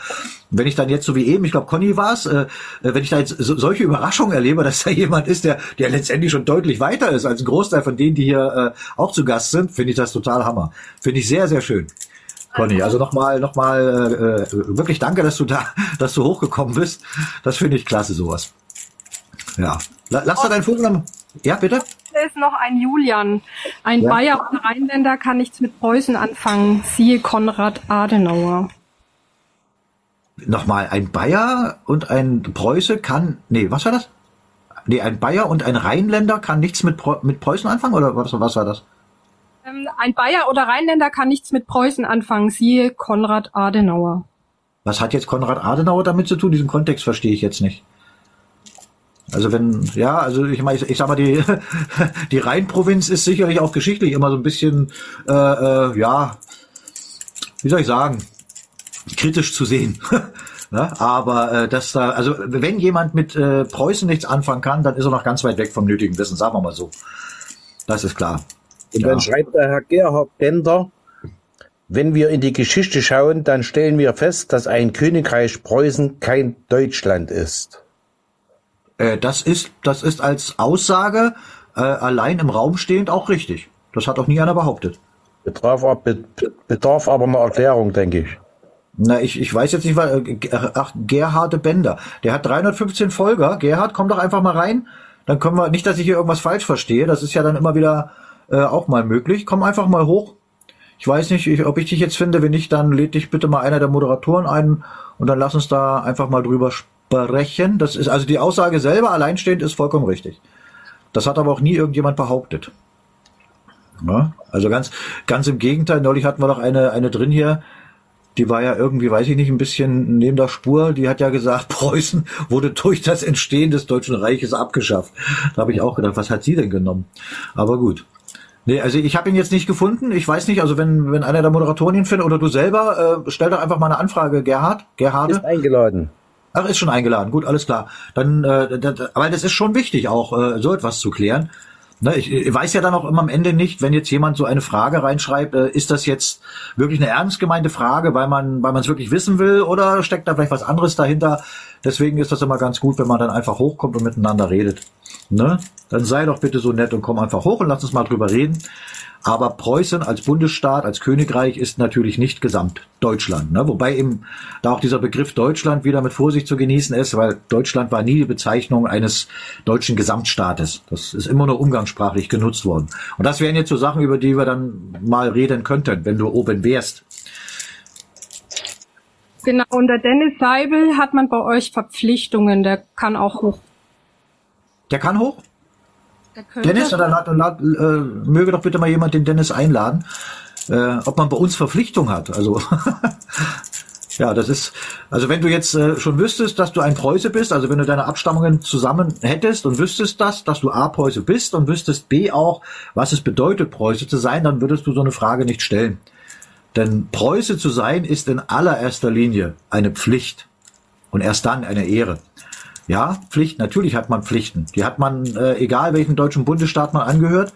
Wenn ich dann jetzt so wie eben, ich glaube Conny war es, äh, wenn ich da jetzt so, solche Überraschungen erlebe, dass da jemand ist, der, der letztendlich schon deutlich weiter ist als ein Großteil von denen, die hier äh, auch zu Gast sind, finde ich das total Hammer. Finde ich sehr, sehr schön. Conny. Also nochmal, nochmal äh, wirklich danke, dass du da, dass du hochgekommen bist. Das finde ich klasse, sowas. Ja. Lass da deinen Vogel Ja, bitte? Da ist noch ein Julian. Ein ja. Bayer und Rheinländer kann nichts mit Preußen anfangen. Siehe Konrad Adenauer. Nochmal, ein Bayer und ein Preuße kann. Nee, was war das? Nee, ein Bayer und ein Rheinländer kann nichts mit, mit Preußen anfangen, oder was, was war das? Ähm, ein Bayer oder Rheinländer kann nichts mit Preußen anfangen, siehe Konrad Adenauer. Was hat jetzt Konrad Adenauer damit zu tun? Diesen Kontext verstehe ich jetzt nicht. Also wenn, ja, also ich meine, ich, ich sag mal, die, die Rheinprovinz ist sicherlich auch geschichtlich immer so ein bisschen, äh, äh, ja, wie soll ich sagen, kritisch zu sehen. ne? Aber äh, dass da, also wenn jemand mit äh, Preußen nichts anfangen kann, dann ist er noch ganz weit weg vom nötigen Wissen, sagen wir mal so. Das ist klar. Und dann schreibt der Herr Gerhard Bender, wenn wir in die Geschichte schauen, dann stellen wir fest, dass ein Königreich Preußen kein Deutschland ist. Äh, das ist, das ist als Aussage äh, allein im Raum stehend auch richtig. Das hat auch nie einer behauptet. Bedarf, bedarf aber eine Erklärung, denke ich. Na, ich, ich weiß jetzt nicht, weil, äh, ach, Gerhard Bender. Der hat 315 Folger. Gerhard, komm doch einfach mal rein. Dann können wir, nicht, dass ich hier irgendwas falsch verstehe. Das ist ja dann immer wieder äh, auch mal möglich. Komm einfach mal hoch. Ich weiß nicht, ich, ob ich dich jetzt finde. Wenn nicht, dann lädt dich bitte mal einer der Moderatoren ein und dann lass uns da einfach mal drüber sprechen. Das ist also die Aussage selber alleinstehend ist vollkommen richtig. Das hat aber auch nie irgendjemand behauptet. Ja, also ganz, ganz im Gegenteil. Neulich hatten wir noch eine, eine drin hier, die war ja irgendwie, weiß ich nicht, ein bisschen neben der Spur. Die hat ja gesagt, Preußen wurde durch das Entstehen des Deutschen Reiches abgeschafft. Da habe ich auch gedacht, was hat sie denn genommen? Aber gut. Nee, also ich habe ihn jetzt nicht gefunden. Ich weiß nicht, also wenn, wenn einer der Moderatoren ihn findet oder du selber, äh, stell doch einfach mal eine Anfrage, Gerhard. Gerhard. Ist eingeladen. Ach, ist schon eingeladen. Gut, alles klar. Dann, äh, das, aber das ist schon wichtig, auch äh, so etwas zu klären. Ne, ich, ich weiß ja dann auch immer am Ende nicht, wenn jetzt jemand so eine Frage reinschreibt, äh, ist das jetzt wirklich eine ernst gemeinte Frage, weil man weil man es wirklich wissen will oder steckt da vielleicht was anderes dahinter? Deswegen ist das immer ganz gut, wenn man dann einfach hochkommt und miteinander redet. Ne? Dann sei doch bitte so nett und komm einfach hoch und lass uns mal drüber reden. Aber Preußen als Bundesstaat, als Königreich ist natürlich nicht gesamt Deutschland. Ne? Wobei eben da auch dieser Begriff Deutschland wieder mit Vorsicht zu genießen ist, weil Deutschland war nie die Bezeichnung eines deutschen Gesamtstaates. Das ist immer nur umgangssprachlich genutzt worden. Und das wären jetzt so Sachen, über die wir dann mal reden könnten, wenn du oben wärst. Genau, unter Dennis Seibel hat man bei euch Verpflichtungen, der kann auch hoch. Der kann hoch? Dennis, oder lad, lad, äh, möge doch bitte mal jemand den Dennis einladen, äh, ob man bei uns Verpflichtung hat. Also ja, das ist, also wenn du jetzt äh, schon wüsstest, dass du ein Preuße bist, also wenn du deine Abstammungen zusammen hättest und wüsstest das, dass du A Preuße bist und wüsstest B auch, was es bedeutet, Preuße zu sein, dann würdest du so eine Frage nicht stellen. Denn Preuße zu sein ist in allererster Linie eine Pflicht und erst dann eine Ehre. Ja, Pflicht, natürlich hat man Pflichten. Die hat man, äh, egal welchen deutschen Bundesstaat man angehört.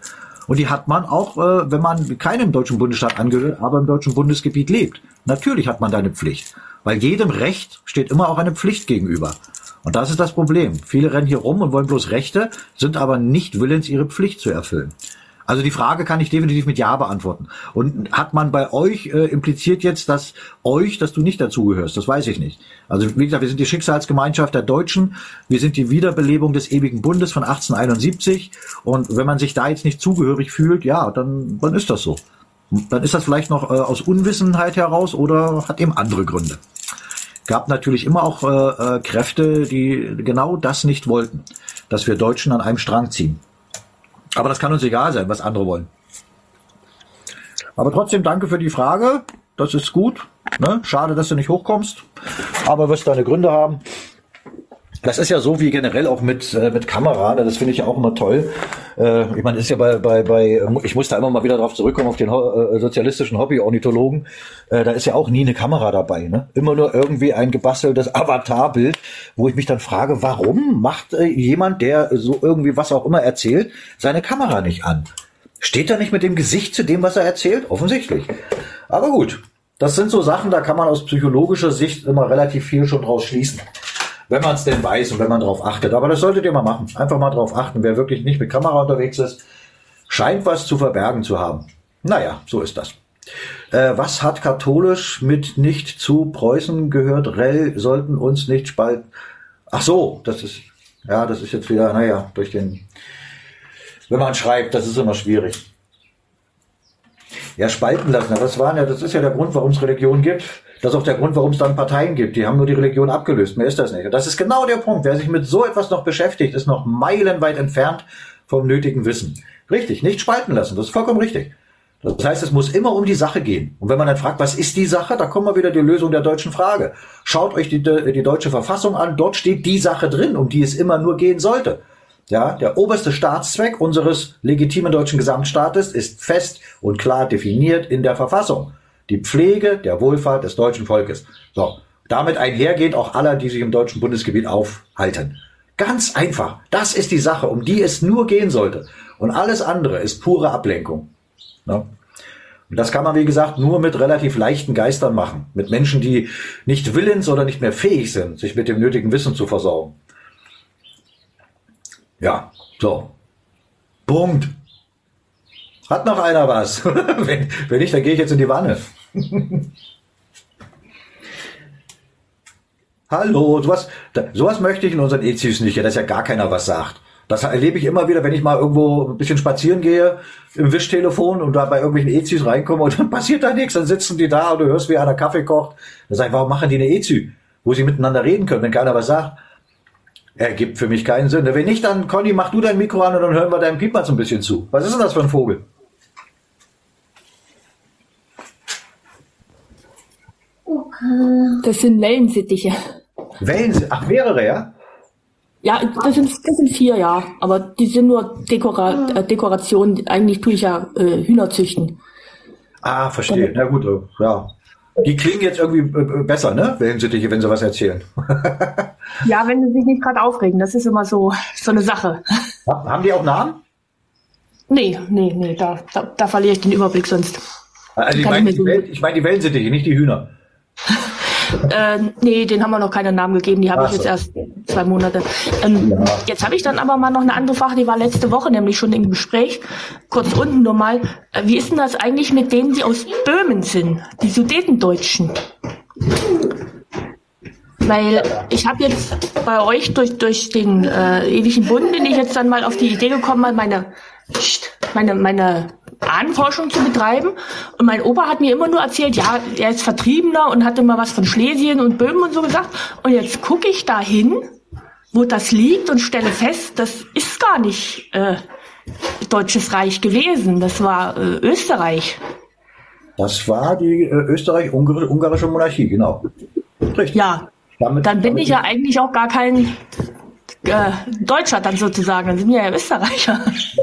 Und die hat man auch, äh, wenn man keinem deutschen Bundesstaat angehört, aber im deutschen Bundesgebiet lebt. Natürlich hat man da eine Pflicht. Weil jedem Recht steht immer auch eine Pflicht gegenüber. Und das ist das Problem. Viele rennen hier rum und wollen bloß Rechte, sind aber nicht willens, ihre Pflicht zu erfüllen. Also die Frage kann ich definitiv mit Ja beantworten. Und hat man bei euch äh, impliziert jetzt, dass euch, dass du nicht dazugehörst? Das weiß ich nicht. Also wie gesagt, wir sind die Schicksalsgemeinschaft der Deutschen. Wir sind die Wiederbelebung des ewigen Bundes von 1871. Und wenn man sich da jetzt nicht zugehörig fühlt, ja, dann, dann ist das so. Dann ist das vielleicht noch äh, aus Unwissenheit heraus oder hat eben andere Gründe. Gab natürlich immer auch äh, äh, Kräfte, die genau das nicht wollten, dass wir Deutschen an einem Strang ziehen. Aber das kann uns egal sein, was andere wollen. Aber trotzdem danke für die Frage. Das ist gut. Ne? Schade, dass du nicht hochkommst. Aber wirst deine Gründe haben. Das ist ja so wie generell auch mit, äh, mit Kamera, das finde ich ja auch immer toll. Äh, ich meine, ist ja bei, bei, bei, ich muss da immer mal wieder darauf zurückkommen, auf den äh, sozialistischen Hobby-Ornithologen, äh, da ist ja auch nie eine Kamera dabei. Ne? Immer nur irgendwie ein gebasteltes Avatarbild, wo ich mich dann frage, warum macht äh, jemand, der so irgendwie was auch immer erzählt, seine Kamera nicht an? Steht er nicht mit dem Gesicht zu dem, was er erzählt? Offensichtlich. Aber gut, das sind so Sachen, da kann man aus psychologischer Sicht immer relativ viel schon draus schließen wenn man es denn weiß und wenn man darauf achtet. Aber das solltet ihr mal machen. Einfach mal darauf achten. Wer wirklich nicht mit Kamera unterwegs ist, scheint was zu verbergen zu haben. Naja, so ist das. Äh, was hat katholisch mit nicht zu Preußen gehört? Rell sollten uns nicht spalten. Ach so, das ist, ja, das ist jetzt wieder, naja, durch den, wenn man schreibt, das ist immer schwierig. Ja, spalten lassen. Das war ja, das ist ja der Grund, warum es Religion gibt. Das ist auch der Grund, warum es dann Parteien gibt. Die haben nur die Religion abgelöst. Mehr ist das nicht. Und das ist genau der Punkt. Wer sich mit so etwas noch beschäftigt, ist noch meilenweit entfernt vom nötigen Wissen. Richtig, nicht spalten lassen. Das ist vollkommen richtig. Das heißt, es muss immer um die Sache gehen. Und wenn man dann fragt, was ist die Sache, da kommen wir wieder die Lösung der deutschen Frage. Schaut euch die, die deutsche Verfassung an. Dort steht die Sache drin, um die es immer nur gehen sollte. Ja, der oberste Staatszweck unseres legitimen deutschen Gesamtstaates ist fest und klar definiert in der Verfassung die Pflege der Wohlfahrt des deutschen Volkes. So, damit einhergeht auch aller, die sich im deutschen Bundesgebiet aufhalten. Ganz einfach. Das ist die Sache, um die es nur gehen sollte. Und alles andere ist pure Ablenkung. Ne? Und das kann man, wie gesagt, nur mit relativ leichten Geistern machen. Mit Menschen, die nicht willens oder nicht mehr fähig sind, sich mit dem nötigen Wissen zu versorgen. Ja, so. Punkt. Hat noch einer was? wenn, wenn nicht, dann gehe ich jetzt in die Wanne. Hallo, sowas, sowas möchte ich in unseren EZs nicht, dass ja gar keiner was sagt. Das erlebe ich immer wieder, wenn ich mal irgendwo ein bisschen spazieren gehe im Wischtelefon und da bei irgendwelchen EZs reinkomme und dann passiert da nichts, dann sitzen die da und du hörst, wie einer Kaffee kocht. Dann sag ich, warum machen die eine EZü, wo sie miteinander reden können, wenn keiner was sagt? Ergibt für mich keinen Sinn. Wenn nicht, dann Conny, mach du dein Mikro an und dann hören wir deinem Piep so ein bisschen zu. Was ist denn das für ein Vogel? Das sind Wellensittiche. Wellensittiche? Ach, mehrere, ja? Ja, das sind, das sind vier, ja. Aber die sind nur Dekora äh, Dekoration. Eigentlich tue ich ja äh, Hühner züchten. Ah, verstehe. Na gut, äh, ja. Die klingen jetzt irgendwie äh, besser, ne? Wellensittiche, wenn sie was erzählen. ja, wenn sie sich nicht gerade aufregen. Das ist immer so, so eine Sache. Haben die auch Namen? Nee, nee, nee. Da, da, da verliere ich den Überblick sonst. Also ich meine, die, ich mein die Wellensittiche, nicht die Hühner. Äh, nee, den haben wir noch keinen Namen gegeben, die habe ich jetzt erst zwei Monate. Ähm, ja. Jetzt habe ich dann aber mal noch eine andere Frage, die war letzte Woche nämlich schon im Gespräch. Kurz unten nur mal. Äh, wie ist denn das eigentlich mit denen, die aus Böhmen sind, die Sudetendeutschen? Weil ich habe jetzt bei euch durch, durch den äh, ewigen Bund bin ich jetzt dann mal auf die Idee gekommen, mal meine, meine, meine Ahnenforschung zu betreiben. Und mein Opa hat mir immer nur erzählt, ja, er ist Vertriebener und hat immer was von Schlesien und Böhmen und so gesagt. Und jetzt gucke ich da hin, wo das liegt und stelle fest, das ist gar nicht äh, Deutsches Reich gewesen. Das war äh, Österreich. Das war die äh, österreich-ungarische Monarchie, genau. Richtig. Ja, damit, dann bin ich ja eigentlich auch gar kein äh, Deutscher dann sozusagen, dann sind wir ja Österreicher.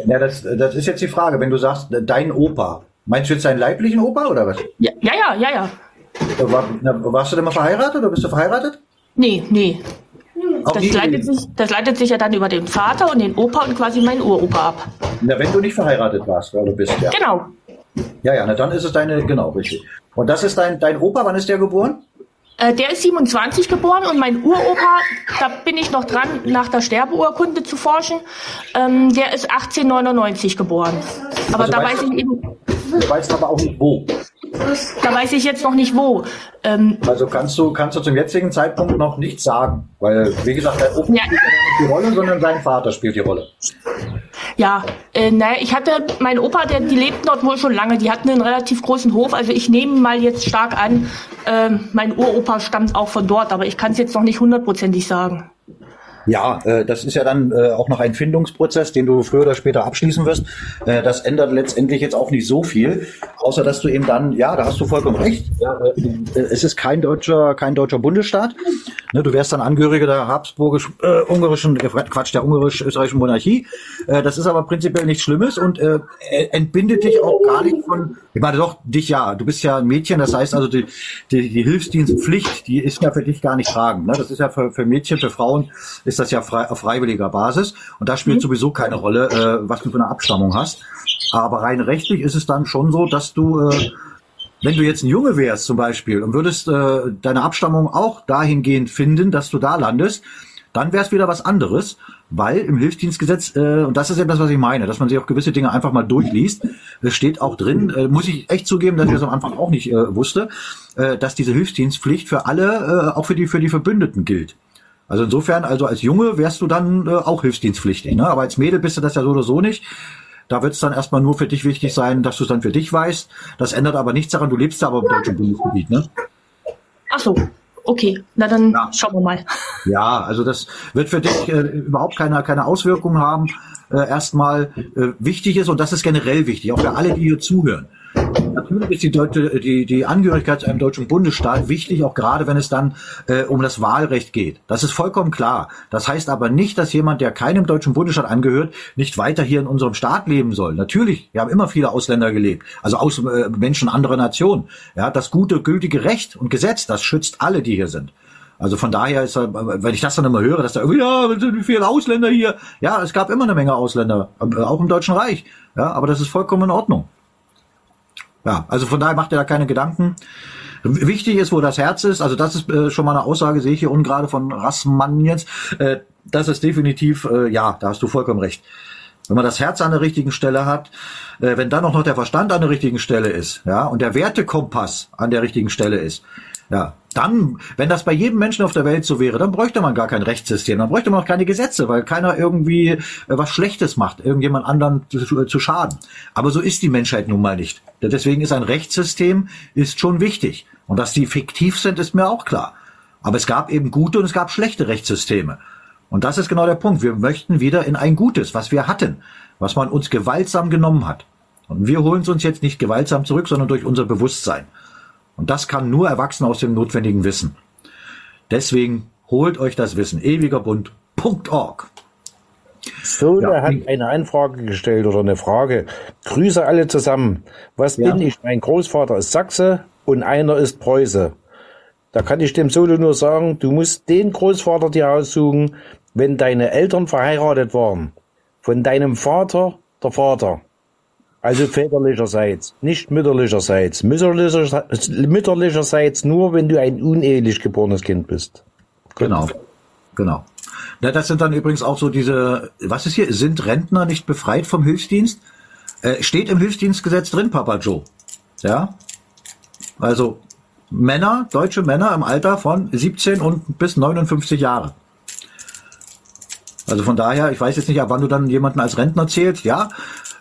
Ja, das, das ist jetzt die Frage, wenn du sagst, dein Opa, meinst du jetzt deinen leiblichen Opa oder was? Ja, ja, ja, ja. ja. War, na, warst du denn mal verheiratet oder bist du verheiratet? Nee, nee. Das leitet, sich, das leitet sich ja dann über den Vater und den Opa und quasi meinen Uropa ab. Na, wenn du nicht verheiratet warst, oder bist, ja. Genau. Ja, ja, na, dann ist es deine, genau, richtig. Und das ist dein, dein Opa, wann ist der geboren? Äh, der ist 27 geboren und mein Uropa, da bin ich noch dran, nach der Sterbeurkunde zu forschen, ähm, der ist 1899 geboren. Aber also da weiß ich eben. Du weißt aber auch nicht wo. Da weiß ich jetzt noch nicht wo. Ähm, also kannst du, kannst du zum jetzigen Zeitpunkt noch nichts sagen. Weil, wie gesagt, dein Opa ja. spielt ja nicht die Rolle, sondern sein Vater spielt die Rolle. Ja, äh, naja, ich hatte, mein Opa, der, die lebten dort wohl schon lange, die hatten einen relativ großen Hof, also ich nehme mal jetzt stark an, äh, mein Uropa stammt auch von dort, aber ich kann es jetzt noch nicht hundertprozentig sagen. Ja, äh, das ist ja dann äh, auch noch ein Findungsprozess, den du früher oder später abschließen wirst. Äh, das ändert letztendlich jetzt auch nicht so viel, außer dass du eben dann, ja, da hast du vollkommen recht. Ja, äh, äh es ist kein deutscher, kein deutscher Bundesstaat. Ne, du wärst dann Angehöriger der habsburgisch-ungarischen, äh, Quatsch, der ungarisch-österreichischen Monarchie. Äh, das ist aber prinzipiell nichts Schlimmes und äh, entbindet dich auch gar nicht von, ich meine doch, dich ja, du bist ja ein Mädchen, das heißt also die, die, die Hilfsdienstpflicht, die ist ja für dich gar nicht tragend. Ne? Das ist ja für, für Mädchen, für Frauen ist das ja frei, auf freiwilliger Basis und da spielt mhm. sowieso keine Rolle, äh, was du für eine Abstammung hast. Aber rein rechtlich ist es dann schon so, dass du, äh, wenn du jetzt ein Junge wärst zum Beispiel und würdest äh, deine Abstammung auch dahingehend finden, dass du da landest, dann wäre es wieder was anderes, weil im Hilfsdienstgesetz, äh, und das ist etwas, was ich meine, dass man sich auch gewisse Dinge einfach mal durchliest, es steht auch drin, äh, muss ich echt zugeben, dass ich das am Anfang auch nicht äh, wusste, äh, dass diese Hilfsdienstpflicht für alle, äh, auch für die, für die Verbündeten gilt. Also insofern, also als Junge wärst du dann äh, auch hilfsdienstpflichtig, ne? aber als Mädel bist du das ja so oder so nicht. Da wird es dann erstmal nur für dich wichtig sein, dass du es dann für dich weißt. Das ändert aber nichts daran, du lebst ja aber im deutschen Bundesgebiet, ne? Ach so, okay. Na dann ja. schauen wir mal. Ja, also das wird für dich äh, überhaupt keine, keine Auswirkungen haben. Äh, erstmal äh, wichtig ist, und das ist generell wichtig, auch für alle, die hier zuhören. Natürlich ist die, deutsche, die, die Angehörigkeit zu einem deutschen Bundesstaat wichtig, auch gerade wenn es dann äh, um das Wahlrecht geht. Das ist vollkommen klar. Das heißt aber nicht, dass jemand, der keinem deutschen Bundesstaat angehört, nicht weiter hier in unserem Staat leben soll. Natürlich, wir haben immer viele Ausländer gelebt, also aus, äh, Menschen anderer Nationen. Ja, das gute, gültige Recht und Gesetz, das schützt alle, die hier sind. Also von daher ist, wenn ich das dann immer höre, dass da irgendwie, ja, wie viele Ausländer hier. Ja, es gab immer eine Menge Ausländer, äh, auch im Deutschen Reich. Ja, aber das ist vollkommen in Ordnung. Ja, also von daher macht er da keine Gedanken. Wichtig ist, wo das Herz ist. Also das ist äh, schon mal eine Aussage, sehe ich hier unten gerade von Rassmann jetzt. Äh, das ist definitiv, äh, ja, da hast du vollkommen recht. Wenn man das Herz an der richtigen Stelle hat, äh, wenn dann auch noch der Verstand an der richtigen Stelle ist, ja, und der Wertekompass an der richtigen Stelle ist, ja, dann, wenn das bei jedem Menschen auf der Welt so wäre, dann bräuchte man gar kein Rechtssystem, dann bräuchte man auch keine Gesetze, weil keiner irgendwie äh, was Schlechtes macht, irgendjemand anderen zu, zu, schaden. Aber so ist die Menschheit nun mal nicht. Deswegen ist ein Rechtssystem ist schon wichtig. Und dass die fiktiv sind, ist mir auch klar. Aber es gab eben gute und es gab schlechte Rechtssysteme. Und das ist genau der Punkt. Wir möchten wieder in ein gutes, was wir hatten, was man uns gewaltsam genommen hat. Und wir holen es uns jetzt nicht gewaltsam zurück, sondern durch unser Bewusstsein. Und das kann nur erwachsen aus dem notwendigen Wissen. Deswegen holt euch das Wissen. ewigerbund.org. So, ja. der hat eine Anfrage gestellt oder eine Frage. Grüße alle zusammen. Was ja. bin ich? Mein Großvater ist Sachse und einer ist Preuße. Da kann ich dem Solo nur sagen, du musst den Großvater dir aussuchen, wenn deine Eltern verheiratet waren. Von deinem Vater der Vater. Also väterlicherseits, nicht mütterlicherseits. Mütterlicherseits, mütterlicherseits nur, wenn du ein unehelich geborenes Kind bist. Genau, genau. Ja, das sind dann übrigens auch so diese, was ist hier, sind Rentner nicht befreit vom Hilfsdienst? Äh, steht im Hilfsdienstgesetz drin, Papa Joe. Ja? Also Männer, deutsche Männer im Alter von 17 und bis 59 Jahre. Also von daher, ich weiß jetzt nicht, ab wann du dann jemanden als Rentner zählst. Ja,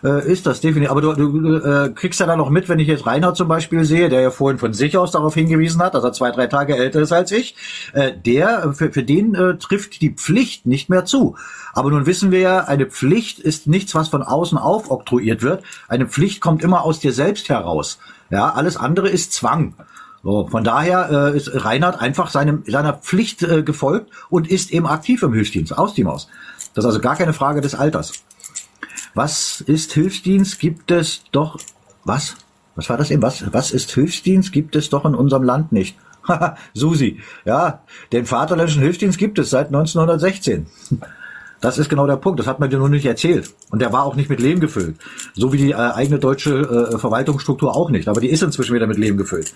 äh, ist das definitiv. Aber du, du äh, kriegst ja dann noch mit, wenn ich jetzt Reinhard zum Beispiel sehe, der ja vorhin von sich aus darauf hingewiesen hat, dass er zwei, drei Tage älter ist als ich. Äh, der, für, für den äh, trifft die Pflicht nicht mehr zu. Aber nun wissen wir ja, eine Pflicht ist nichts, was von außen aufoktroyiert wird. Eine Pflicht kommt immer aus dir selbst heraus. Ja, alles andere ist Zwang. So, von daher äh, ist Reinhard einfach seinem, seiner Pflicht äh, gefolgt und ist eben aktiv im Hilfsdienst, aus dem aus. Das ist also gar keine Frage des Alters. Was ist Hilfsdienst? Gibt es doch, was? Was war das eben? Was, was ist Hilfsdienst? Gibt es doch in unserem Land nicht. Susi. Ja, den Vaterländischen Hilfsdienst gibt es seit 1916. Das ist genau der Punkt. Das hat man dir nur nicht erzählt. Und der war auch nicht mit Leben gefüllt. So wie die äh, eigene deutsche äh, Verwaltungsstruktur auch nicht. Aber die ist inzwischen wieder mit Leben gefüllt.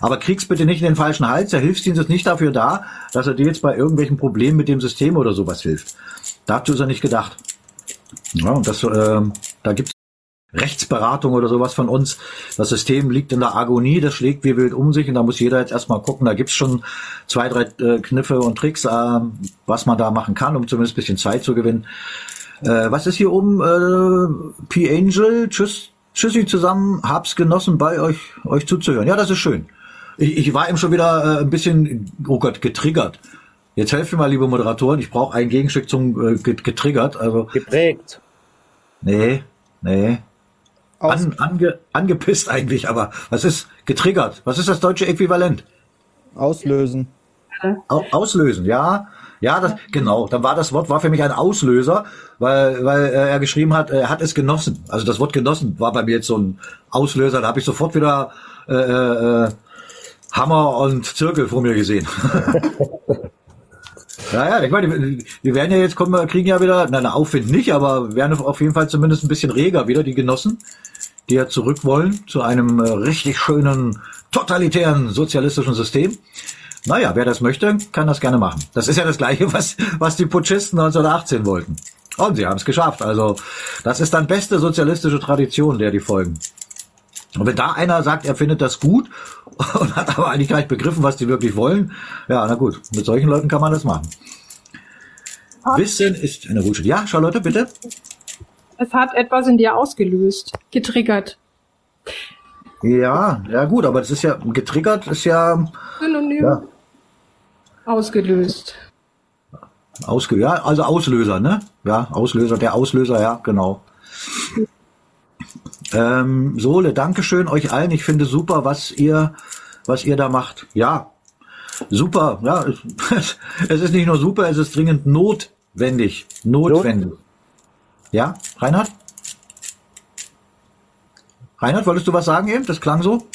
Aber krieg's bitte nicht in den falschen Hals. Der Hilfsdienst ist nicht dafür da, dass er dir jetzt bei irgendwelchen Problemen mit dem System oder sowas hilft. Dazu ist er nicht gedacht. Ja, und das, äh, da gibt's Rechtsberatung oder sowas von uns. Das System liegt in der Agonie, das schlägt wie wild um sich und da muss jeder jetzt erstmal gucken. Da gibt's schon zwei, drei äh, Kniffe und Tricks, äh, was man da machen kann, um zumindest bisschen Zeit zu gewinnen. Äh, was ist hier oben? Äh, P-Angel, tschüss, tschüssi zusammen, hab's genossen, bei euch, euch zuzuhören. Ja, das ist schön. Ich, ich war eben schon wieder äh, ein bisschen, oh Gott, getriggert. Jetzt helft mir mal, liebe Moderatoren, ich brauche ein Gegenstück zum äh, getriggert. Also Geprägt. Nee, nee. An, ange, angepisst eigentlich, aber was ist getriggert? Was ist das deutsche Äquivalent? Auslösen. Au, auslösen, ja. Ja, das, genau. Dann war das Wort war für mich ein Auslöser, weil, weil äh, er geschrieben hat, er hat es genossen. Also das Wort genossen war bei mir jetzt so ein Auslöser. Da habe ich sofort wieder äh, äh, Hammer und Zirkel vor mir gesehen. ja, ja, ich meine, wir werden ja jetzt kommen, kriegen ja wieder, nein, Aufwind nicht, aber werden auf jeden Fall zumindest ein bisschen reger wieder, die Genossen, die ja zurück wollen zu einem äh, richtig schönen, totalitären sozialistischen System. Naja, wer das möchte, kann das gerne machen. Das ist ja das Gleiche, was, was die Putschisten 1918 wollten. Und sie haben es geschafft. Also, das ist dann beste sozialistische Tradition, der die folgen. Und wenn da einer sagt, er findet das gut und hat aber eigentlich gar nicht begriffen, was die wirklich wollen, ja, na gut, mit solchen Leuten kann man das machen. Wissen ist eine Rutsche. Ja, Charlotte, bitte? Es hat etwas in dir ausgelöst, getriggert. Ja, ja gut, aber das ist ja getriggert, ist ja, Synonym. ja Ausgelöst. ausge, ja, also Auslöser, ne? Ja, Auslöser, der Auslöser, ja, genau. Ähm, Sohle, Dankeschön euch allen. Ich finde super, was ihr, was ihr da macht. Ja, super. Ja, es, es ist nicht nur super, es ist dringend notwendig. Notwendig. Ja, Reinhard? Reinhard, wolltest du was sagen eben? Das klang so.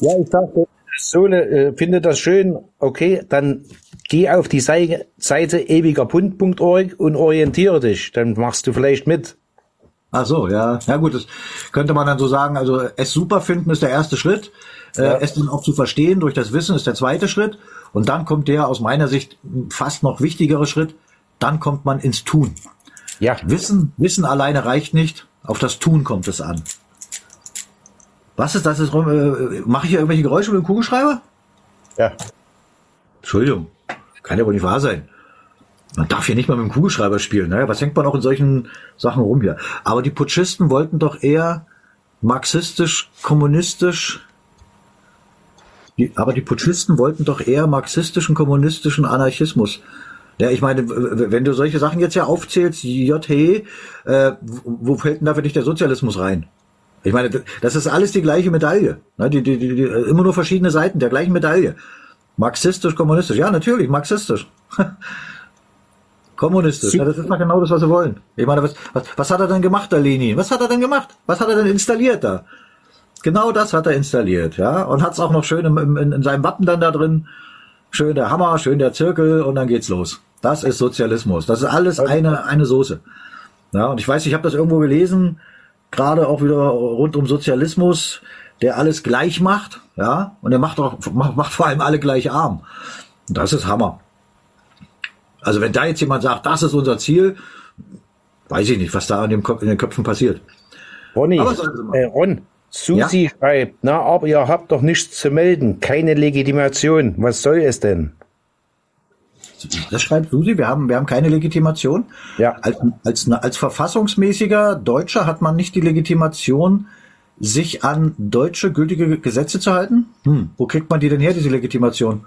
Ja, ich dachte, Sohle äh, findet das schön. Okay, dann geh auf die Sei- Seite ewigerbund.org und orientiere dich. Dann machst du vielleicht mit. Ach so, ja. Ja gut, das könnte man dann so sagen. Also es super finden ist der erste Schritt. Äh, Ja. Es dann auch zu verstehen durch das Wissen ist der zweite Schritt. Und dann kommt der aus meiner Sicht fast noch wichtigere Schritt. Dann kommt man ins Tun. Ja. Wissen, Wissen alleine reicht nicht. Auf das Tun kommt es an. Was ist das? Ist, äh, Mache ich hier irgendwelche Geräusche mit dem Kugelschreiber? Ja. Entschuldigung. Kann ja wohl nicht wahr sein. Man darf hier nicht mal mit dem Kugelschreiber spielen. Naja, was hängt man auch in solchen Sachen rum hier? Aber die Putschisten wollten doch eher marxistisch, kommunistisch. Die, aber die Putschisten wollten doch eher marxistischen, kommunistischen Anarchismus. Ja, ich meine, wenn du solche Sachen jetzt ja aufzählst, JH, äh, wo fällt denn da für dich der Sozialismus rein? Ich meine, das ist alles die gleiche Medaille. Ne? Die, die, die, die, immer nur verschiedene Seiten der gleichen Medaille. Marxistisch, kommunistisch. Ja, natürlich, marxistisch. kommunistisch. Ja, das ist doch genau das, was sie wollen. Ich meine, was, was, was hat er denn gemacht, der Lenin? Was hat er denn gemacht? Was hat er denn installiert da? Genau das hat er installiert, ja. Und hat es auch noch schön im, im, in, in seinem Wappen dann da drin. Schön der Hammer, schön der Zirkel und dann geht's los. Das ist Sozialismus. Das ist alles eine, eine Soße. Ja, und ich weiß, ich habe das irgendwo gelesen, gerade auch wieder rund um Sozialismus, der alles gleich macht, ja, und er macht auch, macht, macht vor allem alle gleich arm. Und das ist Hammer. Also wenn da jetzt jemand sagt, das ist unser Ziel, weiß ich nicht, was da in, dem Kopf, in den Köpfen passiert. Ronny, äh, Ron, Susi schreibt, na, aber ihr habt doch nichts zu melden, keine Legitimation. Was soll es denn? das schreibt Susi, wir haben, wir haben keine Legitimation. Ja. Als, als, als verfassungsmäßiger Deutscher hat man nicht die Legitimation, sich an deutsche gültige Gesetze zu halten? Hm, wo kriegt man die denn her, diese Legitimation?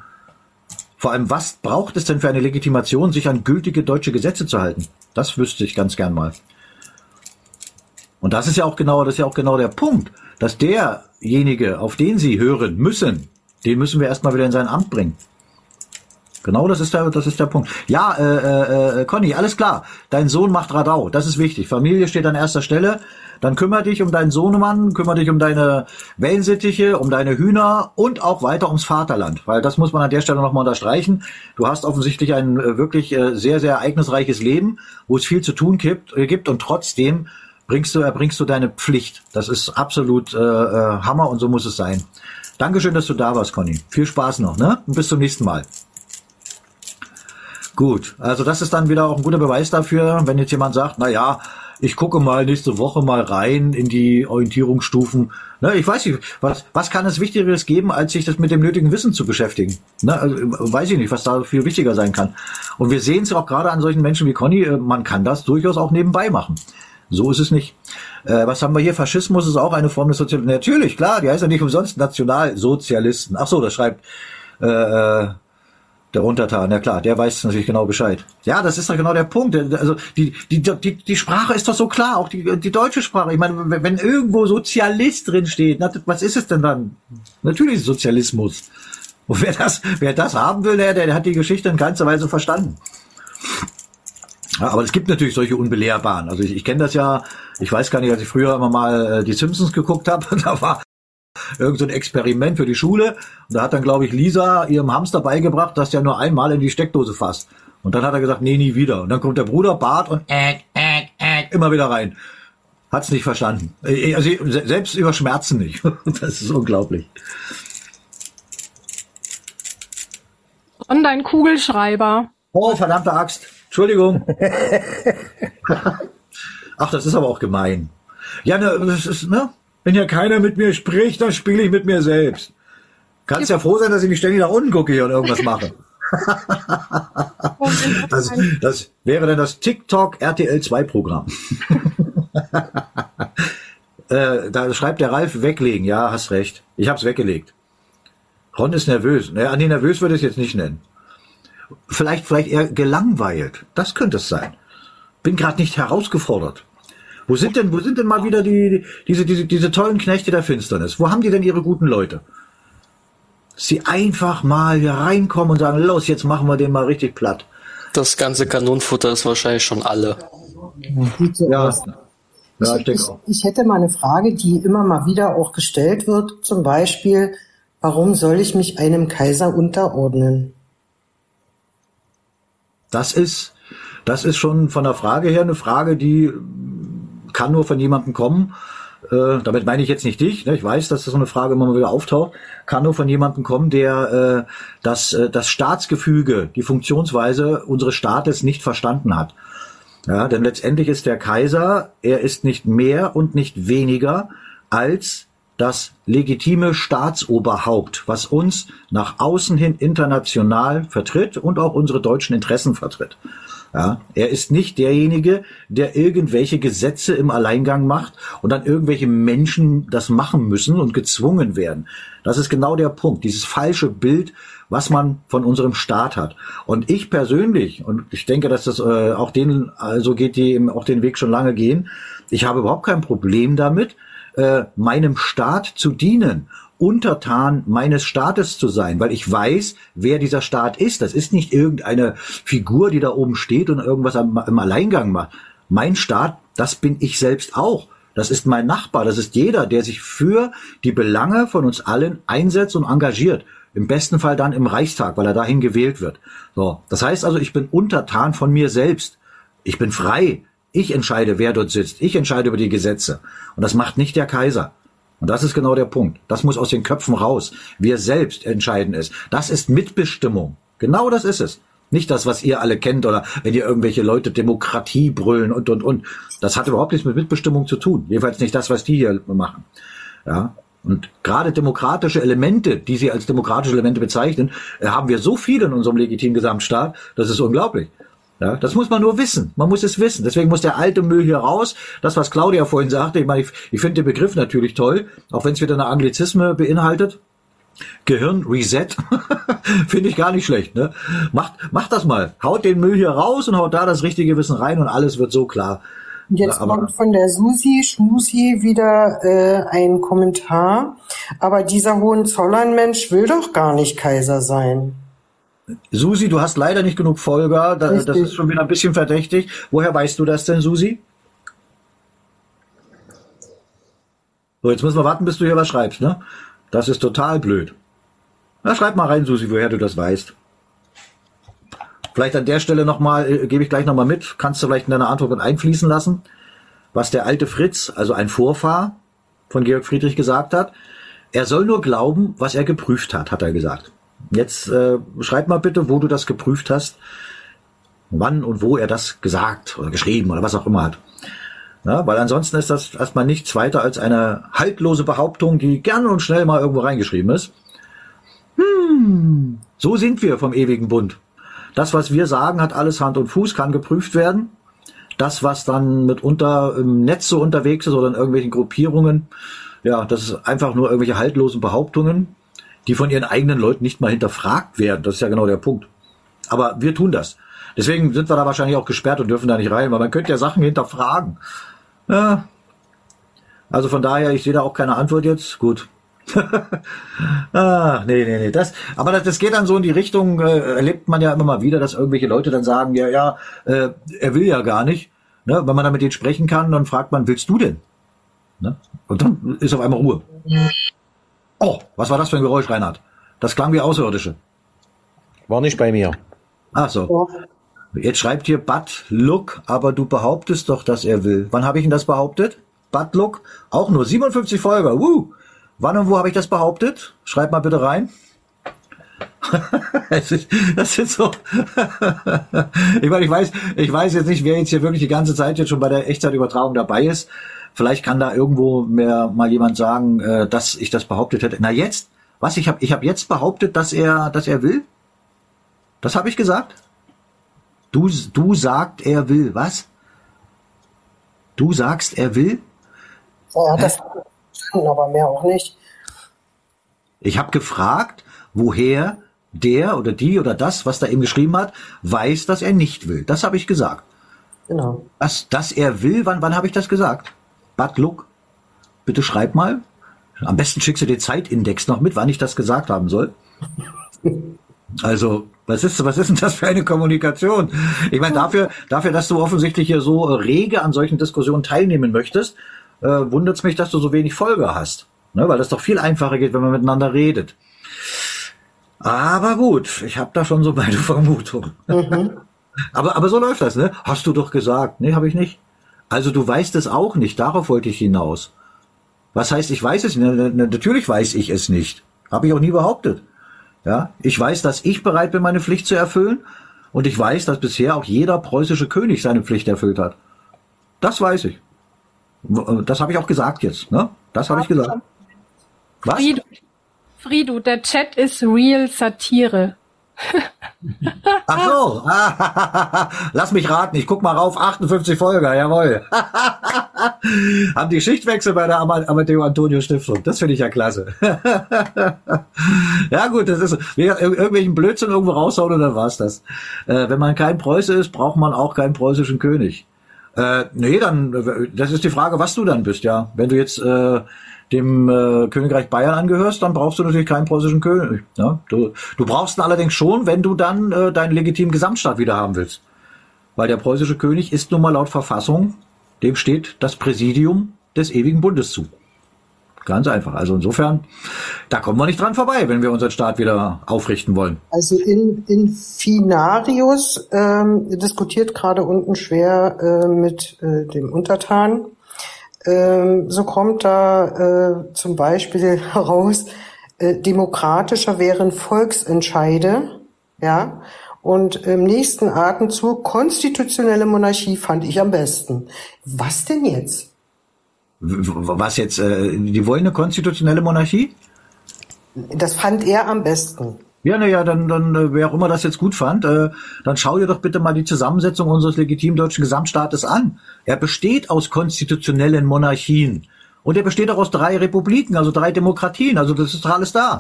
Vor allem, was braucht es denn für eine Legitimation, sich an gültige deutsche Gesetze zu halten? Das wüsste ich ganz gern mal. Und das ist ja auch genau, das ist ja auch genau der Punkt, dass derjenige, auf den Sie hören müssen, den müssen wir erstmal wieder in sein Amt bringen. Genau, das ist der, das ist der Punkt. Ja, äh, äh, Conny, alles klar. Dein Sohn macht Radau. Das ist wichtig. Familie steht an erster Stelle. Dann kümmere dich um deinen Sohnemann, kümmere dich um deine Wellensittiche, um deine Hühner und auch weiter ums Vaterland. Weil das muss man an der Stelle nochmal unterstreichen. Du hast offensichtlich ein äh, wirklich äh, sehr, sehr ereignisreiches Leben, wo es viel zu tun gibt, äh, gibt und trotzdem bringst du, erbringst du deine Pflicht. Das ist absolut äh, äh, Hammer und so muss es sein. Dankeschön, dass du da warst, Conny. Viel Spaß noch, ne? Und bis zum nächsten Mal. Gut, also das ist dann wieder auch ein guter Beweis dafür, wenn jetzt jemand sagt, na ja, ich gucke mal nächste Woche mal rein in die Orientierungsstufen. Ne, ich weiß nicht, was, was kann es Wichtigeres geben, als sich das mit dem nötigen Wissen zu beschäftigen? Ne, also, weiß ich nicht, was da viel wichtiger sein kann. Und wir sehen es auch gerade an solchen Menschen wie Conny, äh, man kann das durchaus auch nebenbei machen. So ist es nicht. Äh, was haben wir hier? Faschismus ist auch eine Form des Sozialismus. Natürlich, klar, die heißt ja nicht umsonst Nationalsozialisten. Ach so, das schreibt äh, äh der Untertan, ja klar, der weiß natürlich genau Bescheid. Ja, das ist doch genau der Punkt. Also die, die, die, die Sprache ist doch so klar, auch die, die deutsche Sprache. Ich meine, wenn irgendwo Sozialist drin steht, was ist es denn dann? Natürlich Sozialismus. Und wer das, wer das haben will, der, der hat die Geschichte in keinster Weise verstanden. Ja, aber es gibt natürlich solche Unbelehrbaren. Also ich, ich kenne das ja, ich weiß gar nicht, als ich früher immer mal äh, die Simpsons geguckt habe, da war irgend so ein Experiment für die Schule. Und da hat dann, glaube ich, Lisa ihrem Hamster beigebracht, dass der nur einmal in die Steckdose fasst. Und dann hat er gesagt, nee, nie wieder. Und dann kommt der Bruder Bart und äh, äh, äh, immer wieder rein. Hat's nicht verstanden. Äh, also selbst über Schmerzen nicht. Das ist unglaublich. Und dein Kugelschreiber. Oh, verdammte Axt. Entschuldigung. Ach, das ist aber auch gemein. Ja, ne, das ist, ne? Wenn ja keiner mit mir spricht, dann spiele ich mit mir selbst. Kannst ja froh sein, dass ich nicht ständig nach unten gucke hier und irgendwas mache. das, das wäre dann das TikTok RTL 2 Programm. äh, da schreibt der Ralf weglegen. Ja, hast recht. Ich hab's weggelegt. Ron ist nervös. Naja, nee, nervös würde ich es jetzt nicht nennen. Vielleicht, vielleicht eher gelangweilt. Das könnte es sein. Bin gerade nicht herausgefordert. Wo sind denn, wo sind denn mal wieder die, diese, diese, diese tollen Knechte der Finsternis? Wo haben die denn ihre guten Leute? Sie einfach mal hier reinkommen und sagen, los, jetzt machen wir den mal richtig platt. Das ganze Kanonenfutter ist wahrscheinlich schon alle. Ja, ja ich, ich, ich hätte mal eine Frage, die immer mal wieder auch gestellt wird. Zum Beispiel, warum soll ich mich einem Kaiser unterordnen? Das ist, das ist schon von der Frage her eine Frage, die kann nur von jemandem kommen, äh, damit meine ich jetzt nicht dich, ne? ich weiß, dass das so eine Frage immer mal wieder auftaucht, kann nur von jemandem kommen, der äh, das, äh, das Staatsgefüge, die Funktionsweise unseres Staates nicht verstanden hat. Ja, denn letztendlich ist der Kaiser, er ist nicht mehr und nicht weniger als das legitime Staatsoberhaupt, was uns nach außen hin international vertritt und auch unsere deutschen Interessen vertritt. Ja, er ist nicht derjenige, der irgendwelche Gesetze im Alleingang macht und dann irgendwelche Menschen das machen müssen und gezwungen werden. Das ist genau der Punkt, dieses falsche Bild, was man von unserem Staat hat. Und ich persönlich, und ich denke, dass das äh, auch denen, also geht, die eben auch den Weg schon lange gehen, ich habe überhaupt kein Problem damit, äh, meinem Staat zu dienen Untertan meines Staates zu sein, weil ich weiß, wer dieser Staat ist. Das ist nicht irgendeine Figur, die da oben steht und irgendwas im Alleingang macht. Mein Staat, das bin ich selbst auch. Das ist mein Nachbar. Das ist jeder, der sich für die Belange von uns allen einsetzt und engagiert. Im besten Fall dann im Reichstag, weil er dahin gewählt wird. So. Das heißt also, ich bin untertan von mir selbst. Ich bin frei. Ich entscheide, wer dort sitzt. Ich entscheide über die Gesetze. Und das macht nicht der Kaiser. Und das ist genau der Punkt. Das muss aus den Köpfen raus. Wir selbst entscheiden es. Das ist Mitbestimmung. Genau das ist es. Nicht das, was ihr alle kennt oder wenn ihr irgendwelche Leute Demokratie brüllen und, und, und. Das hat überhaupt nichts mit Mitbestimmung zu tun. Jedenfalls nicht das, was die hier machen. Ja. Und gerade demokratische Elemente, die sie als demokratische Elemente bezeichnen, äh, haben wir so viele in unserem legitimen Gesamtstaat, das ist unglaublich. Ja, das muss man nur wissen. Man muss es wissen. Deswegen muss der alte Müll hier raus. Das, was Claudia vorhin sagte, ich meine, ich, ich finde den Begriff natürlich toll, auch wenn es wieder eine Anglizisme beinhaltet. Gehirn Reset finde ich gar nicht schlecht. Ne? Macht, macht das mal. Haut den Müll hier raus und haut da das richtige Wissen rein und alles wird so klar. Jetzt Aber- kommt von der Susi Schmusi wieder äh, ein Kommentar. Aber dieser Hohenzollern-Mensch will doch gar nicht Kaiser sein. Susi, du hast leider nicht genug Folger. Da, das Richtig. ist schon wieder ein bisschen verdächtig. Woher weißt du das denn, Susi? So, jetzt müssen wir warten, bis du hier was schreibst, ne? Das ist total blöd. Na, schreib mal rein, Susi, woher du das weißt. Vielleicht an der Stelle nochmal, äh, gebe ich gleich nochmal mit, kannst du vielleicht in deine Antwort mit einfließen lassen, was der alte Fritz, also ein Vorfahr von Georg Friedrich gesagt hat. Er soll nur glauben, was er geprüft hat, hat er gesagt. Jetzt äh, schreib mal bitte, wo du das geprüft hast, wann und wo er das gesagt oder geschrieben oder was auch immer hat. Ja, weil ansonsten ist das erstmal nichts weiter als eine haltlose Behauptung, die gern und schnell mal irgendwo reingeschrieben ist. Hm, so sind wir vom ewigen Bund. Das, was wir sagen, hat alles Hand und Fuß, kann geprüft werden. Das, was dann mitunter im Netz so unterwegs ist oder in irgendwelchen Gruppierungen, ja, das ist einfach nur irgendwelche haltlosen Behauptungen, die von ihren eigenen Leuten nicht mal hinterfragt werden. Das ist ja genau der Punkt. Aber wir tun das. Deswegen sind wir da wahrscheinlich auch gesperrt und dürfen da nicht rein, weil man könnte ja Sachen hinterfragen. Ja. Also von daher, ich sehe da auch keine Antwort jetzt. Gut. ah, nee, nee, nee. Das, aber das, das geht dann so in die Richtung, äh, erlebt man ja immer mal wieder, dass irgendwelche Leute dann sagen, ja, ja, äh, er will ja gar nicht. Ne? Wenn man dann mit denen sprechen kann, dann fragt man, willst du denn? Ne? Und dann ist auf einmal Ruhe. Oh, was war das für ein Geräusch, Reinhard? Das klang wie Außerirdische. War nicht bei mir. Ach so. Jetzt schreibt hier Bad Look, aber du behauptest doch, dass er will. Wann habe ich denn das behauptet? Bad Look? Auch nur 57 Folger. Woo. Wann und wo habe ich das behauptet? Schreib mal bitte rein. Es ist- das ist so. ich meine, ich weiß, ich weiß jetzt nicht, wer jetzt hier wirklich die ganze Zeit jetzt schon bei der Echtzeitübertragung dabei ist. Vielleicht kann da irgendwo mehr mal jemand sagen, äh, dass ich das behauptet hätte. Na jetzt? Was? Ich habe ich hab jetzt behauptet, dass er, dass er will? Das habe ich gesagt? Du, du sagt, er will. Was? Du sagst, er will? Ja, das verstanden, aber mehr auch nicht. Ich habe gefragt, woher der oder die oder das, was da eben geschrieben hat, weiß, dass er nicht will. Das habe ich gesagt. Genau. Dass, dass er will, wann, wann habe ich das gesagt? Bad Look, bitte schreib mal. Am besten schickst du den Zeitindex noch mit, wann ich das gesagt haben soll. Also, was ist, was ist denn das für eine Kommunikation? Ich meine, dafür, dafür, dass du offensichtlich hier so äh, rege an solchen Diskussionen teilnehmen möchtest, äh, wundert es mich, dass du so wenig Folge hast. Ne? Weil das doch viel einfacher geht, wenn man miteinander redet. Aber gut, ich habe da schon so meine Vermutung. aber, aber so läuft das, ne? Hast du doch gesagt. Nee, habe ich nicht. Also du weißt es auch nicht, darauf wollte ich hinaus. Was heißt, ich weiß es nicht? Na, na, Natürlich weiß ich es nicht. Habe ich auch nie behauptet. Ja, ich weiß, dass ich bereit bin, meine Pflicht zu erfüllen. Und ich weiß, dass bisher auch jeder preußische König seine Pflicht erfüllt hat. Das weiß ich. Das habe ich auch gesagt jetzt. Ne? Das habe ich gesagt. Was? Frido, Frido, der Chat ist real Satire. Ach so. Lass mich raten. Ich guck mal rauf. 58 Folger. Jawohl. Haben die Schichtwechsel bei der Ama- Amadeo Antonio Stiftung. Das finde ich ja klasse. ja gut, das ist irgendwelchen Blödsinn irgendwo raushauen und dann war's das. Äh, wenn man kein Preuße ist, braucht man auch keinen preußischen König. Äh, nee, dann, das ist die Frage, was du dann bist, ja. Wenn du jetzt äh, dem äh, Königreich Bayern angehörst, dann brauchst du natürlich keinen preußischen König. Ja? Du, du brauchst ihn allerdings schon, wenn du dann äh, deinen legitimen Gesamtstaat wieder haben willst. Weil der preußische König ist nun mal laut Verfassung, dem steht das Präsidium des ewigen Bundes zu. Ganz einfach. Also insofern, da kommen wir nicht dran vorbei, wenn wir unseren Staat wieder aufrichten wollen. Also in, in Finarius ähm, diskutiert gerade unten schwer äh, mit äh, dem Untertan. Ähm, so kommt da äh, zum Beispiel heraus, äh, demokratischer wären Volksentscheide, ja, und im nächsten Atemzug konstitutionelle Monarchie fand ich am besten. Was denn jetzt? Was jetzt, äh, die wollen eine konstitutionelle Monarchie? Das fand er am besten. Ja, naja, dann, dann, äh, wer auch immer das jetzt gut fand, äh, dann schau dir doch bitte mal die Zusammensetzung unseres legitimen deutschen Gesamtstaates an. Er besteht aus konstitutionellen Monarchien. Und er besteht auch aus drei Republiken, also drei Demokratien, also das ist alles da.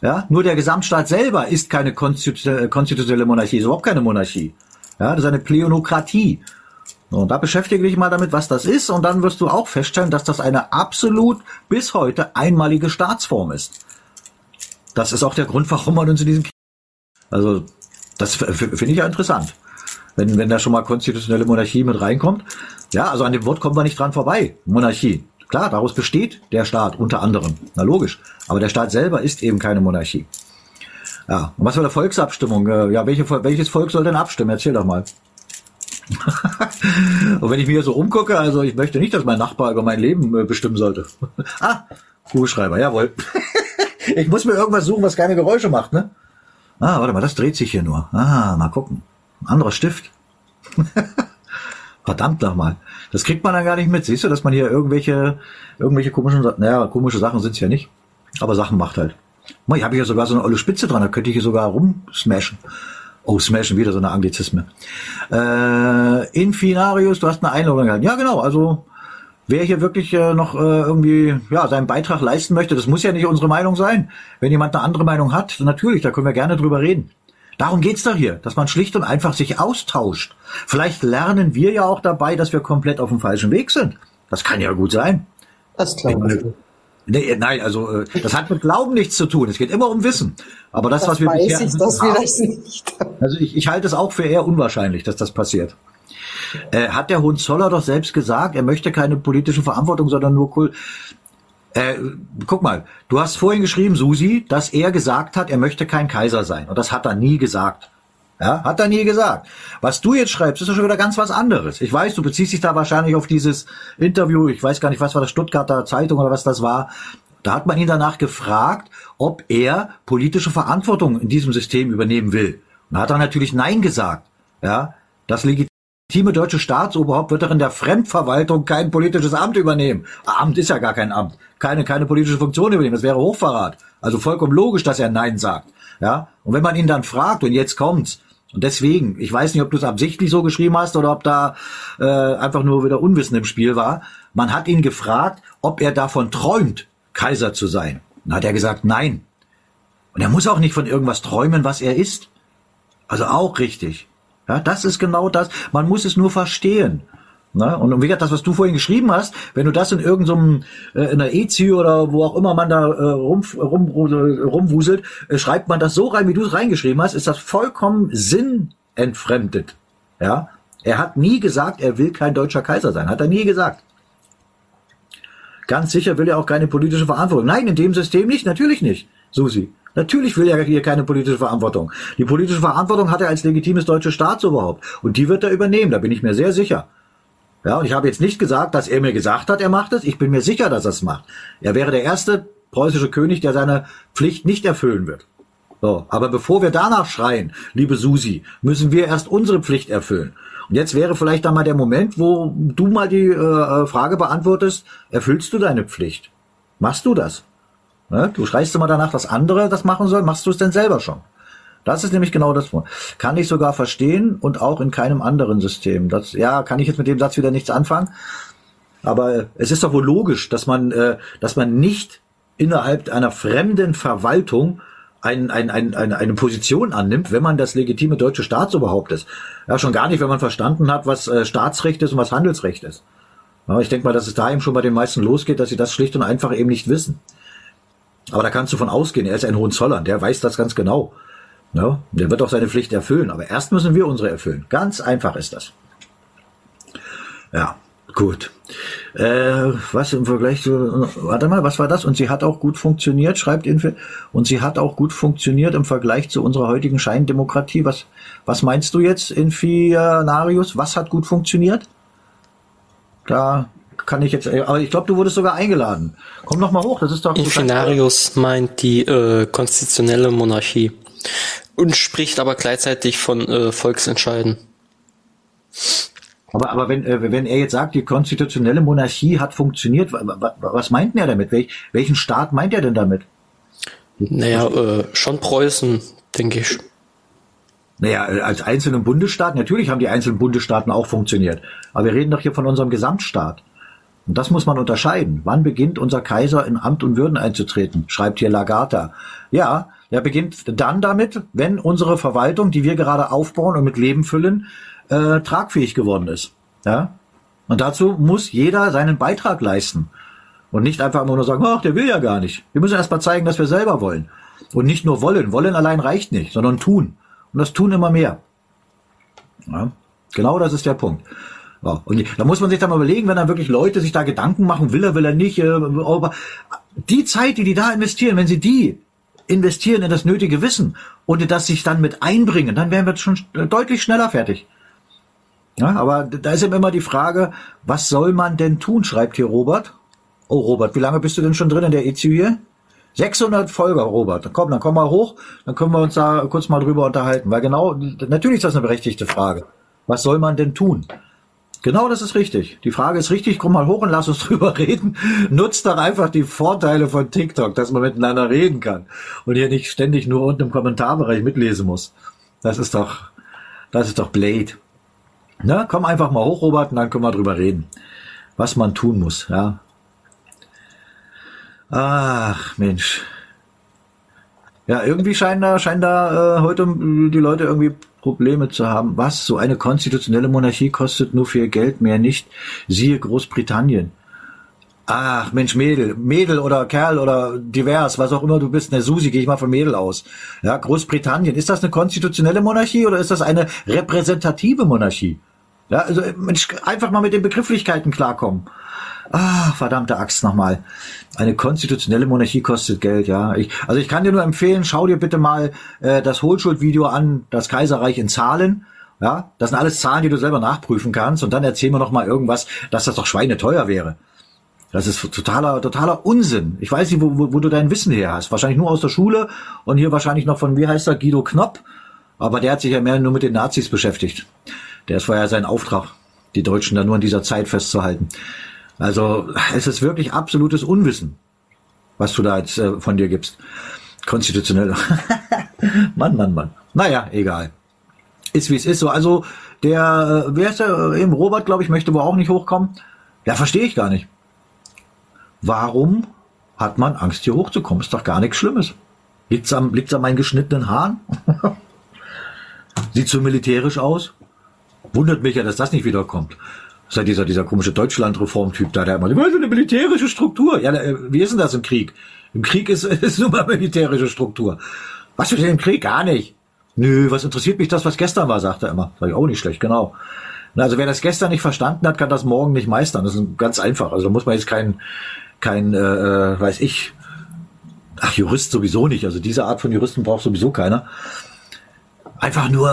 Ja, nur der Gesamtstaat selber ist keine konstitutionelle Monarchie, ist überhaupt keine Monarchie. Ja, das ist eine Pleonokratie. Und da beschäftige dich mal damit, was das ist, und dann wirst du auch feststellen, dass das eine absolut bis heute einmalige Staatsform ist. Das ist auch der Grund, warum man uns in diesem also das finde ich ja interessant. Wenn, wenn da schon mal konstitutionelle Monarchie mit reinkommt. Ja, also an dem Wort kommt man nicht dran vorbei. Monarchie. Klar, daraus besteht der Staat unter anderem. Na logisch. Aber der Staat selber ist eben keine Monarchie. Ja, und was für eine Volksabstimmung? Äh, ja, welche, welches Volk soll denn abstimmen? Erzähl doch mal. und wenn ich mir so umgucke, also ich möchte nicht, dass mein Nachbar über mein Leben äh, bestimmen sollte. ah, Kugelschreiber, jawohl. ich muss mir irgendwas suchen, was keine Geräusche macht, ne? Ah, warte mal, das dreht sich hier nur. Ah, mal gucken. Anderer Stift. Verdammt nochmal. Das kriegt man dann gar nicht mit. Siehst du, dass man hier irgendwelche, irgendwelche komischen, naja, komische Sachen sind's ja nicht. Aber Sachen macht halt. Mal, ich habe hier sogar so eine olle Spitze dran, da könnte ich hier sogar rumsmashen. Oh, smashen, wieder so eine Anglizisme. Äh, Infinarius, du hast eine Einladung gehabt. Ja, genau, also wer hier wirklich äh, noch äh, irgendwie ja seinen Beitrag leisten möchte, das muss ja nicht unsere Meinung sein. Wenn jemand eine andere Meinung hat, natürlich, da können wir gerne drüber reden. Darum geht's doch hier, dass man schlicht und einfach sich austauscht. Vielleicht lernen wir ja auch dabei, dass wir komplett auf dem falschen Weg sind. Das kann ja gut sein. Das glaube ich. Nee, nein, also äh, das hat mit Glauben nichts zu tun. Es geht immer um Wissen. Aber das, das was wir weiß bisher ich, dass wir das nicht. Also ich, ich halte es auch für eher unwahrscheinlich, dass das passiert. Äh, hat der Hohenzoller doch selbst gesagt, er möchte keine politische Verantwortung, sondern nur cool. Äh, guck mal, du hast vorhin geschrieben, Susi, dass er gesagt hat, er möchte kein Kaiser sein. Und das hat er nie gesagt. Ja, hat er nie gesagt. Was du jetzt schreibst, ist doch schon wieder ganz was anderes. Ich weiß, du beziehst dich da wahrscheinlich auf dieses Interview, ich weiß gar nicht, was war das, Stuttgarter Zeitung oder was das war. Da hat man ihn danach gefragt, ob er politische Verantwortung in diesem System übernehmen will. Und da hat er natürlich Nein gesagt. Ja, das legitime deutsche Staatsoberhaupt wird doch in der Fremdverwaltung kein politisches Amt übernehmen. Amt ist ja gar kein Amt. Keine, keine politische Funktion übernehmen. Das wäre Hochverrat. Also vollkommen logisch, dass er Nein sagt. Ja, und wenn man ihn dann fragt, und jetzt kommt's, und deswegen, ich weiß nicht, ob du es absichtlich so geschrieben hast oder ob da äh, einfach nur wieder Unwissen im Spiel war. Man hat ihn gefragt, ob er davon träumt, Kaiser zu sein. Dann hat er gesagt, nein. Und er muss auch nicht von irgendwas träumen, was er ist. Also auch richtig. Ja, das ist genau das. Man muss es nur verstehen. Ne? Und wie gesagt, das, was du vorhin geschrieben hast, wenn du das in irgendeinem, äh, in der EZI oder wo auch immer man da äh, rum, rum, rumwuselt, äh, schreibt man das so rein, wie du es reingeschrieben hast, ist das vollkommen sinnentfremdet. Ja? Er hat nie gesagt, er will kein deutscher Kaiser sein. Hat er nie gesagt. Ganz sicher will er auch keine politische Verantwortung. Nein, in dem System nicht, natürlich nicht, Susi. Natürlich will er hier keine politische Verantwortung. Die politische Verantwortung hat er als legitimes deutsches Staatsoberhaupt. Und die wird er übernehmen, da bin ich mir sehr sicher. Ja, und ich habe jetzt nicht gesagt, dass er mir gesagt hat, er macht es. Ich bin mir sicher, dass er es macht. Er wäre der erste preußische König, der seine Pflicht nicht erfüllen wird. So, aber bevor wir danach schreien, liebe Susi, müssen wir erst unsere Pflicht erfüllen. Und jetzt wäre vielleicht da mal der Moment, wo du mal die äh, äh Frage beantwortest, erfüllst du deine Pflicht? Machst du das? Ne? Du schreist immer danach, dass andere das machen sollen. Machst du es denn selber schon? Das ist nämlich genau das. Kann ich sogar verstehen und auch in keinem anderen System. Das, ja, kann ich jetzt mit dem Satz wieder nichts anfangen. Aber es ist doch wohl logisch, dass man, äh, dass man nicht innerhalb einer fremden Verwaltung ein, ein, ein, eine, eine Position annimmt, wenn man das legitime deutsche Staatsoberhaupt ist. Ja, schon gar nicht, wenn man verstanden hat, was äh, Staatsrecht ist und was Handelsrecht ist. Ja, ich denke mal, dass es da eben schon bei den meisten losgeht, dass sie das schlicht und einfach eben nicht wissen. Aber da kannst du von ausgehen, er ist ein Hohenzollern, der weiß das ganz genau. Ja, der wird auch seine Pflicht erfüllen, aber erst müssen wir unsere erfüllen. Ganz einfach ist das. Ja, gut. Äh, was im Vergleich zu, warte mal, was war das? Und sie hat auch gut funktioniert, schreibt Infe. Und sie hat auch gut funktioniert im Vergleich zu unserer heutigen Scheindemokratie. Was, was meinst du jetzt, Infinarius? Was hat gut funktioniert? Da kann ich jetzt, aber ich glaube, du wurdest sogar eingeladen. Komm noch mal hoch, das ist doch. Infinarius meint die äh, konstitutionelle Monarchie und spricht aber gleichzeitig von äh, Volksentscheiden. Aber, aber wenn, äh, wenn er jetzt sagt, die konstitutionelle Monarchie hat funktioniert, was meint er damit? Welch, welchen Staat meint er denn damit? Naja, äh, schon Preußen, denke ich. Naja, als einzelnen Bundesstaat, natürlich haben die einzelnen Bundesstaaten auch funktioniert. Aber wir reden doch hier von unserem Gesamtstaat. Und das muss man unterscheiden. Wann beginnt unser Kaiser in Amt und Würden einzutreten? Schreibt hier Lagarta. Ja, er beginnt dann damit, wenn unsere Verwaltung, die wir gerade aufbauen und mit Leben füllen, äh, tragfähig geworden ist. Ja? Und dazu muss jeder seinen Beitrag leisten. Und nicht einfach immer nur sagen, ach, der will ja gar nicht. Wir müssen erst mal zeigen, dass wir selber wollen. Und nicht nur wollen. Wollen allein reicht nicht, sondern tun. Und das tun immer mehr. Ja? Genau das ist der Punkt. Ja, und da muss man sich dann mal überlegen, wenn dann wirklich Leute sich da Gedanken machen, will er, will er nicht, äh, aber die Zeit, die die da investieren, wenn sie die investieren in das nötige Wissen und das sich dann mit einbringen, dann wären wir schon deutlich schneller fertig. Ja, aber da ist eben immer die Frage, was soll man denn tun, schreibt hier Robert. Oh, Robert, wie lange bist du denn schon drin in der EZU hier? 600 Folger, Robert. Komm, dann komm mal hoch, dann können wir uns da kurz mal drüber unterhalten. Weil genau, natürlich ist das eine berechtigte Frage. Was soll man denn tun? Genau, das ist richtig. Die Frage ist richtig. Komm mal hoch und lass uns drüber reden. Nutzt doch einfach die Vorteile von TikTok, dass man miteinander reden kann und hier nicht ständig nur unten im Kommentarbereich mitlesen muss. Das ist doch, das ist doch Blade. Na, komm einfach mal hoch, Robert, und dann können wir drüber reden, was man tun muss, ja. Ach, Mensch. Ja, irgendwie scheinen da, scheinen da äh, heute die Leute irgendwie Probleme zu haben. Was? So eine konstitutionelle Monarchie kostet nur viel Geld, mehr nicht. Siehe Großbritannien. Ach, Mensch, Mädel, Mädel oder Kerl oder divers, was auch immer du bist, eine Susi, gehe ich mal von Mädel aus. Ja, Großbritannien, ist das eine konstitutionelle Monarchie oder ist das eine repräsentative Monarchie? Ja, also Mensch, einfach mal mit den Begrifflichkeiten klarkommen. Ah, verdammte Axt nochmal. Eine konstitutionelle Monarchie kostet Geld, ja. Ich, also ich kann dir nur empfehlen, schau dir bitte mal äh, das Hohlschuld-Video an, das Kaiserreich in Zahlen. Ja, das sind alles Zahlen, die du selber nachprüfen kannst. Und dann erzähl mir noch mal irgendwas, dass das doch schweineteuer wäre. Das ist totaler, totaler Unsinn. Ich weiß nicht, wo, wo, wo du dein Wissen her hast. Wahrscheinlich nur aus der Schule und hier wahrscheinlich noch von, wie heißt er, Guido Knopp. Aber der hat sich ja mehr nur mit den Nazis beschäftigt. Der ist vorher sein Auftrag, die Deutschen da nur in dieser Zeit festzuhalten. Also es ist wirklich absolutes Unwissen, was du da jetzt äh, von dir gibst. Konstitutionell. Mann, Mann, Mann. Naja, egal. Ist wie es ist. So, also der, äh, wer ist der? Eben Robert, glaube ich, möchte wohl auch nicht hochkommen. Ja, verstehe ich gar nicht. Warum hat man Angst, hier hochzukommen? Ist doch gar nichts Schlimmes. Liegt's am, liegt's an meinen geschnittenen Haaren? Sieht so militärisch aus? Wundert mich ja, dass das nicht wiederkommt. Ist ja dieser, dieser komische Deutschland-Reformtyp da, der immer, wir eine militärische Struktur. Ja, äh, wie ist denn das im Krieg? Im Krieg ist, ist nur mal militärische Struktur. Was für denn im Krieg? Gar nicht. Nö, was interessiert mich das, was gestern war, sagt er immer. Sag ich auch nicht schlecht, genau. Also wer das gestern nicht verstanden hat, kann das morgen nicht meistern. Das ist ganz einfach. Also da muss man jetzt kein, kein, äh, äh weiß ich, ach Jurist sowieso nicht. Also diese Art von Juristen braucht sowieso keiner einfach nur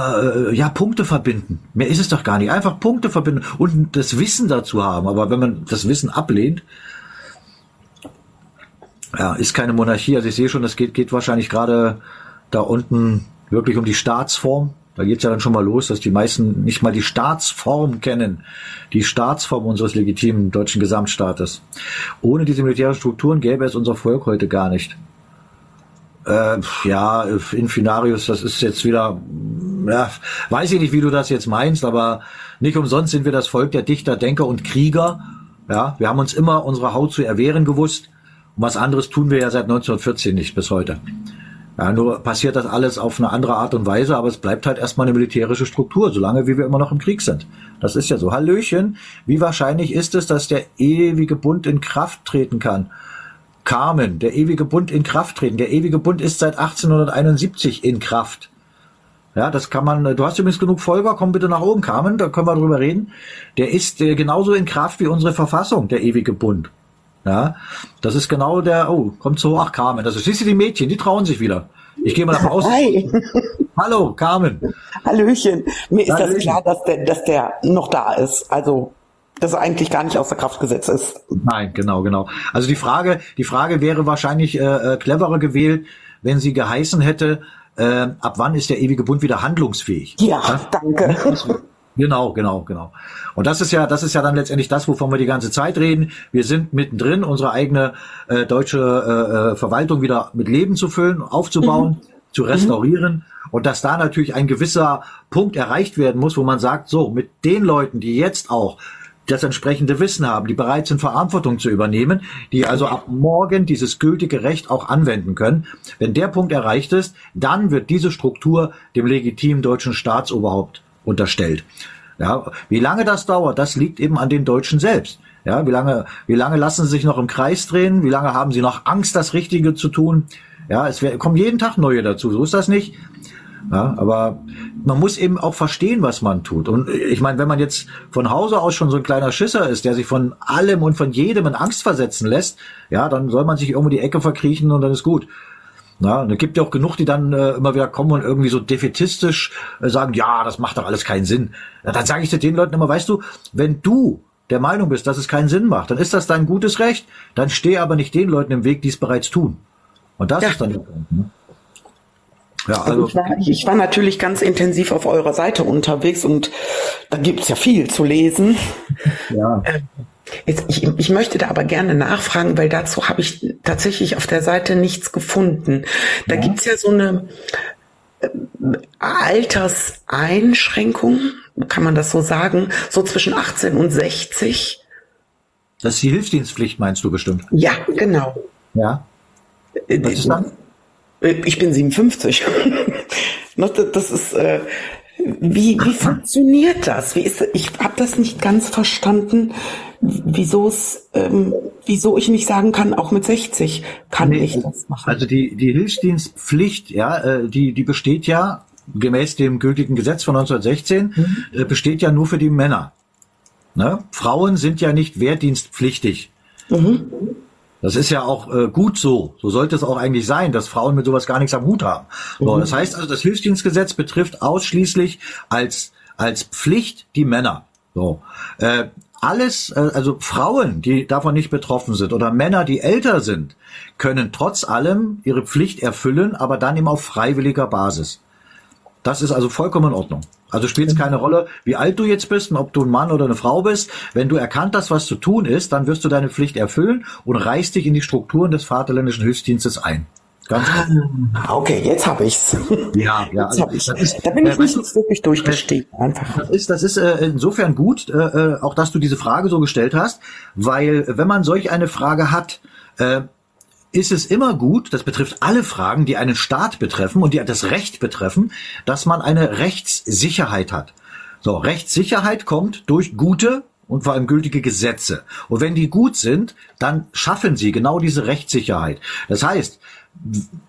äh, ja Punkte verbinden. Mehr ist es doch gar nicht. Einfach Punkte verbinden und das Wissen dazu haben. Aber wenn man das Wissen ablehnt, ja, ist keine Monarchie. Also ich sehe schon, das geht, geht wahrscheinlich gerade da unten wirklich um die Staatsform. Da geht's ja dann schon mal los, dass die meisten nicht mal die Staatsform kennen. Die Staatsform unseres legitimen deutschen Gesamtstaates. Ohne diese militärischen Strukturen gäbe es unser Volk heute gar nicht. Äh, ja, Infinarius, das ist jetzt wieder, ja, weiß ich nicht, wie du das jetzt meinst, aber nicht umsonst sind wir das Volk der Dichter, Denker und Krieger. Ja, wir haben uns immer unsere Haut zu erwehren gewusst. Und was anderes tun wir ja seit 1914 nicht bis heute. Ja, nur passiert das alles auf eine andere Art und Weise, aber es bleibt halt erstmal eine militärische Struktur, solange wie wir immer noch im Krieg sind. Das ist ja so. Hallöchen, wie wahrscheinlich ist es, dass der ewige Bund in Kraft treten kann? Carmen, der ewige Bund in Kraft treten. Der ewige Bund ist seit 1871 in Kraft. Ja, das kann man, du hast übrigens genug Folger, komm bitte nach oben, Carmen, da können wir drüber reden. Der ist äh, genauso in Kraft wie unsere Verfassung, der ewige Bund. Ja, das ist genau der, oh, kommt so, ach Carmen, das ist, siehst du die Mädchen, die trauen sich wieder. Ich gehe mal nach Hause. Hi. Hallo, Carmen. Hallöchen. Mir ist Hallöchen. das klar, dass der, dass der noch da ist. Also das eigentlich gar nicht außer Kraft gesetzt ist. Nein, genau, genau. Also die Frage, die Frage wäre wahrscheinlich äh, äh, cleverer gewählt, wenn sie geheißen hätte, äh, ab wann ist der ewige Bund wieder handlungsfähig? Ja, ja? danke. Genau, genau, genau. Und das ist ja, das ist ja dann letztendlich das, wovon wir die ganze Zeit reden. Wir sind mittendrin, unsere eigene äh, deutsche äh, äh Verwaltung wieder mit Leben zu füllen, aufzubauen, mhm. zu restaurieren. Mhm. Und dass da natürlich ein gewisser Punkt erreicht werden muss, wo man sagt, so, mit den Leuten, die jetzt auch das entsprechende Wissen haben, die bereit sind, Verantwortung zu übernehmen, die also ab morgen dieses gültige Recht auch anwenden können. Wenn der Punkt erreicht ist, dann wird diese Struktur dem legitimen deutschen Staatsoberhaupt unterstellt. Ja, wie lange das dauert, das liegt eben an den Deutschen selbst. Ja, wie lange, wie lange lassen sie sich noch im Kreis drehen? Wie lange haben sie noch Angst, das Richtige zu tun? Ja, es kommen jeden Tag neue dazu. So ist das nicht. Ja, aber man muss eben auch verstehen, was man tut. Und ich meine, wenn man jetzt von Hause aus schon so ein kleiner Schisser ist, der sich von allem und von jedem in Angst versetzen lässt, ja, dann soll man sich irgendwo die Ecke verkriechen und dann ist gut. Na, und es gibt ja auch genug, die dann äh, immer wieder kommen und irgendwie so defetistisch äh, sagen, ja, das macht doch alles keinen Sinn. Ja, dann sage ich den Leuten immer, weißt du, wenn du der Meinung bist, dass es keinen Sinn macht, dann ist das dein gutes Recht. Dann steh aber nicht den Leuten im Weg, die es bereits tun. Und das ja. ist dann der Punkt. Ne? Ja, also, also ich, war, ich war natürlich ganz intensiv auf eurer Seite unterwegs und da gibt es ja viel zu lesen. Ja. Ähm, jetzt, ich, ich möchte da aber gerne nachfragen, weil dazu habe ich tatsächlich auf der Seite nichts gefunden. Da ja. es ja so eine äh, Alterseinschränkung, kann man das so sagen, so zwischen 18 und 60. Das ist die Hilfsdienstpflicht, meinst du bestimmt? Ja, genau. Ja. Äh, Was ist dann? Äh, ich bin 57. das ist, äh, wie, wie funktioniert das? Wie ist, ich habe das nicht ganz verstanden, wieso es, ähm, wieso ich nicht sagen kann, auch mit 60 kann nee, ich das machen. Also die, die Hilfsdienstpflicht, ja, äh, die, die besteht ja gemäß dem gültigen Gesetz von 1916, mhm. äh, besteht ja nur für die Männer. Ne? Frauen sind ja nicht wehrdienstpflichtig. Mhm. Das ist ja auch äh, gut so. So sollte es auch eigentlich sein, dass Frauen mit sowas gar nichts am Hut haben. So, mhm. Das heißt also, das Hilfsdienstgesetz betrifft ausschließlich als, als Pflicht die Männer. So. Äh, alles, äh, also Frauen, die davon nicht betroffen sind oder Männer, die älter sind, können trotz allem ihre Pflicht erfüllen, aber dann eben auf freiwilliger Basis. Das ist also vollkommen in Ordnung. Also spielt es keine Rolle, wie alt du jetzt bist und ob du ein Mann oder eine Frau bist. Wenn du erkannt hast, was zu tun ist, dann wirst du deine Pflicht erfüllen und reißt dich in die Strukturen des Vaterländischen Hilfsdienstes ein. Ganz ah, okay, jetzt habe ich's. Ja, ja. Also, ich. Ist, da bin ich äh, nicht jetzt wirklich durchgestiegen. Einfach. Das ist, das ist äh, insofern gut, äh, äh, auch dass du diese Frage so gestellt hast, weil wenn man solch eine Frage hat, äh, ist es immer gut, das betrifft alle Fragen, die einen Staat betreffen und die das Recht betreffen, dass man eine Rechtssicherheit hat. So, Rechtssicherheit kommt durch gute und vor allem gültige Gesetze. Und wenn die gut sind, dann schaffen sie genau diese Rechtssicherheit. Das heißt,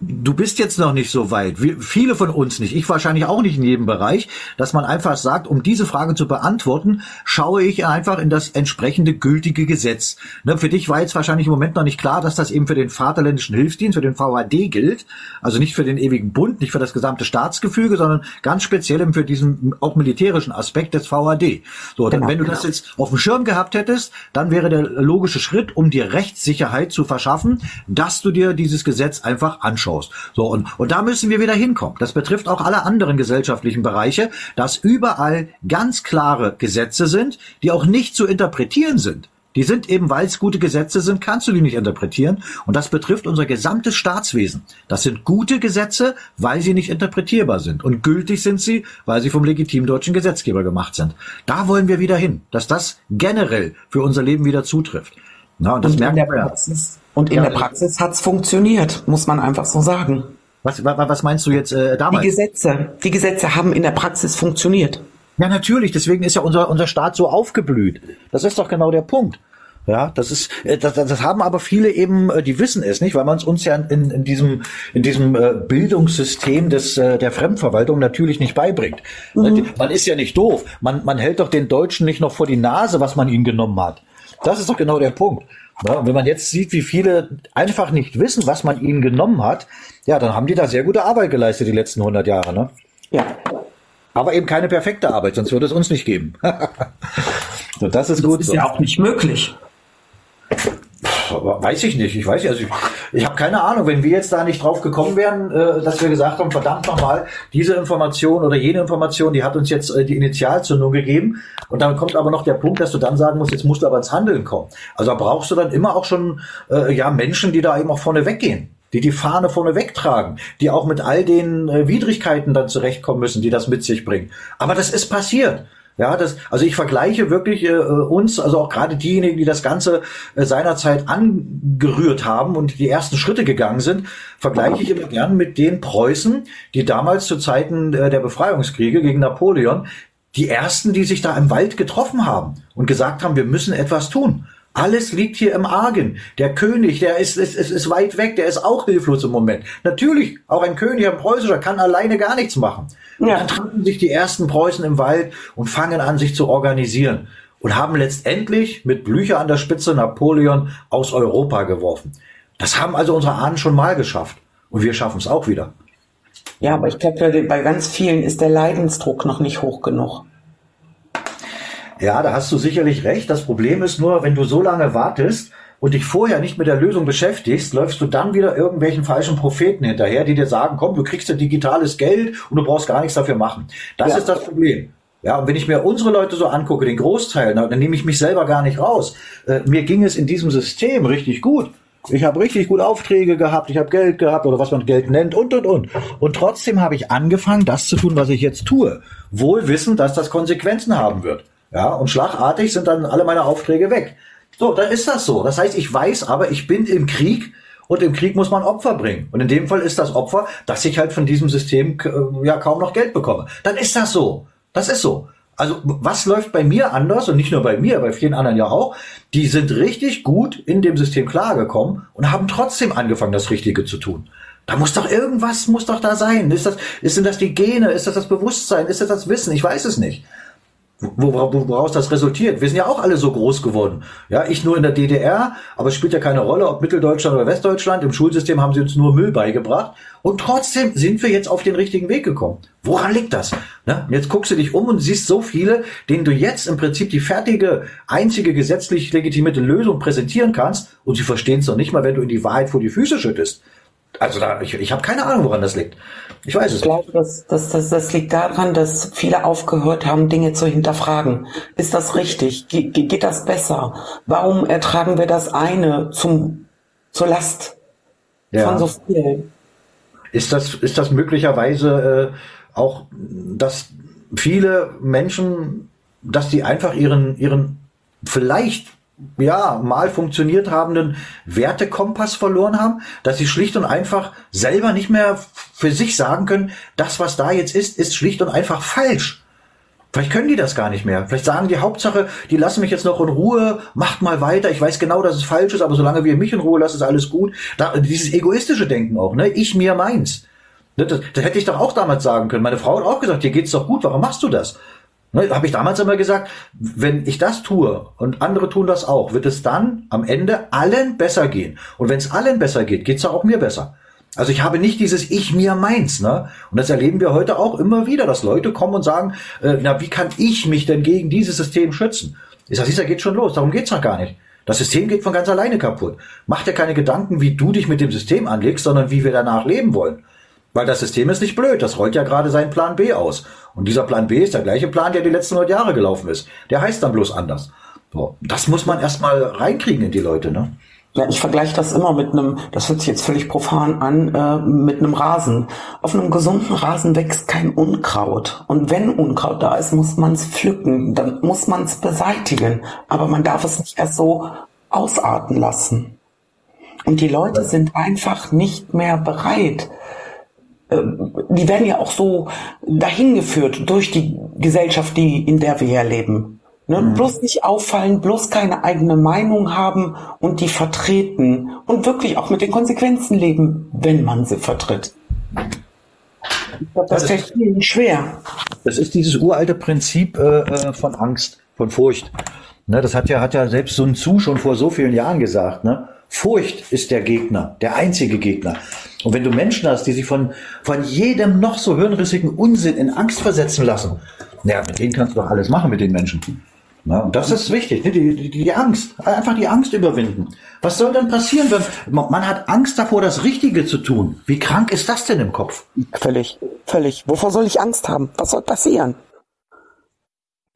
du bist jetzt noch nicht so weit, wie, viele von uns nicht, ich wahrscheinlich auch nicht in jedem Bereich, dass man einfach sagt, um diese Frage zu beantworten, schaue ich einfach in das entsprechende gültige Gesetz. Ne, für dich war jetzt wahrscheinlich im Moment noch nicht klar, dass das eben für den Vaterländischen Hilfsdienst, für den VHD gilt, also nicht für den ewigen Bund, nicht für das gesamte Staatsgefüge, sondern ganz speziell eben für diesen auch militärischen Aspekt des VHD. So, dann, genau, wenn du genau. das jetzt auf dem Schirm gehabt hättest, dann wäre der logische Schritt, um dir Rechtssicherheit zu verschaffen, dass du dir dieses Gesetz einfach anschaust. So, und, und da müssen wir wieder hinkommen. Das betrifft auch alle anderen gesellschaftlichen Bereiche, dass überall ganz klare Gesetze sind, die auch nicht zu interpretieren sind. Die sind eben, weil es gute Gesetze sind, kannst du die nicht interpretieren. Und das betrifft unser gesamtes Staatswesen. Das sind gute Gesetze, weil sie nicht interpretierbar sind. Und gültig sind sie, weil sie vom legitimen deutschen Gesetzgeber gemacht sind. Da wollen wir wieder hin, dass das generell für unser Leben wieder zutrifft. Na, und das und merken wir. Praxis und in ja, der Praxis hat's funktioniert, muss man einfach so sagen. Was, was meinst du jetzt äh, damals? Die Gesetze, die Gesetze haben in der Praxis funktioniert. Ja, natürlich. Deswegen ist ja unser, unser Staat so aufgeblüht. Das ist doch genau der Punkt. Ja, das ist, äh, das, das haben aber viele eben, äh, die wissen es nicht, weil man es uns ja in, in diesem, in diesem äh, Bildungssystem des, der Fremdverwaltung natürlich nicht beibringt. Mhm. Man ist ja nicht doof. Man, man hält doch den Deutschen nicht noch vor die Nase, was man ihnen genommen hat. Das ist doch genau der Punkt. Ja, und wenn man jetzt sieht, wie viele einfach nicht wissen, was man ihnen genommen hat, ja, dann haben die da sehr gute Arbeit geleistet die letzten 100 Jahre. Ne? Ja. Aber eben keine perfekte Arbeit, sonst würde es uns nicht geben. so, das ist das gut. Das ist so. ja auch nicht möglich. Weiß ich nicht. Ich weiß nicht. Also ich, ich habe keine Ahnung. Wenn wir jetzt da nicht drauf gekommen wären, äh, dass wir gesagt haben, verdammt nochmal, diese Information oder jene Information, die hat uns jetzt äh, die Initialzündung gegeben. Und dann kommt aber noch der Punkt, dass du dann sagen musst, jetzt musst du aber ins Handeln kommen. Also da brauchst du dann immer auch schon äh, ja Menschen, die da eben auch vorne weggehen die die Fahne vorne wegtragen, die auch mit all den äh, Widrigkeiten dann zurechtkommen müssen, die das mit sich bringen. Aber das ist passiert. Ja, das, also ich vergleiche wirklich äh, uns, also auch gerade diejenigen, die das Ganze äh, seinerzeit angerührt haben und die ersten Schritte gegangen sind, vergleiche ich immer gern mit den Preußen, die damals zu Zeiten äh, der Befreiungskriege gegen Napoleon die ersten, die sich da im Wald getroffen haben und gesagt haben, wir müssen etwas tun. Alles liegt hier im Argen. Der König, der ist, ist, ist, ist weit weg, der ist auch hilflos im Moment. Natürlich, auch ein König, ein Preußischer, kann alleine gar nichts machen. Ja. dann treffen sich die ersten Preußen im Wald und fangen an, sich zu organisieren und haben letztendlich mit Blücher an der Spitze Napoleon aus Europa geworfen. Das haben also unsere Ahnen schon mal geschafft. Und wir schaffen es auch wieder. Ja, aber ich glaube, bei ganz vielen ist der Leidensdruck noch nicht hoch genug. Ja, da hast du sicherlich recht. Das Problem ist nur, wenn du so lange wartest und dich vorher nicht mit der Lösung beschäftigst, läufst du dann wieder irgendwelchen falschen Propheten hinterher, die dir sagen, komm, du kriegst ja digitales Geld und du brauchst gar nichts dafür machen. Das ja. ist das Problem. Ja, und wenn ich mir unsere Leute so angucke, den Großteil, dann nehme ich mich selber gar nicht raus. Äh, mir ging es in diesem System richtig gut. Ich habe richtig gut Aufträge gehabt, ich habe Geld gehabt oder was man Geld nennt und und und. Und trotzdem habe ich angefangen, das zu tun, was ich jetzt tue. Wohl wissend, dass das Konsequenzen haben wird. Ja, und schlagartig sind dann alle meine Aufträge weg. So, dann ist das so. Das heißt, ich weiß aber, ich bin im Krieg und im Krieg muss man Opfer bringen. Und in dem Fall ist das Opfer, dass ich halt von diesem System äh, ja kaum noch Geld bekomme. Dann ist das so. Das ist so. Also was läuft bei mir anders und nicht nur bei mir, bei vielen anderen ja auch, die sind richtig gut in dem System klargekommen und haben trotzdem angefangen, das Richtige zu tun. Da muss doch irgendwas, muss doch da sein. Ist das, ist denn das die Gene? Ist das das Bewusstsein? Ist das das Wissen? Ich weiß es nicht woraus das resultiert. Wir sind ja auch alle so groß geworden. Ja, ich nur in der DDR, aber es spielt ja keine Rolle, ob Mitteldeutschland oder Westdeutschland. Im Schulsystem haben sie uns nur Müll beigebracht. Und trotzdem sind wir jetzt auf den richtigen Weg gekommen. Woran liegt das? Ne? Jetzt guckst du dich um und siehst so viele, denen du jetzt im Prinzip die fertige, einzige gesetzlich legitimierte Lösung präsentieren kannst und sie verstehen es noch nicht mal, wenn du in die Wahrheit vor die Füße schüttest. Also da, ich, ich habe keine Ahnung, woran das liegt. Ich weiß es ich glaube, das, das, das, das liegt daran, dass viele aufgehört haben, Dinge zu hinterfragen. Ist das richtig? Ge geht das besser? Warum ertragen wir das eine zum, zur Last ja. von so vielen? Ist das, ist das möglicherweise äh, auch, dass viele Menschen, dass die einfach ihren, ihren vielleicht ja, mal funktioniert habenden Wertekompass verloren haben, dass sie schlicht und einfach selber nicht mehr für sich sagen können, das, was da jetzt ist, ist schlicht und einfach falsch. Vielleicht können die das gar nicht mehr. Vielleicht sagen die Hauptsache, die lassen mich jetzt noch in Ruhe, macht mal weiter. Ich weiß genau, dass es falsch ist, aber solange wir mich in Ruhe lassen, ist alles gut. Da, dieses egoistische Denken auch, ne? Ich, mir, meins. Das, das hätte ich doch auch damals sagen können. Meine Frau hat auch gesagt, dir geht's doch gut, warum machst du das? Ne, Habe ich damals immer gesagt, wenn ich das tue und andere tun das auch, wird es dann am Ende allen besser gehen. Und wenn es allen besser geht, geht's auch mir besser. Also ich habe nicht dieses Ich, mir, meins. Ne? Und das erleben wir heute auch immer wieder, dass Leute kommen und sagen, äh, na, wie kann ich mich denn gegen dieses System schützen? Ich sage, da geht schon los, darum geht's noch gar nicht. Das System geht von ganz alleine kaputt. Mach dir keine Gedanken, wie du dich mit dem System anlegst, sondern wie wir danach leben wollen. Weil das System ist nicht blöd, das rollt ja gerade seinen Plan B aus. Und dieser Plan B ist der gleiche Plan, der die letzten 100 Jahre gelaufen ist. Der heißt dann bloß anders. So, das muss man erstmal reinkriegen in die Leute, ne? Ja, ich vergleiche das immer mit einem, das hört sich jetzt völlig profan an, äh, mit einem Rasen. Auf einem gesunden Rasen wächst kein Unkraut. Und wenn Unkraut da ist, muss man es pflücken, dann muss man es beseitigen. Aber man darf es nicht erst so ausarten lassen. Und die Leute sind einfach nicht mehr bereit, die werden ja auch so dahin geführt durch die Gesellschaft, die, in der wir hier leben. Ne? Mhm. Bloß nicht auffallen, bloß keine eigene Meinung haben und die vertreten und wirklich auch mit den Konsequenzen leben, wenn man sie vertritt. Das, das ist nicht schwer. Das ist dieses uralte Prinzip äh, äh, von Angst, von Furcht. Ne, das hat ja, hat ja selbst Sun Tzu schon vor so vielen Jahren gesagt. Ne? Furcht ist der Gegner, der einzige Gegner. Und wenn du Menschen hast, die sich von, von jedem noch so hirnrissigen Unsinn in Angst versetzen lassen, naja, mit denen kannst du doch alles machen mit den Menschen. Na, und das ist wichtig, ne? die, die, die Angst, einfach die Angst überwinden. Was soll denn passieren, wenn man hat Angst davor, das Richtige zu tun? Wie krank ist das denn im Kopf? Völlig, völlig. Wovor soll ich Angst haben? Was soll passieren?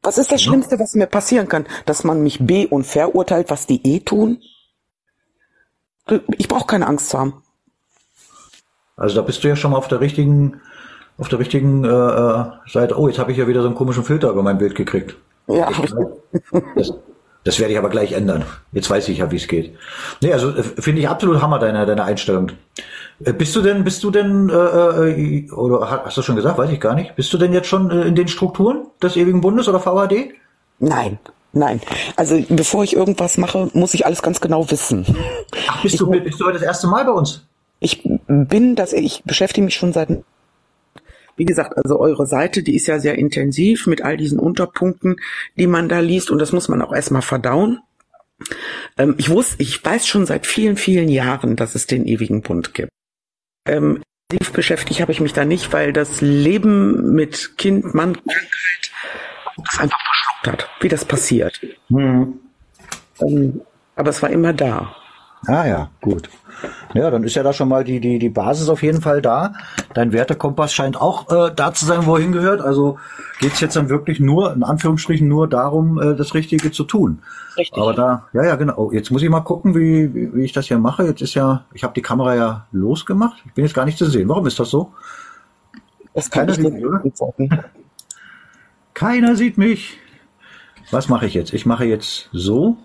Was ist das Schlimmste, was mir passieren kann? Dass man mich be- und verurteilt, was die eh tun? Ich brauche keine Angst zu haben. Also da bist du ja schon mal auf der richtigen, auf der richtigen äh, äh Seite. Oh, jetzt habe ich ja wieder so einen komischen Filter über mein Bild gekriegt. Ja. Das, das werde ich aber gleich ändern. Jetzt weiß ich ja, wie es geht. Nee, also äh, finde ich absolut Hammer deine deine Einstellung. Äh, bist du denn, bist du denn, äh, äh, oder hast du schon gesagt, weiß ich gar nicht, bist du denn jetzt schon in den Strukturen des ewigen Bundes oder VAD? Nein, nein. Also bevor ich irgendwas mache, muss ich alles ganz genau wissen. Ach, bist, ich, du, bist du heute das erste Mal bei uns? Ich bin das, ich beschäftige mich schon seit wie gesagt, also eure Seite, die ist ja sehr intensiv mit all diesen Unterpunkten, die man da liest und das muss man auch erstmal verdauen. Ähm, ich wusste, ich weiß schon seit vielen, vielen Jahren, dass es den ewigen Bund gibt. Ähm, intensiv beschäftigt habe ich mich da nicht, weil das Leben mit Kind, Mann, Krankheit das einfach verschluckt hat, wie das passiert. Hm. Ähm, aber es war immer da. Ah ja, gut. Ja, dann ist ja da schon mal die, die, die Basis auf jeden Fall da. Dein Wertekompass scheint auch äh, da zu sein, wo er hingehört. Also geht's jetzt dann wirklich nur, in Anführungsstrichen, nur darum, äh, das Richtige zu tun. Richtig. Aber da, ja, ja, genau. Oh, jetzt muss ich mal gucken, wie, wie, wie ich das hier mache. Jetzt ist ja, ich habe die Kamera ja losgemacht. Ich bin jetzt gar nicht zu sehen. Warum ist das so? Das kann Keiner sieht mich, oder? Keiner sieht mich. Was mache ich jetzt? Ich mache jetzt so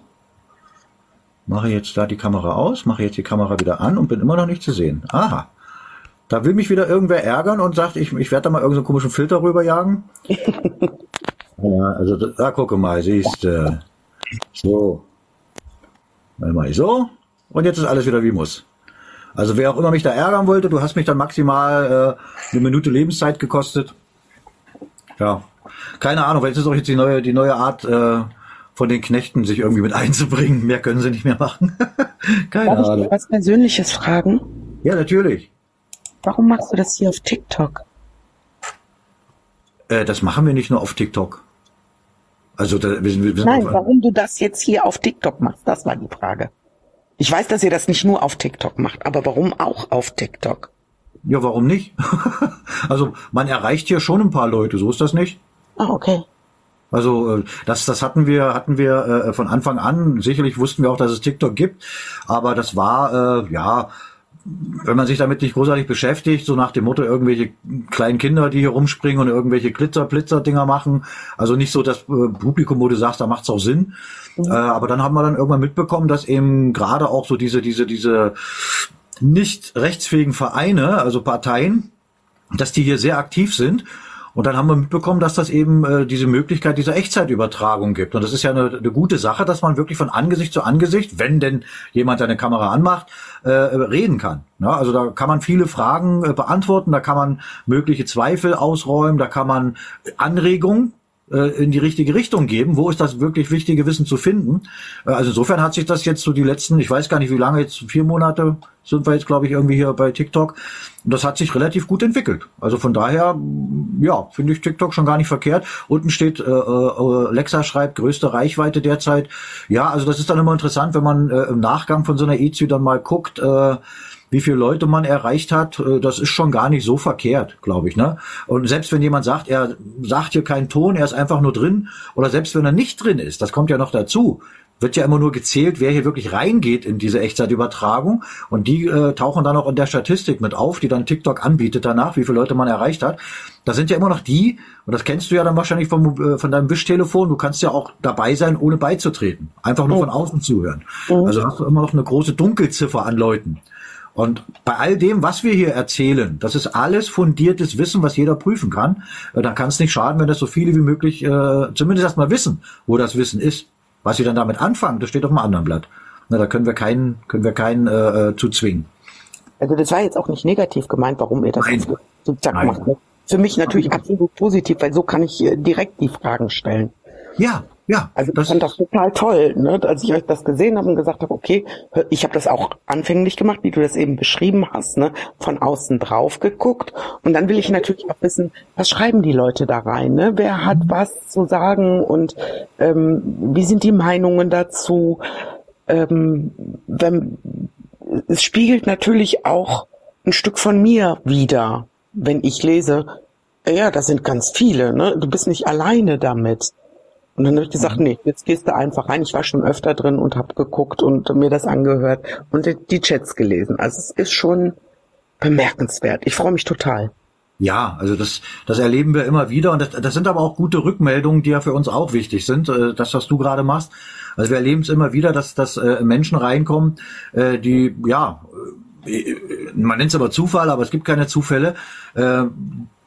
mache jetzt da die Kamera aus, mache jetzt die Kamera wieder an und bin immer noch nicht zu sehen. Aha. Da will mich wieder irgendwer ärgern und sagt, ich, ich werde da mal irgendeinen komischen Filter rüberjagen. ja, also da gucke mal, siehst du. So. Dann mache ich so. Und jetzt ist alles wieder wie muss. Also wer auch immer mich da ärgern wollte, du hast mich dann maximal äh, eine Minute Lebenszeit gekostet. Ja. Keine Ahnung, weil jetzt ist auch jetzt die neue, die neue Art, äh, von den Knechten sich irgendwie mit einzubringen. Mehr können sie nicht mehr machen. Keine Darf Ahnung. ich was Persönliches fragen? Ja, natürlich. Warum machst du das hier auf TikTok? Äh, das machen wir nicht nur auf TikTok. Also da, wir, wir, wir Nein, warum du das jetzt hier auf TikTok machst, das war die Frage. Ich weiß, dass ihr das nicht nur auf TikTok macht, aber warum auch auf TikTok? Ja, warum nicht? also man erreicht hier schon ein paar Leute, so ist das nicht? Ah, okay. Also äh, das, das hatten wir, hatten wir äh, von Anfang an. Sicherlich wussten wir auch, dass es TikTok gibt, aber das war äh, ja, wenn man sich damit nicht großartig beschäftigt, so nach dem Motto irgendwelche kleinen Kinder, die hier rumspringen und irgendwelche Glitzer-Blitzer-Dinger machen. Also nicht so das äh, Publikum, wo du sagst, da macht's auch Sinn. Mhm. Äh, aber dann haben wir dann irgendwann mitbekommen, dass eben gerade auch so diese, diese, diese nicht rechtsfähigen Vereine, also Parteien, dass die hier sehr aktiv sind und dann haben wir mitbekommen, dass das eben äh, diese Möglichkeit dieser Echtzeitübertragung gibt. Und das ist ja eine, eine gute Sache, dass man wirklich von Angesicht zu Angesicht, wenn denn jemand seine Kamera anmacht, äh, reden kann. Ja, also da kann man viele Fragen äh, beantworten, da kann man mögliche Zweifel ausräumen, da kann man Anregungen in die richtige Richtung geben. Wo ist das wirklich wichtige Wissen zu finden? Äh, also insofern hat sich das jetzt so die letzten, ich weiß gar nicht wie lange, jetzt vier Monate sind wir jetzt, glaube ich, irgendwie hier bei TikTok. Und das hat sich relativ gut entwickelt. Also von daher, ja, finde ich TikTok schon gar nicht verkehrt. Unten steht, äh, äh, Alexa schreibt, größte Reichweite derzeit. Ja, also das ist dann immer interessant, wenn man äh, im Nachgang von so einer EZÜ dann mal guckt, äh, wie viele Leute man erreicht hat, äh, das ist schon gar nicht so verkehrt, glaube ich. Ne? Und selbst wenn jemand sagt, er sagt hier keinen Ton, er ist einfach nur drin, oder selbst wenn er nicht drin ist, das kommt ja noch dazu, wird ja immer nur gezählt, wer hier wirklich reingeht in diese Echtzeitübertragung. Und die äh, tauchen dann auch in der Statistik mit auf, die dann TikTok anbietet danach, wie viele Leute man erreicht hat. Da sind ja immer noch die, und das kennst du ja dann wahrscheinlich vom, äh, von deinem Wischtelefon, du kannst ja auch dabei sein, ohne beizutreten. Einfach nur oh. von außen zuhören. Oh. Also hast du immer noch eine große Dunkelziffer an Leuten. Und bei all dem, was wir hier erzählen, das ist alles fundiertes Wissen, was jeder prüfen kann. Äh, dann kann es nicht schaden, wenn das so viele wie möglich äh, zumindest erstmal wissen, wo das Wissen ist. Was sie dann damit anfangen, das steht auf einem anderen Blatt. Na, da können wir keinen, können wir keinen äh, äh zu zwingen. Also das war jetzt auch nicht negativ gemeint, warum ihr das Nein. so zack macht. Ne? Für mich natürlich absolut positiv, weil so kann ich äh, direkt die Fragen stellen. Ja, Ja, also ich fand das total toll, ne? als ich euch das gesehen habe und gesagt habe, okay, ich habe das auch anfänglich gemacht, wie du das eben beschrieben hast, ne? von außen drauf geguckt und dann will ich natürlich auch wissen, was schreiben die Leute da rein, ne? wer hat was zu sagen und ähm, wie sind die Meinungen dazu. Ähm, wenn, es spiegelt natürlich auch ein Stück von mir wieder, wenn ich lese, ja, das sind ganz viele, ne? du bist nicht alleine damit. Und dann habe ich gesagt, mhm. nee, jetzt gehst du einfach rein. Ich war schon öfter drin und habe geguckt und mir das angehört und die Chats gelesen. Also es ist schon bemerkenswert. Ich freue mich total. Ja, also das, das erleben wir immer wieder und das, das sind aber auch gute Rückmeldungen, die ja für uns auch wichtig sind. Äh, das, was du gerade machst. Also wir erleben es immer wieder, dass, dass äh, Menschen reinkommen, äh, die ja man nennt es aber Zufall, aber es gibt keine Zufälle,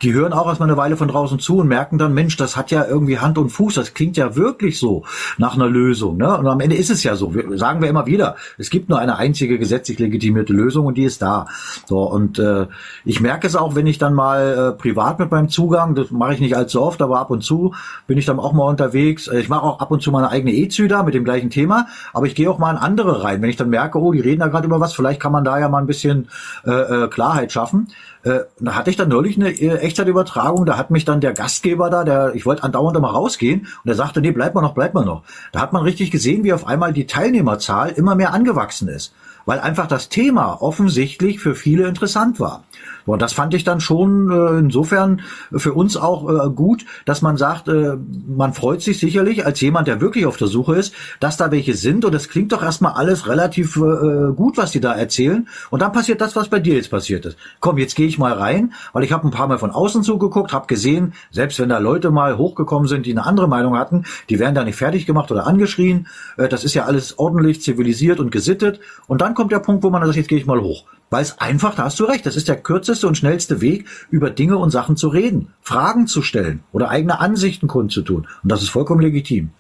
die hören auch erstmal eine Weile von draußen zu und merken dann, Mensch, das hat ja irgendwie Hand und Fuß, das klingt ja wirklich so nach einer Lösung. Ne? Und am Ende ist es ja so, wir, sagen wir immer wieder, es gibt nur eine einzige gesetzlich legitimierte Lösung und die ist da. So Und äh, ich merke es auch, wenn ich dann mal äh, privat mit meinem Zugang, das mache ich nicht allzu oft, aber ab und zu bin ich dann auch mal unterwegs. Äh, ich mache auch ab und zu meine eigene E-Züder mit dem gleichen Thema, aber ich gehe auch mal in andere rein. Wenn ich dann merke, oh, die reden da gerade über was, vielleicht kann man da ja mal ein bisschen äh, äh Klarheit schaffen. Äh, da hatte ich dann neulich eine äh, Echtzeitübertragung, da hat mich dann der Gastgeber da, der, ich wollte andauernd immer rausgehen und er sagte, nee, bleib mal noch, bleib mal noch. Da hat man richtig gesehen, wie auf einmal die Teilnehmerzahl immer mehr angewachsen ist weil einfach das Thema offensichtlich für viele interessant war. Und das fand ich dann schon äh, insofern für uns auch äh, gut, dass man sagt, äh, man freut sich sicherlich als jemand, der wirklich auf der Suche ist, dass da welche sind. Und es klingt doch erstmal alles relativ äh, gut, was die da erzählen. Und dann passiert das, was bei dir jetzt passiert ist. Komm, jetzt gehe ich mal rein, weil ich habe ein paar Mal von außen zugeguckt, habe gesehen, selbst wenn da Leute mal hochgekommen sind, die eine andere Meinung hatten, die werden da nicht fertig gemacht oder angeschrien. Äh, das ist ja alles ordentlich, zivilisiert und gesittet. Und dann kommt der Punkt, wo man sagt, jetzt gehe ich mal hoch. Weil es einfach, da hast du recht, das ist der kürzeste und schnellste Weg, über Dinge und Sachen zu reden, Fragen zu stellen oder eigene Ansichten kundzutun. Und das ist vollkommen legitim.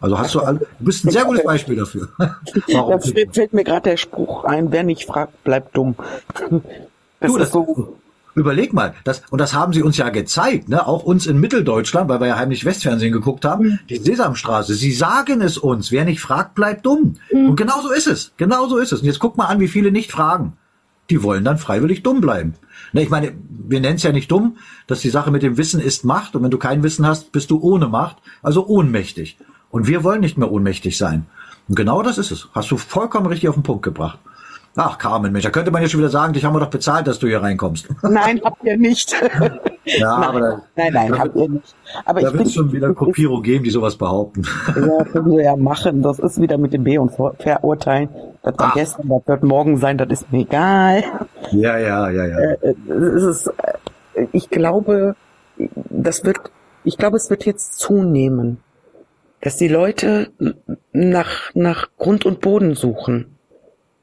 Also hast du, du bist ein sehr gutes Beispiel dafür. Warum? Da fällt mir gerade der Spruch ein, wer nicht fragt, bleibt dumm. Das du, das, so. Überleg mal, das, und das haben sie uns ja gezeigt, ne? auch uns in Mitteldeutschland, weil wir ja heimlich Westfernsehen geguckt haben, mhm. die Sesamstraße. Sie sagen es uns, wer nicht fragt, bleibt dumm. Mhm. Und genau so ist es. Genau so ist es. Und jetzt guck mal an, wie viele nicht fragen. Die wollen dann freiwillig dumm bleiben. Ne, ich meine, wir nennen es ja nicht dumm, dass die Sache mit dem Wissen ist Macht. Und wenn du kein Wissen hast, bist du ohne Macht, also ohnmächtig. Und wir wollen nicht mehr ohnmächtig sein. Und genau das ist es. Hast du vollkommen richtig auf den Punkt gebracht. Ach, Carmen, Mensch, da könnte man ja schon wieder sagen, dich haben wir doch bezahlt, dass du hier reinkommst. Nein, habt ihr nicht. ja, nein, aber da, nein, nein, habt ihr nicht. Aber da wird es schon wieder Kopierung geben, die sowas behaupten. Ja, können wir ja machen. Das ist wieder mit dem B und Verurteilen. Das war Ach. gestern, das wird morgen sein, das ist mir egal. Ja, ja, ja, ja. Äh, äh, es ist, äh, ich glaube, das wird, ich glaube, es wird jetzt zunehmen, dass die Leute nach, nach Grund und Boden suchen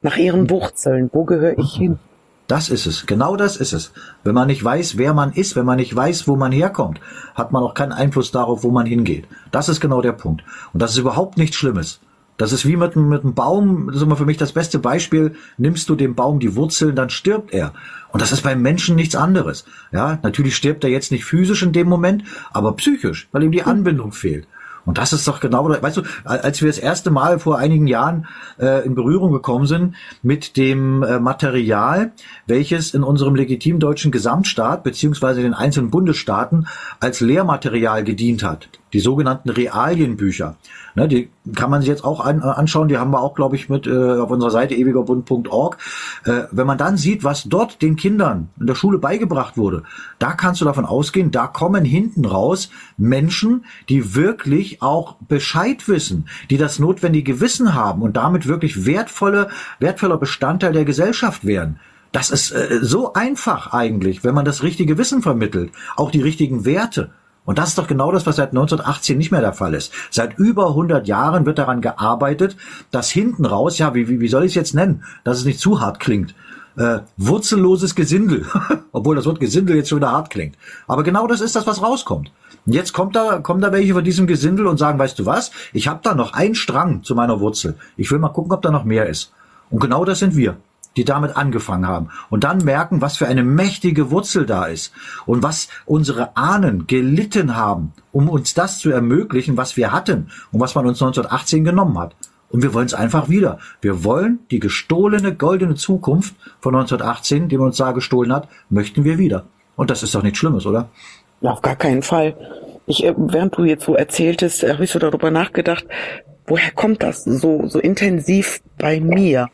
nach ihren Wurzeln. Wo gehöre ich hin? Das ist es. Genau das ist es. Wenn man nicht weiß, wer man ist, wenn man nicht weiß, wo man herkommt, hat man auch keinen Einfluss darauf, wo man hingeht. Das ist genau der Punkt. Und das ist überhaupt nichts Schlimmes. Das ist wie mit, mit einem Baum, das ist immer für mich das beste Beispiel. Nimmst du dem Baum die Wurzeln, dann stirbt er. Und das ist beim Menschen nichts anderes. Ja, natürlich stirbt er jetzt nicht physisch in dem Moment, aber psychisch, weil ihm die Anbindung fehlt. Und das ist doch genau, weißt du, als wir das erste Mal vor einigen Jahren äh, in Berührung gekommen sind mit dem äh, Material, welches in unserem legitimen deutschen Gesamtstaat beziehungsweise den einzelnen Bundesstaaten als Lehrmaterial gedient hat, die sogenannten Realienbücher. Ne, die kann man sich jetzt auch an, anschauen, die haben wir auch, glaube ich, mit äh, auf unserer Seite ewigerbund.org. Äh, wenn man dann sieht, was dort den Kindern in der Schule beigebracht wurde, da kannst du davon ausgehen, da kommen hinten raus Menschen, die wirklich auch Bescheid wissen, die das notwendige Wissen haben und damit wirklich wertvolle, wertvoller Bestandteil der Gesellschaft werden. Das ist äh, so einfach eigentlich, wenn man das richtige Wissen vermittelt, auch die richtigen Werte. Und das ist doch genau das, was seit 1918 nicht mehr der Fall ist. Seit über 100 Jahren wird daran gearbeitet, dass hinten raus, ja, wie, wie, wie soll ich es jetzt nennen, dass es nicht zu hart klingt, äh, wurzelloses Gesindel, obwohl das Wort Gesindel jetzt schon wieder hart klingt. Aber genau das ist das, was rauskommt. Und jetzt kommt da, kommen da welche von diesem Gesindel und sagen, weißt du was, ich habe da noch einen Strang zu meiner Wurzel. Ich will mal gucken, ob da noch mehr ist. Und genau das sind wir die damit angefangen haben und dann merken, was für eine mächtige Wurzel da ist und was unsere Ahnen gelitten haben, um uns das zu ermöglichen, was wir hatten und was man uns 1918 genommen hat. Und wir wollen es einfach wieder. Wir wollen die gestohlene goldene Zukunft von 1918, die man uns da gestohlen hat, möchten wir wieder. Und das ist doch nichts Schlimmes, oder? Ja, auf gar keinen Fall. Ich, äh, während du jetzt so erzähltest, habe ich so darüber nachgedacht, woher kommt das so, so intensiv bei mir?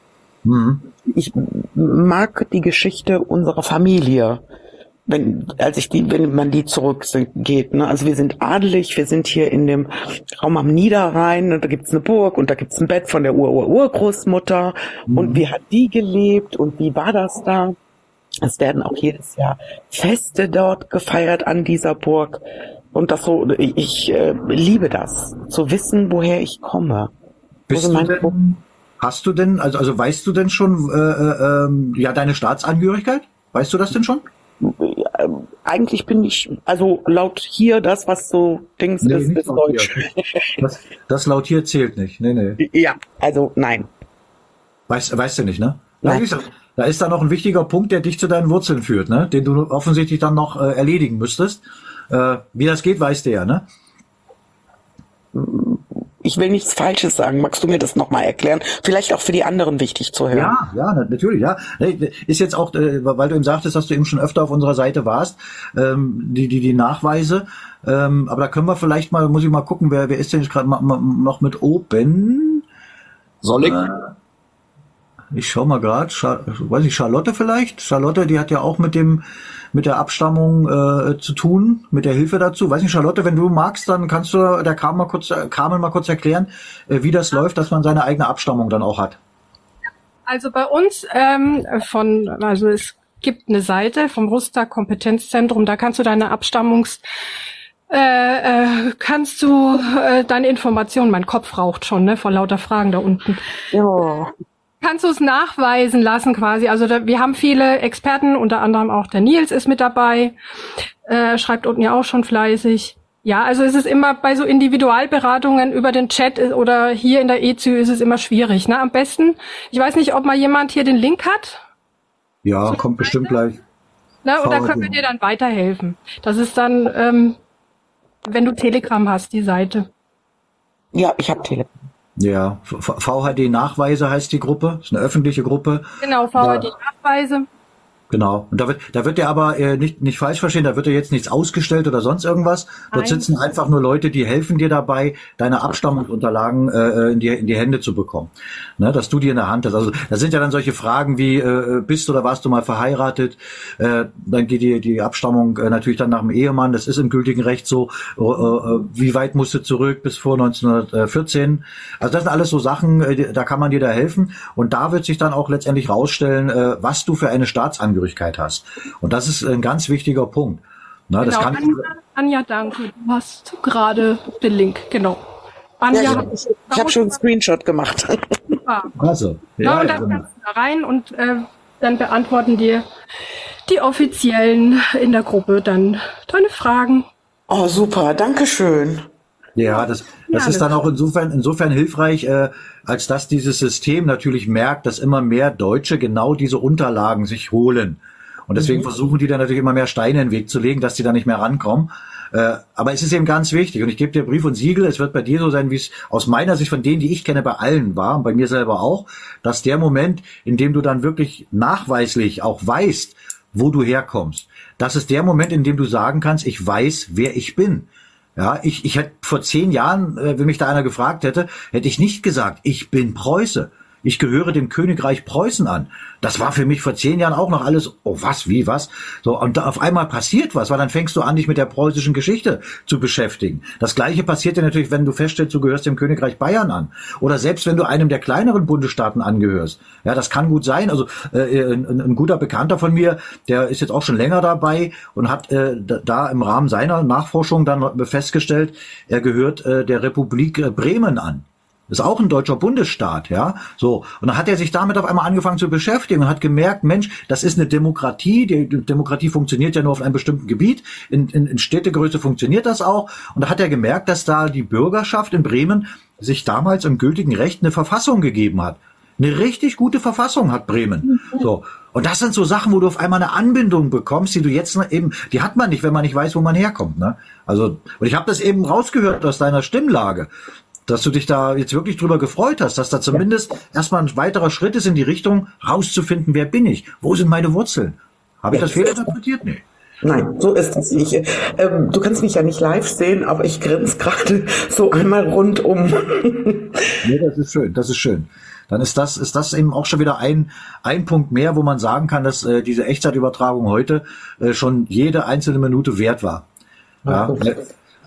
Mhm. Ich mag die Geschichte unserer Familie. Wenn, als ich die, wenn man die zurückgeht, ne? Also wir sind adelig, wir sind hier in dem Raum am Niederrhein und da gibt's eine Burg und da gibt's ein Bett von der Ur-Ur-Urgroßmutter mhm. und wie hat die gelebt und wie war das da? Es werden auch jedes Jahr Feste dort gefeiert an dieser Burg. Und das so, ich, ich äh, liebe das, zu wissen, woher ich komme. Bist also du denn, hast du denn, also, also weißt du denn schon, äh, äh, ähm, ja, deine Staatsangehörigkeit? Weißt du das denn schon? Äh, eigentlich bin ich, also laut hier, das, was so Dings nee, ist, ist Deutsch. Das, das laut hier zählt nicht. Nee, nee. Ja, also nein. Weißt, weißt du nicht, ne? Nein. Da ist da noch ein wichtiger Punkt, der dich zu deinen Wurzeln führt, ne? Den du offensichtlich dann noch äh, erledigen müsstest. Äh, wie das geht, weißt du ja, ne? Ich will nichts Falsches sagen. Magst du mir das nochmal erklären? Vielleicht auch für die anderen wichtig zu hören. Ja, ja, natürlich, ja. Ist jetzt auch, äh, weil du eben sagtest, dass du eben schon öfter auf unserer Seite warst, ähm, die, die, die Nachweise. Ähm, aber da können wir vielleicht mal, muss ich mal gucken, wer, wer ist denn jetzt gerade noch mit oben? Soll ich? Äh, ich schau mal gerade, weiß ich, Charlotte vielleicht? Charlotte, die hat ja auch mit dem mit der Abstammung äh, zu tun, mit der Hilfe dazu. Weiß nicht, Charlotte, wenn du magst, dann kannst du der Carmen mal kurz, Carmen mal kurz erklären, äh, wie das läuft, dass man seine eigene Abstammung dann auch hat. Also bei uns ähm, von, also es gibt eine Seite vom Ruster Kompetenzzentrum, da kannst du deine Abstammungs äh, äh, kannst du äh, deine Informationen, mein Kopf raucht schon, ne, vor lauter Fragen da unten. Ja kannst du es nachweisen lassen quasi. Also da, wir haben viele Experten, unter anderem auch der Nils ist mit dabei, äh, schreibt unten ja auch schon fleißig. Ja, also es ist immer bei so Individualberatungen über den Chat oder hier in der EZÜ ist es immer schwierig. Ne? Am besten, ich weiß nicht, ob mal jemand hier den Link hat. Ja, so kommt bestimmt gleich. Na, und da können wir dir dann weiterhelfen. Das ist dann, ähm, wenn du Telegram hast, die Seite. Ja, ich habe Telegram. Ja, VHD-Nachweise heißt die Gruppe, ist eine öffentliche Gruppe. Genau, VHD-Nachweise. Genau. Und da wird, da wird ja aber äh, nicht, nicht falsch verstehen, da wird ja jetzt nichts ausgestellt oder sonst irgendwas. Dort Nein. sitzen einfach nur Leute, die helfen dir dabei, deine Abstammungsunterlagen äh, äh, in, die, in die Hände zu bekommen. Ne, dass du die in der Hand hast. Also da sind ja dann solche Fragen wie, äh, bist oder warst du mal verheiratet? Äh, dann geht die, die Abstammung äh, natürlich dann nach dem Ehemann, das ist im gültigen Recht so. Äh, äh, wie weit musst du zurück bis vor 1914? Also das sind alles so Sachen, äh, da kann man dir da helfen. Und da wird sich dann auch letztendlich rausstellen, äh, was du für eine Staatsangehörigkeit Zugehörigkeit hast. Und das ist ein ganz wichtiger Punkt. Na, genau, das kann Anja, Anja, danke. Du hast gerade den Link, genau. Anja, ja, ich, ich habe schon einen Screenshot gemacht. Super. Also, ja, ja und dann genau. kannst du da rein und äh, dann beantworten dir die Offiziellen in der Gruppe dann deine Fragen. Oh, super, danke schön. Ja, das, das ist dann auch insofern, insofern hilfreich, äh, als dass dieses System natürlich merkt, dass immer mehr Deutsche genau diese Unterlagen sich holen. Und deswegen mhm. versuchen die dann natürlich immer mehr Steine in den Weg zu legen, dass die da nicht mehr rankommen. Äh, aber es ist eben ganz wichtig. Und ich gebe dir Brief und Siegel, es wird bei dir so sein, wie es aus meiner Sicht von denen, die ich kenne, bei allen war, und bei mir selber auch, dass der Moment, in dem du dann wirklich nachweislich auch weißt, wo du herkommst, das ist der Moment, in dem du sagen kannst, ich weiß, wer ich bin. Ja, ich, ich hätte vor zehn Jahren, äh, wenn mich da einer gefragt hätte, hätte ich nicht gesagt, ich bin Preuße. Ich gehöre dem Königreich Preußen an. Das war für mich vor zehn Jahren auch noch alles, oh was, wie, was. So, und da auf einmal passiert was, weil dann fängst du an, dich mit der preußischen Geschichte zu beschäftigen. Das gleiche passiert dir natürlich, wenn du feststellst, du gehörst dem Königreich Bayern an. Oder selbst wenn du einem der kleineren Bundesstaaten angehörst. Ja, das kann gut sein. Also äh, ein, ein guter Bekannter von mir, der ist jetzt auch schon länger dabei und hat äh, da im Rahmen seiner Nachforschung dann festgestellt, er gehört äh, der Republik Bremen an. Ist auch ein deutscher Bundesstaat, ja. So. Und dann hat er sich damit auf einmal angefangen zu beschäftigen und hat gemerkt, Mensch, das ist eine Demokratie. Die Demokratie funktioniert ja nur auf einem bestimmten Gebiet. In, in, in Städtegröße funktioniert das auch. Und da hat er gemerkt, dass da die Bürgerschaft in Bremen sich damals im gültigen Recht eine Verfassung gegeben hat. Eine richtig gute Verfassung hat Bremen. So. Und das sind so Sachen, wo du auf einmal eine Anbindung bekommst, die du jetzt eben, die hat man nicht, wenn man nicht weiß, wo man herkommt. Ne? Also, und ich habe das eben rausgehört aus deiner Stimmlage, dass du dich da jetzt wirklich drüber gefreut hast, dass da zumindest ja. erstmal ein weiterer Schritt ist in die Richtung, rauszufinden, wer bin ich, wo sind meine Wurzeln. Habe ich das fehlinterpretiert? Nee. Nein, so ist das nicht. Ähm, du kannst mich ja nicht live sehen, aber ich grinse gerade so einmal rundum. nee, das ist schön, das ist schön. Dann ist das, ist das eben auch schon wieder ein, ein Punkt mehr, wo man sagen kann, dass äh, diese Echtzeitübertragung heute äh, schon jede einzelne Minute wert war. Ja, ja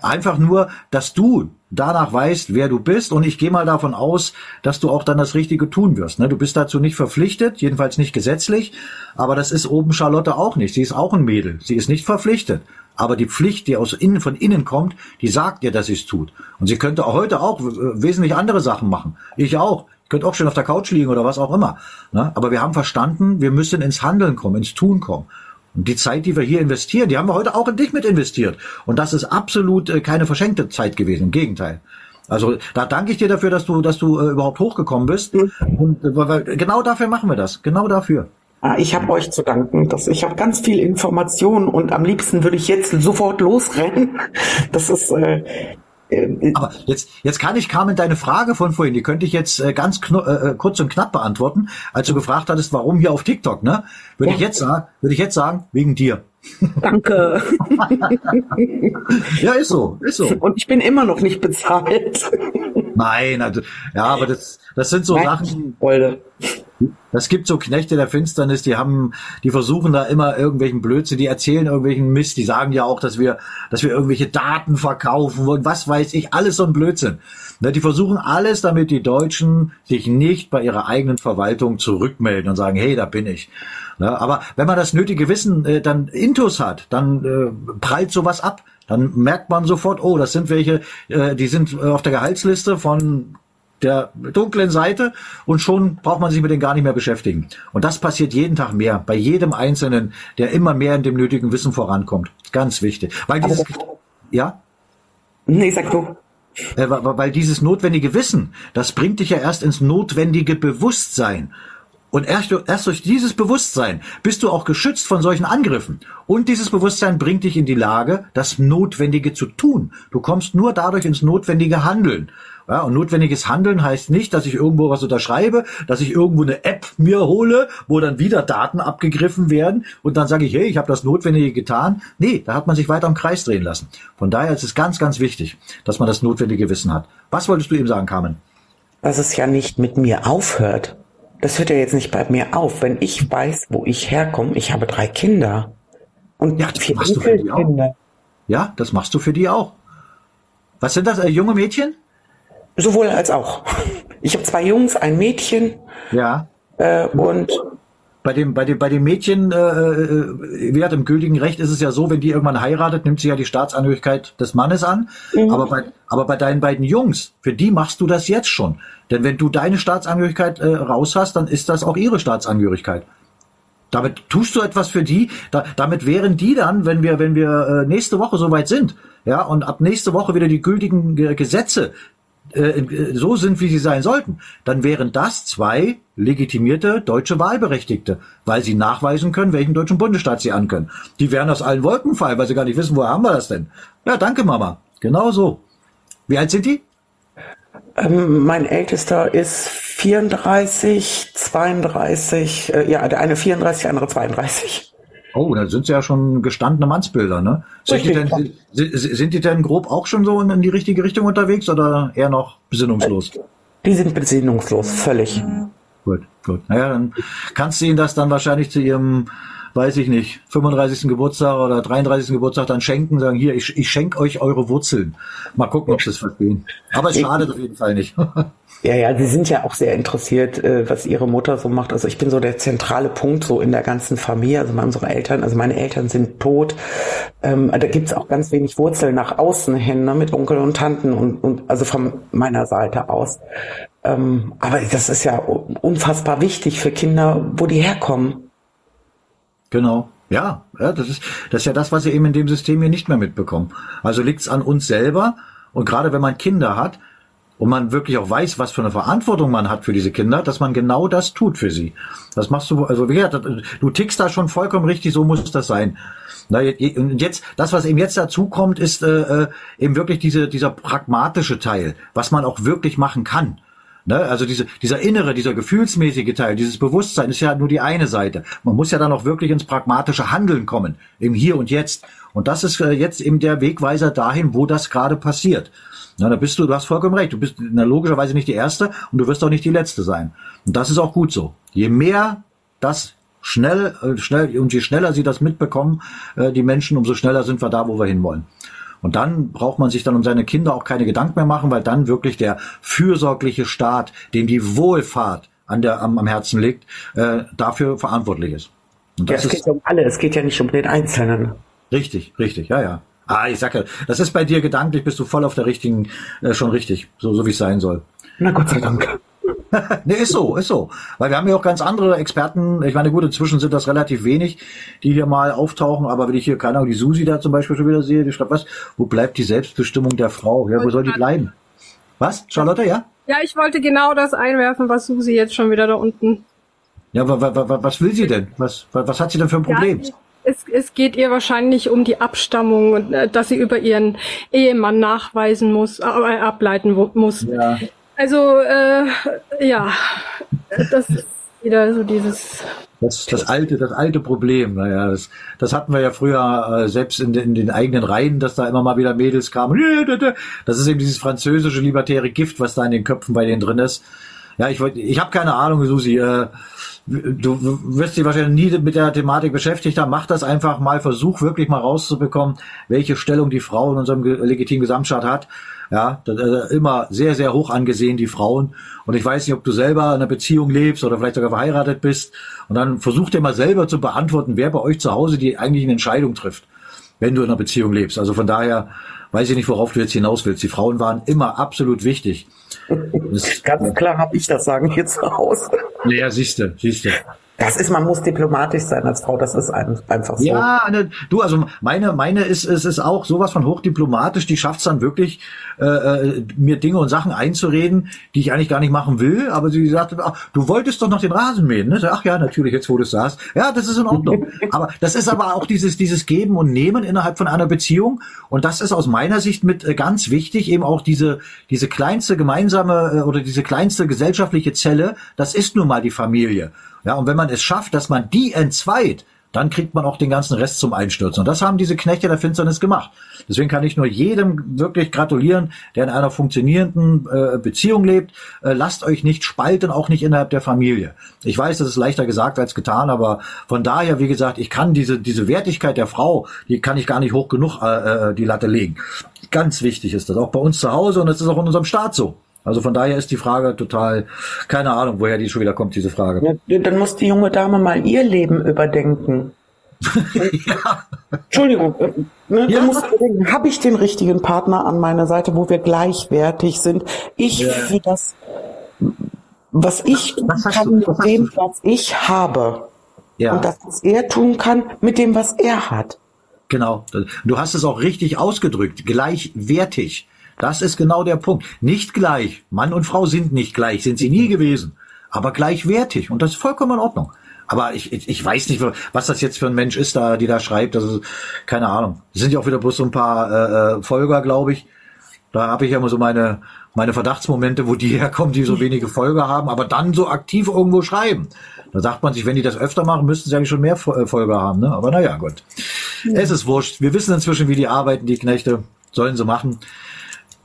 einfach nur, dass du danach weißt, wer du bist und ich gehe mal davon aus, dass du auch dann das Richtige tun wirst. Ne? Du bist dazu nicht verpflichtet, jedenfalls nicht gesetzlich, aber das ist oben Charlotte auch nicht. Sie ist auch ein Mädel, sie ist nicht verpflichtet. Aber die Pflicht, die aus innen, von innen kommt, die sagt ihr, dass sie es tut. Und sie könnte heute auch wesentlich andere Sachen machen. Ich auch. Ich könnte auch schön auf der Couch liegen oder was auch immer. Ne? Aber wir haben verstanden, wir müssen ins Handeln kommen, ins Tun kommen. Die Zeit, die wir hier investieren, die haben wir heute auch in dich mit investiert. Und das ist absolut äh, keine verschenkte Zeit gewesen. Im Gegenteil. Also da danke ich dir dafür, dass du, dass du äh, überhaupt hochgekommen bist. Und äh, weil, genau dafür machen wir das. Genau dafür. Ah, ich habe euch zu danken. Dass ich habe ganz viel Information und am liebsten würde ich jetzt sofort losrennen. Das ist äh, äh, Aber jetzt, jetzt kann ich, Carmen, deine Frage von vorhin, die könnte ich jetzt äh, ganz äh, äh, kurz und knapp beantworten, als du gefragt hattest, warum hier auf TikTok, ne? Würde ja. ich jetzt sagen, würde ich jetzt sagen, wegen dir. Danke. ja, ist so, ist so. Und ich bin immer noch nicht bezahlt. Nein, also, ja, aber das, das sind so Nein, Sachen. Wollte. Das gibt so Knechte der Finsternis, die haben, die versuchen da immer irgendwelchen Blödsinn, die erzählen irgendwelchen Mist, die sagen ja auch, dass wir, dass wir irgendwelche Daten verkaufen und was weiß ich, alles so ein Blödsinn. Ne, die versuchen alles, damit die Deutschen sich nicht bei ihrer eigenen Verwaltung zurückmelden und sagen, hey, da bin ich. Ne, aber wenn man das nötige Wissen äh, dann intus hat, dann äh, prallt sowas ab. Dann merkt man sofort, oh, das sind welche, äh, die sind äh, auf der Gehaltsliste von der dunklen Seite und schon braucht man sich mit denen gar nicht mehr beschäftigen. Und das passiert jeden Tag mehr, bei jedem Einzelnen, der immer mehr in dem nötigen Wissen vorankommt. Ganz wichtig. Weil dieses, ja? Nee, sag du. Äh, weil dieses notwendige Wissen, das bringt dich ja erst ins notwendige Bewusstsein. Und erst, erst durch dieses Bewusstsein bist du auch geschützt von solchen Angriffen. Und dieses Bewusstsein bringt dich in die Lage, das Notwendige zu tun. Du kommst nur dadurch ins notwendige Handeln. Ja, und notwendiges Handeln heißt nicht, dass ich irgendwo was unterschreibe, dass ich irgendwo eine App mir hole, wo dann wieder Daten abgegriffen werden und dann sage ich, hey, ich habe das Notwendige getan. Nee, da hat man sich weiter im Kreis drehen lassen. Von daher ist es ganz, ganz wichtig, dass man das notwendige Wissen hat. Was wolltest du eben sagen, Carmen? Dass es ja nicht mit mir aufhört. Das hört ja jetzt nicht bei mir auf. Wenn ich weiß, wo ich herkomme, ich habe drei Kinder. Und ja, das machst du für die auch. Ja, das machst du für die auch. Was sind das, äh, junge Mädchen? Sowohl als auch. Ich habe zwei Jungs, ein Mädchen. Ja. Äh, und bei dem, bei dem, bei dem Mädchen, äh, äh, wie hat im gültigen Recht ist es ja so, wenn die irgendwann heiratet, nimmt sie ja die Staatsangehörigkeit des Mannes an. Mhm. Aber bei, aber bei deinen beiden Jungs, für die machst du das jetzt schon. Denn wenn du deine Staatsangehörigkeit äh, raus hast, dann ist das auch ihre Staatsangehörigkeit. Damit tust du etwas für die. Da, damit wären die dann, wenn wir, wenn wir äh, nächste Woche soweit sind, ja, und ab nächste Woche wieder die gültigen Gesetze so sind, wie sie sein sollten, dann wären das zwei legitimierte deutsche Wahlberechtigte, weil sie nachweisen können, welchen deutschen Bundesstaat sie ankönnen. Die wären aus allen Wolken fallen, weil sie gar nicht wissen, woher haben wir das denn? Ja, danke Mama. Genau so. Wie alt sind die? Ähm, mein ältester ist 34, 32, äh, ja, der eine 34, der andere 32. Oh, da sind sie ja schon gestandene Mannsbilder, ne? Sind die, denn, sind die denn grob auch schon so in die richtige Richtung unterwegs oder eher noch besinnungslos? Die sind besinnungslos, völlig. Gut, gut. Naja, dann kannst du ihnen das dann wahrscheinlich zu ihrem, weiß ich nicht, 35. Geburtstag oder 33. Geburtstag dann schenken, sagen, hier, ich, ich schenke euch eure Wurzeln. Mal gucken, ob sie es verstehen. Aber es schadet auf jeden Fall nicht. Ja, ja, sie sind ja auch sehr interessiert, äh, was ihre Mutter so macht. Also ich bin so der zentrale Punkt so in der ganzen Familie. Also unsere Eltern, also meine Eltern sind tot. Ähm, da gibt's auch ganz wenig Wurzeln nach außen hin, ne, mit Onkel und Tanten und, und also von meiner Seite aus. Ähm, aber das ist ja unfassbar wichtig für Kinder, wo die herkommen. Genau. Ja, ja, das ist das ist ja das, was sie eben in dem System hier nicht mehr mitbekommen. Also liegt's an uns selber und gerade wenn man Kinder hat, und man wirklich auch weiß, was für eine Verantwortung man hat für diese Kinder, dass man genau das tut für sie. Das machst du, also wie gesagt, du tickst da schon vollkommen richtig, so muss das sein. Na, und jetzt, das, was eben jetzt dazu kommt, ist äh, äh, eben wirklich diese, dieser pragmatische Teil, was man auch wirklich machen kann. Ne? Also diese, dieser innere, dieser gefühlsmäßige Teil, dieses Bewusstsein ist ja nur die eine Seite. Man muss ja dann auch wirklich ins pragmatische Handeln kommen, im Hier und Jetzt. Und das ist äh, jetzt eben der Wegweiser dahin, wo das gerade passiert. Na, da bist du, du hast vollkommen recht. Du bist na, logischerweise nicht die Erste und du wirst auch nicht die Letzte sein. Und das ist auch gut so. Je mehr das schnell, äh, schnell und je schneller sie das mitbekommen, äh, die Menschen, umso schneller sind wir da, wo wir hinwollen. Und dann braucht man sich dann um seine Kinder auch keine Gedanken mehr machen, weil dann wirklich der fürsorgliche Staat, dem die Wohlfahrt an der, am, am Herzen liegt, äh, dafür verantwortlich ist. Und das ja, es geht ja um alle, es geht ja nicht um den Einzelnen. Richtig, richtig, ja, ja. Ah, ich sag ja, das ist bei dir gedanklich, bist du voll auf der richtigen, äh, schon richtig, so, so wie es sein soll. Na Gott sei Dank. ne, ist so, ist so. Weil wir haben ja auch ganz andere Experten. Ich meine, gut, inzwischen sind das relativ wenig, die hier mal auftauchen. Aber wenn ich hier, keine Ahnung, die Susi da zum Beispiel schon wieder sehe, die schreibt, was? Wo bleibt die Selbstbestimmung der Frau? Ja, wo soll die bleiben? Was? Charlotte, ja? Ja, ich wollte genau das einwerfen, was Susi jetzt schon wieder da unten. Ja, was will sie denn? Was, was hat sie denn für ein Problem? Ja, es, es geht ihr wahrscheinlich um die Abstammung und äh, dass sie über ihren Ehemann nachweisen muss, äh, ableiten muss. Ja. Also äh, ja, das ist wieder so dieses. Das, das alte, das alte Problem. Naja, das, das hatten wir ja früher äh, selbst in, in den eigenen Reihen, dass da immer mal wieder Mädels kamen. Das ist eben dieses französische libertäre Gift, was da in den Köpfen bei denen drin ist. Ja, ich wollte, ich habe keine Ahnung, Susi. Äh, du wirst dich wahrscheinlich nie mit der Thematik beschäftigt haben. Mach das einfach mal, versuch wirklich mal rauszubekommen, welche Stellung die Frau in unserem legitimen Gesamtstaat hat. Ja, das ist immer sehr, sehr hoch angesehen, die Frauen. Und ich weiß nicht, ob du selber in einer Beziehung lebst oder vielleicht sogar verheiratet bist. Und dann versuch dir mal selber zu beantworten, wer bei euch zu Hause die eigentlich eine Entscheidung trifft, wenn du in einer Beziehung lebst. Also von daher weiß ich nicht, worauf du jetzt hinaus willst. Die Frauen waren immer absolut wichtig. Das, Ganz klar habe ich das sagen hier zu Hause. Ja, siehste, siehste. Das ist, man muss diplomatisch sein als Frau, das ist einfach so. Ja, ne, du, also meine, meine ist, ist, ist auch sowas von hochdiplomatisch, die schafft es dann wirklich, äh, äh, mir Dinge und Sachen einzureden, die ich eigentlich gar nicht machen will, aber sie sagte, ach, du wolltest doch noch den Rasen mähen, ne? Ach ja, natürlich, jetzt wo du es sagst. Ja, das ist in Ordnung. aber das ist aber auch dieses, dieses Geben und Nehmen innerhalb von einer Beziehung und das ist aus meiner Sicht mit äh, ganz wichtig, eben auch diese, diese kleinste gemeinsame äh, oder diese kleinste gesellschaftliche Zelle, das ist nun mal die Familie. Ja, und wenn man es schafft, dass man die entzweit, dann kriegt man auch den ganzen Rest zum Einstürzen. Und das haben diese Knechte der Finsternis gemacht. Deswegen kann ich nur jedem wirklich gratulieren, der in einer funktionierenden äh, Beziehung lebt. Äh, lasst euch nicht spalten, auch nicht innerhalb der Familie. Ich weiß, das ist leichter gesagt als getan, aber von daher, wie gesagt, ich kann diese, diese Wertigkeit der Frau, die kann ich gar nicht hoch genug äh, äh die Latte legen. Ganz wichtig ist das, auch bei uns zu Hause und das ist auch in unserem Staat so. Also von daher ist die Frage total, keine Ahnung, woher die schon wieder kommt, diese Frage. Ja, dann muss die junge Dame mal ihr Leben überdenken. ja. Entschuldigung, äh, ne, ja. überdenken, habe ich den richtigen Partner an meiner Seite, wo wir gleichwertig sind? Ich ja. für das, was ich tun kann mit dem, was ich habe. Ja. Und das, was er tun kann mit dem, was er hat. Genau. Du hast es auch richtig ausgedrückt, gleichwertig. Das ist genau der Punkt. Nicht gleich. Mann und Frau sind nicht gleich, sind sie nie gewesen. Aber gleichwertig. Und das ist vollkommen in Ordnung. Aber ich, ich, ich weiß nicht, was das jetzt für ein Mensch ist, da, die da schreibt. Also keine Ahnung. Das sind ja auch wieder bloß so ein paar äh, äh Folger, glaube ich. Da habe ich ja immer so meine, meine Verdachtsmomente, wo die herkommen, die so wenige Folger haben, aber dann so aktiv irgendwo schreiben. Da sagt man sich, wenn die das öfter machen, müssten sie eigentlich schon mehr äh, Folger haben. Ne? Aber naja, gut. Ja. Es ist wurscht. Wir wissen inzwischen, wie die arbeiten, die Knechte. Sollen sie machen.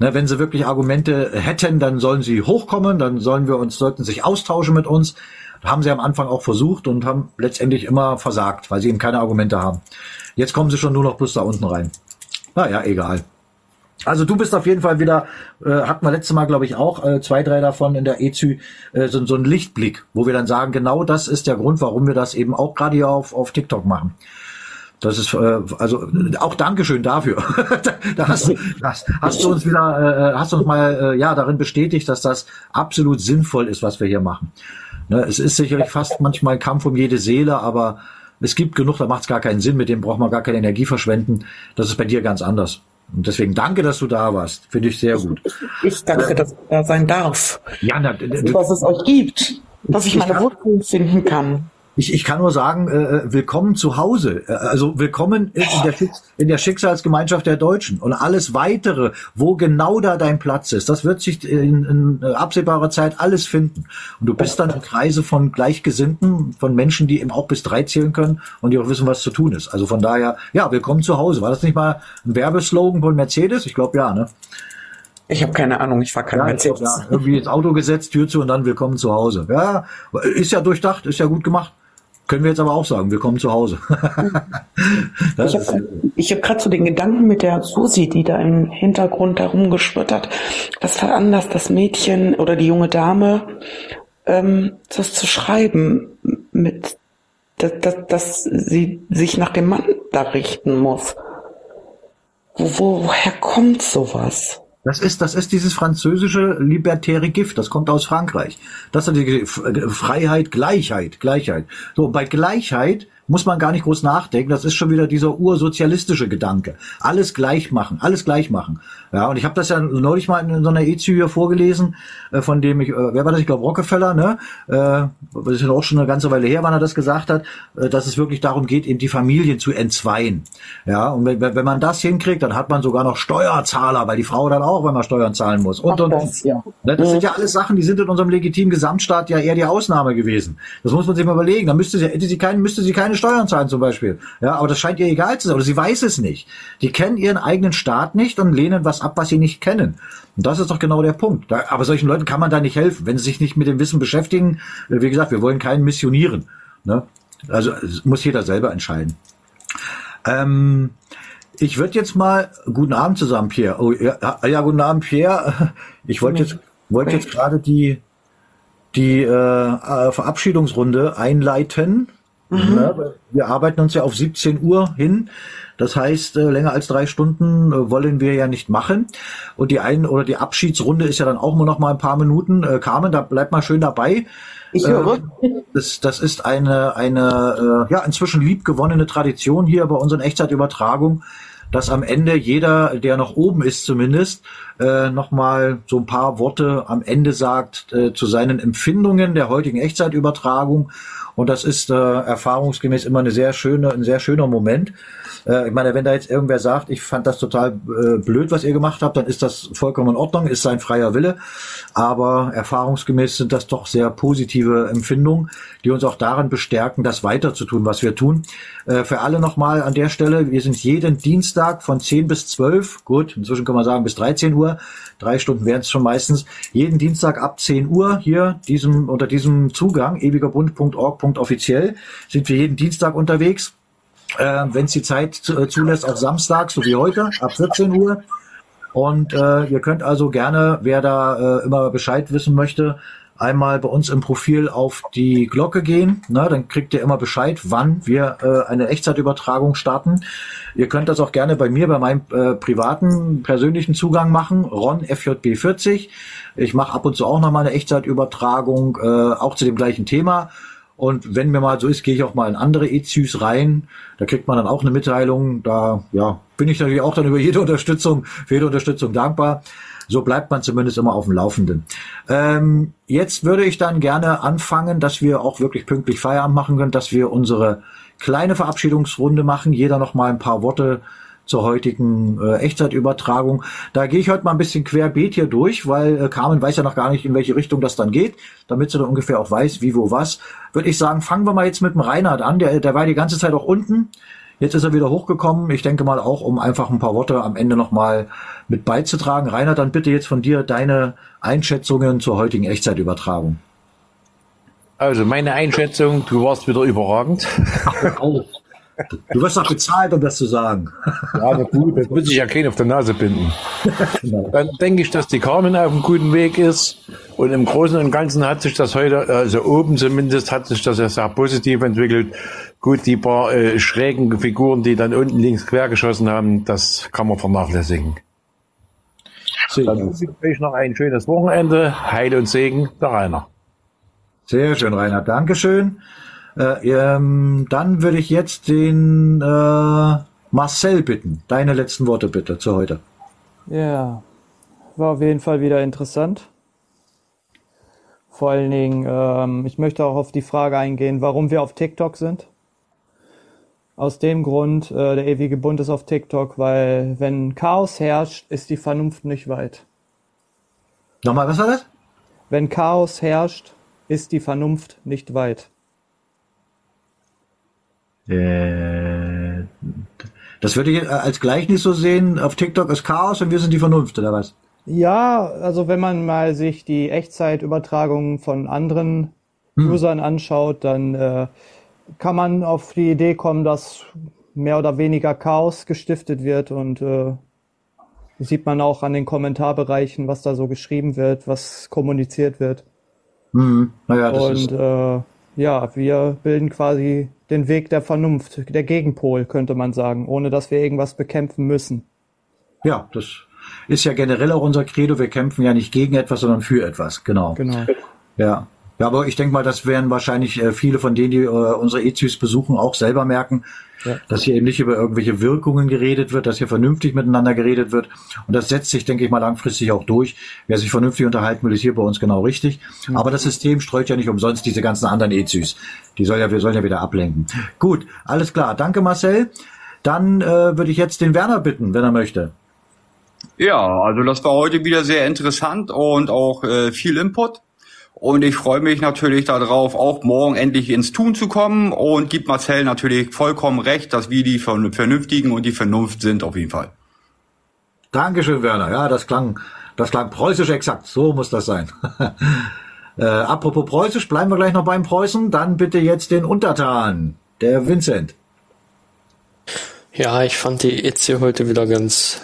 Ne, wenn sie wirklich Argumente hätten, dann sollen sie hochkommen, dann sollen wir uns, sollten sich austauschen mit uns. Haben sie am Anfang auch versucht und haben letztendlich immer versagt, weil sie eben keine Argumente haben. Jetzt kommen sie schon nur noch bloß da unten rein. Naja, egal. Also du bist auf jeden Fall wieder, äh, hatten wir letztes Mal, glaube ich, auch äh, zwei, drei davon in der EZÜ, äh, so, so ein Lichtblick, wo wir dann sagen, genau das ist der Grund, warum wir das eben auch gerade hier auf, auf TikTok machen. Das ist äh, also auch Dankeschön dafür. da hast, du, das, hast du uns wieder, äh, hast du uns mal äh, ja darin bestätigt, dass das absolut sinnvoll ist, was wir hier machen. Ne, es ist sicherlich fast manchmal ein Kampf um jede Seele, aber es gibt genug, da macht es gar keinen Sinn, mit dem braucht man gar keine Energie verschwenden. Das ist bei dir ganz anders. Und deswegen danke, dass du da warst. Finde ich sehr gut. Ich danke, dass ich da sein darf. Ja, na, dass es euch gibt, dass ich meine Wurzeln finden kann. Ich, ich kann nur sagen, äh, äh, willkommen zu Hause. Äh, also willkommen in der, in der Schicksalsgemeinschaft der Deutschen. Und alles weitere, wo genau da dein Platz ist, das wird sich in, in äh, absehbarer Zeit alles finden. Und du bist dann im Kreise von Gleichgesinnten, von Menschen, die eben auch bis drei zählen können und die auch wissen, was zu tun ist. Also von daher, ja, willkommen zu Hause. War das nicht mal ein Werbeslogan von Mercedes? Ich glaube ja, ne? Ich habe keine Ahnung, ich fahre kein ja, Mercedes. Glaub, ja. Irgendwie ins Auto gesetzt, Tür zu und dann willkommen zu Hause. Ja, ist ja durchdacht, ist ja gut gemacht. Können wir jetzt aber auch sagen, wir kommen zu Hause. ich habe hab gerade so den Gedanken mit der Susi, die da im Hintergrund herumgeschwirrt hat. Was veranlasst das Mädchen oder die junge Dame, ähm, das zu schreiben, mit, dass, dass, dass sie sich nach dem Mann da richten muss? Wo, woher kommt sowas? Das ist, das ist dieses französische libertäre Gift. Das kommt aus Frankreich. Das ist die Freiheit, Gleichheit, Gleichheit. So, bei Gleichheit muss man gar nicht groß nachdenken. Das ist schon wieder dieser ursozialistische Gedanke. Alles gleich machen, alles gleich machen. Ja, und ich habe das ja neulich mal in so einer EZU hier vorgelesen, äh, von dem ich, äh, wer war das? Ich glaube Rockefeller, ne? Äh, das ist ja auch schon eine ganze Weile her, wann er das gesagt hat, dass es wirklich darum geht, eben die Familien zu entzweien. Ja, und wenn, wenn man das hinkriegt, dann hat man sogar noch Steuerzahler, weil die Frau dann auch, wenn man Steuern zahlen muss. Und, und, das, ja. Ne, das sind ja alles Sachen, die sind in unserem legitimen Gesamtstaat ja eher die Ausnahme gewesen. Das muss man sich mal überlegen. Da müsste sie, hätte sie keinen, müsste sie keine Steuern zahlen zum Beispiel. Ja, aber das scheint ihr egal zu sein. Oder sie weiß es nicht. Die kennen ihren eigenen Staat nicht und lehnen was ab, was sie nicht kennen. Und das ist doch genau der Punkt. Da, aber solchen Leuten kann man da nicht helfen, wenn sie sich nicht mit dem Wissen beschäftigen. Äh, wie gesagt, wir wollen keinen missionieren. Ne? Also muss jeder selber entscheiden. Ähm, ich würde jetzt mal guten Abend zusammen, Pierre. Oh, ja, ja guten Abend, Pierre. Ich wollte jetzt wollte jetzt gerade die die äh, äh Verabschiedungsrunde einleiten. Mhm. Ne? Wir arbeiten uns ja auf 17 Uhr hin. Das heißt, äh, länger als drei Stunden äh, wollen wir ja nicht machen. Und die ein oder die Abschiedsrunde ist ja dann auch nur noch mal ein paar Minuten. Äh, Carmen, da bleibt mal schön dabei. Ich höre. Das, das ist eine, eine ja, inzwischen liebgewonnene Tradition hier bei unseren Echtzeitübertragungen, dass am Ende jeder, der noch oben ist zumindest, äh, nochmal so ein paar Worte am Ende sagt äh, zu seinen Empfindungen der heutigen Echtzeitübertragung und das ist äh, erfahrungsgemäß immer eine sehr schöne, ein sehr schöner Moment. Äh, ich meine, wenn da jetzt irgendwer sagt, ich fand das total äh, blöd, was ihr gemacht habt, dann ist das vollkommen in Ordnung, ist sein freier Wille. Aber erfahrungsgemäß sind das doch sehr positive Empfindungen, die uns auch daran bestärken, das weiter zu tun, was wir tun. Äh, für alle nochmal an der Stelle, wir sind jeden Dienstag von 10 bis 12, gut, inzwischen kann man sagen bis 13 Uhr, drei Stunden wären es schon meistens, jeden Dienstag ab 10 Uhr hier diesem, unter diesem Zugang, ewigerbund.org.offiziell, sind wir jeden Dienstag unterwegs. Äh, Wenn es die Zeit äh, zulässt, auch Samstag, so wie heute, ab 14 Uhr. Und äh, ihr könnt also gerne, wer da äh, immer Bescheid wissen möchte, einmal bei uns im Profil auf die Glocke gehen. Na, dann kriegt ihr immer Bescheid, wann wir äh, eine Echtzeitübertragung starten. Ihr könnt das auch gerne bei mir, bei meinem äh, privaten, persönlichen Zugang machen, Ron FJB 40. Ich mache ab und zu auch nochmal eine Echtzeitübertragung, äh, auch zu dem gleichen Thema. Und wenn mir mal so ist, gehe ich auch mal in andere EZÜs rein. Da kriegt man dann auch eine Mitteilung. Da ja, bin ich natürlich auch dann über jede Unterstützung, für jede Unterstützung dankbar. So bleibt man zumindest immer auf dem Laufenden. Ähm, jetzt würde ich dann gerne anfangen, dass wir auch wirklich pünktlich Feierabend machen können, dass wir unsere kleine Verabschiedungsrunde machen. Jeder noch mal ein paar Worte zur heutigen äh, Echtzeitübertragung. Da gehe ich heute mal ein bisschen querbeet hier durch, weil äh, Carmen weiß ja noch gar nicht, in welche Richtung das dann geht, damit sie dann ungefähr auch weiß, wie, wo, was. Würde ich sagen, fangen wir mal jetzt mit dem Reinhard an. Der, der war die ganze Zeit auch unten. Jetzt ist er wieder hochgekommen. Ich denke mal auch, um einfach ein paar Worte am Ende nochmal mit beizutragen. Rainer, dann bitte jetzt von dir deine Einschätzungen zur heutigen Echtzeitübertragung. Also meine Einschätzung, du warst wieder überragend. Ach. Du wirst doch bezahlt, um das zu sagen. Ja, na gut, das muss ich ja keinen auf der Nase binden. Genau. Dann denke ich, dass die Carmen auf einem guten Weg ist. Und im Großen und Ganzen hat sich das heute, also oben zumindest, hat sich das ja sehr positiv entwickelt. Gut, die paar äh, schrägen Figuren, die dann unten links quer geschossen haben, das kann man vernachlässigen. So, dann wünsche ich noch ein schönes Wochenende. Heil und Segen, der Rainer. Sehr schön, Rainer. Dankeschön. Äh, ähm, dann würde ich jetzt den, äh, Marcel bitten. Deine letzten Worte bitte zu heute. Ja, war auf jeden Fall wieder interessant. Vor allen Dingen, ähm, ich möchte auch auf die Frage eingehen, warum wir auf TikTok sind. Aus dem Grund, äh, der ewige Bund ist auf TikTok, weil wenn Chaos herrscht, ist die Vernunft nicht weit. Nochmal, was war das? Wenn Chaos herrscht, ist die Vernunft nicht weit. Äh, das würde ich als Gleichnis so sehen, auf TikTok ist Chaos und wir sind die Vernunft, oder was? Ja, also wenn man mal sich die Echtzeitübertragungen von anderen hm. Usern anschaut, dann äh, kann man auf die Idee kommen, dass mehr oder weniger Chaos gestiftet wird und äh, sieht man auch an den Kommentarbereichen, was da so geschrieben wird, was kommuniziert wird. Mhm. Naja, das und äh, ja, wir bilden quasi den Weg der Vernunft, der Gegenpol, könnte man sagen, ohne dass wir irgendwas bekämpfen müssen. Ja, das ist ja generell auch unser Credo. Wir kämpfen ja nicht gegen etwas, sondern für etwas. Genau. Genau. Ja. Ja, aber ich denke mal, das werden wahrscheinlich äh, viele von denen, die äh, unsere EZUs besuchen, auch selber merken, ja. dass hier eben nicht über irgendwelche Wirkungen geredet wird, dass hier vernünftig miteinander geredet wird. Und das setzt sich, denke ich mal, langfristig auch durch. Wer sich vernünftig unterhalten will, ist hier bei uns genau richtig. Mhm. Aber das System streut ja nicht umsonst diese ganzen anderen EZUs. Die soll ja, wir sollen ja wieder ablenken. Gut, alles klar. Danke, Marcel. Dann äh, würde ich jetzt den Werner bitten, wenn er möchte. Ja, also das war heute wieder sehr interessant und auch äh, viel Input. Und ich freue mich natürlich darauf, auch morgen endlich ins Tun zu kommen und gibt Marcel natürlich vollkommen recht, dass wir die Vernünftigen und die Vernunft sind auf jeden Fall. Dankeschön, Werner. Ja, das klang, das klang preußisch exakt. So muss das sein. äh, apropos preußisch, bleiben wir gleich noch beim Preußen. Dann bitte jetzt den Untertan, der Vincent. Ja, ich fand die EC heute wieder ganz,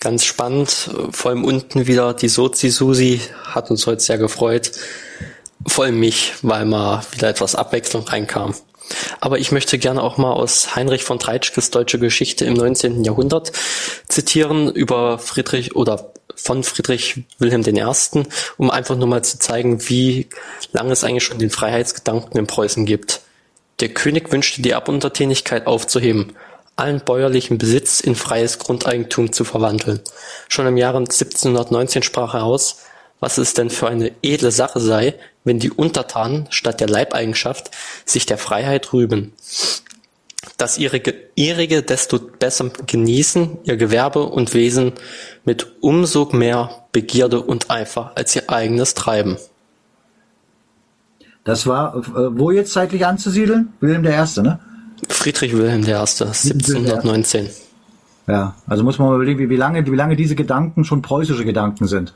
ganz spannend. Vor allem unten wieder die Sozi-Susi hat uns heute sehr gefreut vor allem mich, weil mal wieder etwas Abwechslung reinkam. Aber ich möchte gerne auch mal aus Heinrich von Treitschkes Deutsche Geschichte im 19. Jahrhundert zitieren über Friedrich oder von Friedrich Wilhelm I., um einfach nur mal zu zeigen, wie lange es eigentlich schon den Freiheitsgedanken in Preußen gibt. Der König wünschte die Abuntertänigkeit aufzuheben, allen bäuerlichen Besitz in freies Grundeigentum zu verwandeln. Schon im Jahre 1719 sprach er aus, was es denn für eine edle Sache sei, wenn die Untertanen statt der Leibeigenschaft sich der Freiheit rüben, dass ihre ihrige desto besser genießen, ihr Gewerbe und Wesen mit umso mehr Begierde und Eifer als ihr eigenes treiben. Das war äh, wo jetzt zeitlich anzusiedeln? Wilhelm I., ne? Friedrich Wilhelm I., 1719. Ja, also muss man mal überlegen, wie, lange, wie lange diese Gedanken schon preußische Gedanken sind.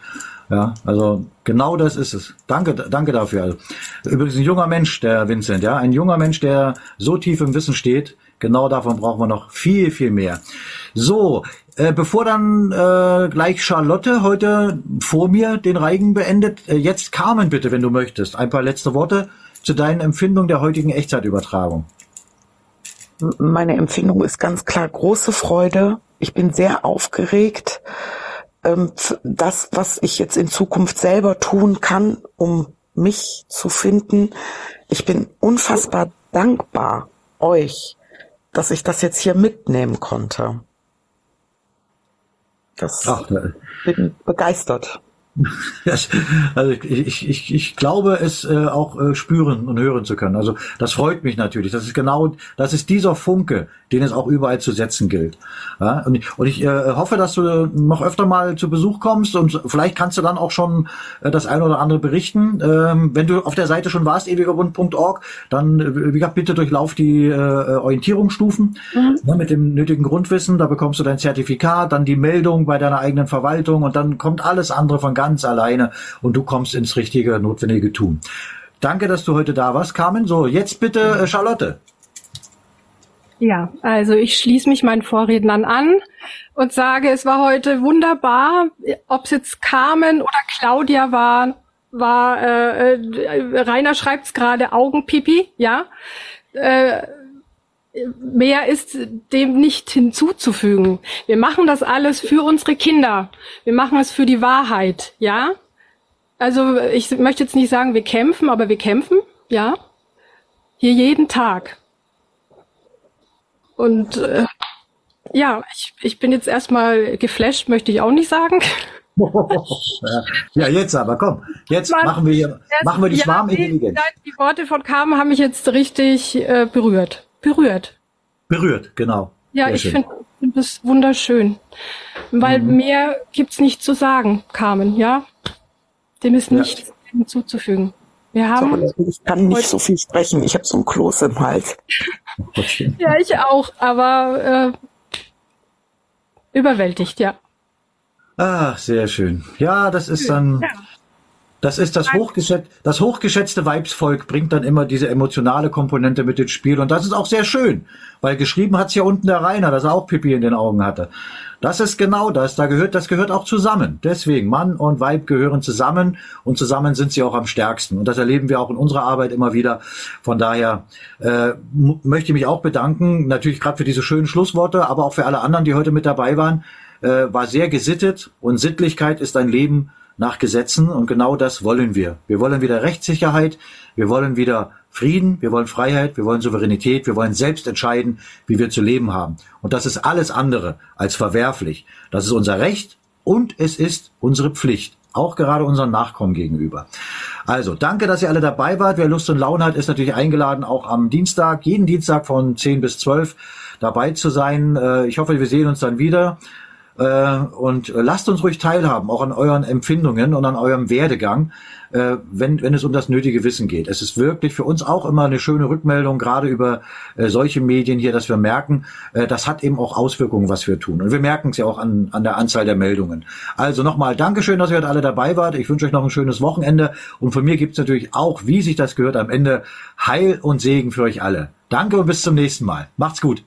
Ja, also genau das ist es. Danke, danke dafür. Also, übrigens ein junger Mensch, der Vincent, ja, ein junger Mensch, der so tief im Wissen steht. Genau davon brauchen wir noch viel, viel mehr. So, äh, bevor dann äh, gleich Charlotte heute vor mir den Reigen beendet, äh, jetzt Carmen bitte, wenn du möchtest. Ein paar letzte Worte zu deinen Empfindungen der heutigen Echtzeitübertragung. Meine Empfindung ist ganz klar große Freude. Ich bin sehr aufgeregt ähm, das, was ich jetzt in Zukunft selber tun kann, um mich zu finden. Ich bin unfassbar dankbar euch, dass ich das jetzt hier mitnehmen konnte. Das Ach, bin begeistert. also ich, ich, ich glaube es äh, auch äh, spüren und hören zu können. Also das freut mich natürlich. Das ist genau, das ist dieser Funke, den es auch überall zu setzen gilt. Ja? Und, und ich äh, hoffe, dass du noch öfter mal zu Besuch kommst und vielleicht kannst du dann auch schon äh, das eine oder andere berichten. Ähm, wenn du auf der Seite schon warst, ewigerbund.org, dann äh, wie gesagt, bitte durchlauf die äh, Orientierungsstufen mhm. ne, mit dem nötigen Grundwissen. Da bekommst du dein Zertifikat, dann die Meldung bei deiner eigenen Verwaltung und dann kommt alles andere von ganz alleine und du kommst ins richtige, notwendige Tun. Danke, dass du heute da warst, Carmen. So, jetzt bitte äh, Charlotte. Ja, also ich schließe mich meinen Vorrednern an und sage, es war heute wunderbar, ob es jetzt Carmen oder Claudia war, war äh, äh Rainer schreibt's gerade Augenpipi, ja. Äh, mehr ist dem nicht hinzuzufügen. Wir machen das alles für unsere Kinder. Wir machen es für die Wahrheit, ja? Also ich möchte jetzt nicht sagen, wir kämpfen, aber wir kämpfen, ja? Hier jeden Tag. Und äh, ja, ich, ich bin jetzt erstmal geflasht, möchte ich auch nicht sagen. ja, jetzt aber, komm. Jetzt Man, machen wir hier, machen wir die ja, Schwarmintelligenz. Die, die Worte von Carmen haben mich jetzt richtig äh, berührt. Berührt. Berührt, genau. Ja, Sehr ich finde find das wunderschön. Weil mhm. mehr gibt's nicht zu sagen, Carmen, ja? Dem ist nichts ja. hinzuzufügen. Wir haben. Sorry, ich kann nicht so viel sprechen. Ich habe so ein Kloß im Hals. ja, ich auch, aber äh, überwältigt, ja. Ach, sehr schön. Ja, das ist dann. Ja. Das ist das, hochgeschät das hochgeschätzte Weibsvolk bringt dann immer diese emotionale Komponente mit ins Spiel und das ist auch sehr schön, weil geschrieben hat's ja unten der Rainer, dass er auch Pipi in den Augen hatte. Das ist genau das, da gehört, das gehört auch zusammen. Deswegen, Mann und Weib gehören zusammen und zusammen sind sie auch am stärksten und das erleben wir auch in unserer Arbeit immer wieder. Von daher äh, möchte ich mich auch bedanken, natürlich gerade für diese schönen Schlussworte, aber auch für alle anderen, die heute mit dabei waren. Äh, war sehr gesittet und Sittlichkeit ist ein Leben, nach Gesetzen und genau das wollen wir. Wir wollen wieder Rechtssicherheit, wir wollen wieder Frieden, wir wollen Freiheit, wir wollen Souveränität, wir wollen selbst entscheiden, wie wir zu leben haben. Und das ist alles andere als verwerflich. Das ist unser Recht und es ist unsere Pflicht, auch gerade unseren Nachkommen gegenüber. Also, danke, dass ihr alle dabei wart. Wer Lust und Laune hat, ist natürlich eingeladen, auch am Dienstag, jeden Dienstag von 10 bis 12 dabei zu sein. Äh, ich hoffe, wir sehen uns dann wieder. Äh, und lasst uns ruhig teilhaben, auch an euren Empfindungen und an eurem Werdegang, äh, wenn, wenn es um das nötige Wissen geht. Es ist wirklich für uns auch immer eine schöne Rückmeldung, gerade über äh, solche Medien hier, dass wir merken, das hat eben auch Auswirkungen, was wir tun. Und wir merken es ja auch an, an der Anzahl der Meldungen. Also nochmal Dankeschön, dass ihr heute alle dabei wart. Ich wünsche euch noch ein schönes Wochenende. Und von mir gibt's natürlich auch, wie sich das gehört, am Ende Heil und Segen für euch alle. Danke und bis zum nächsten Mal. Macht's gut.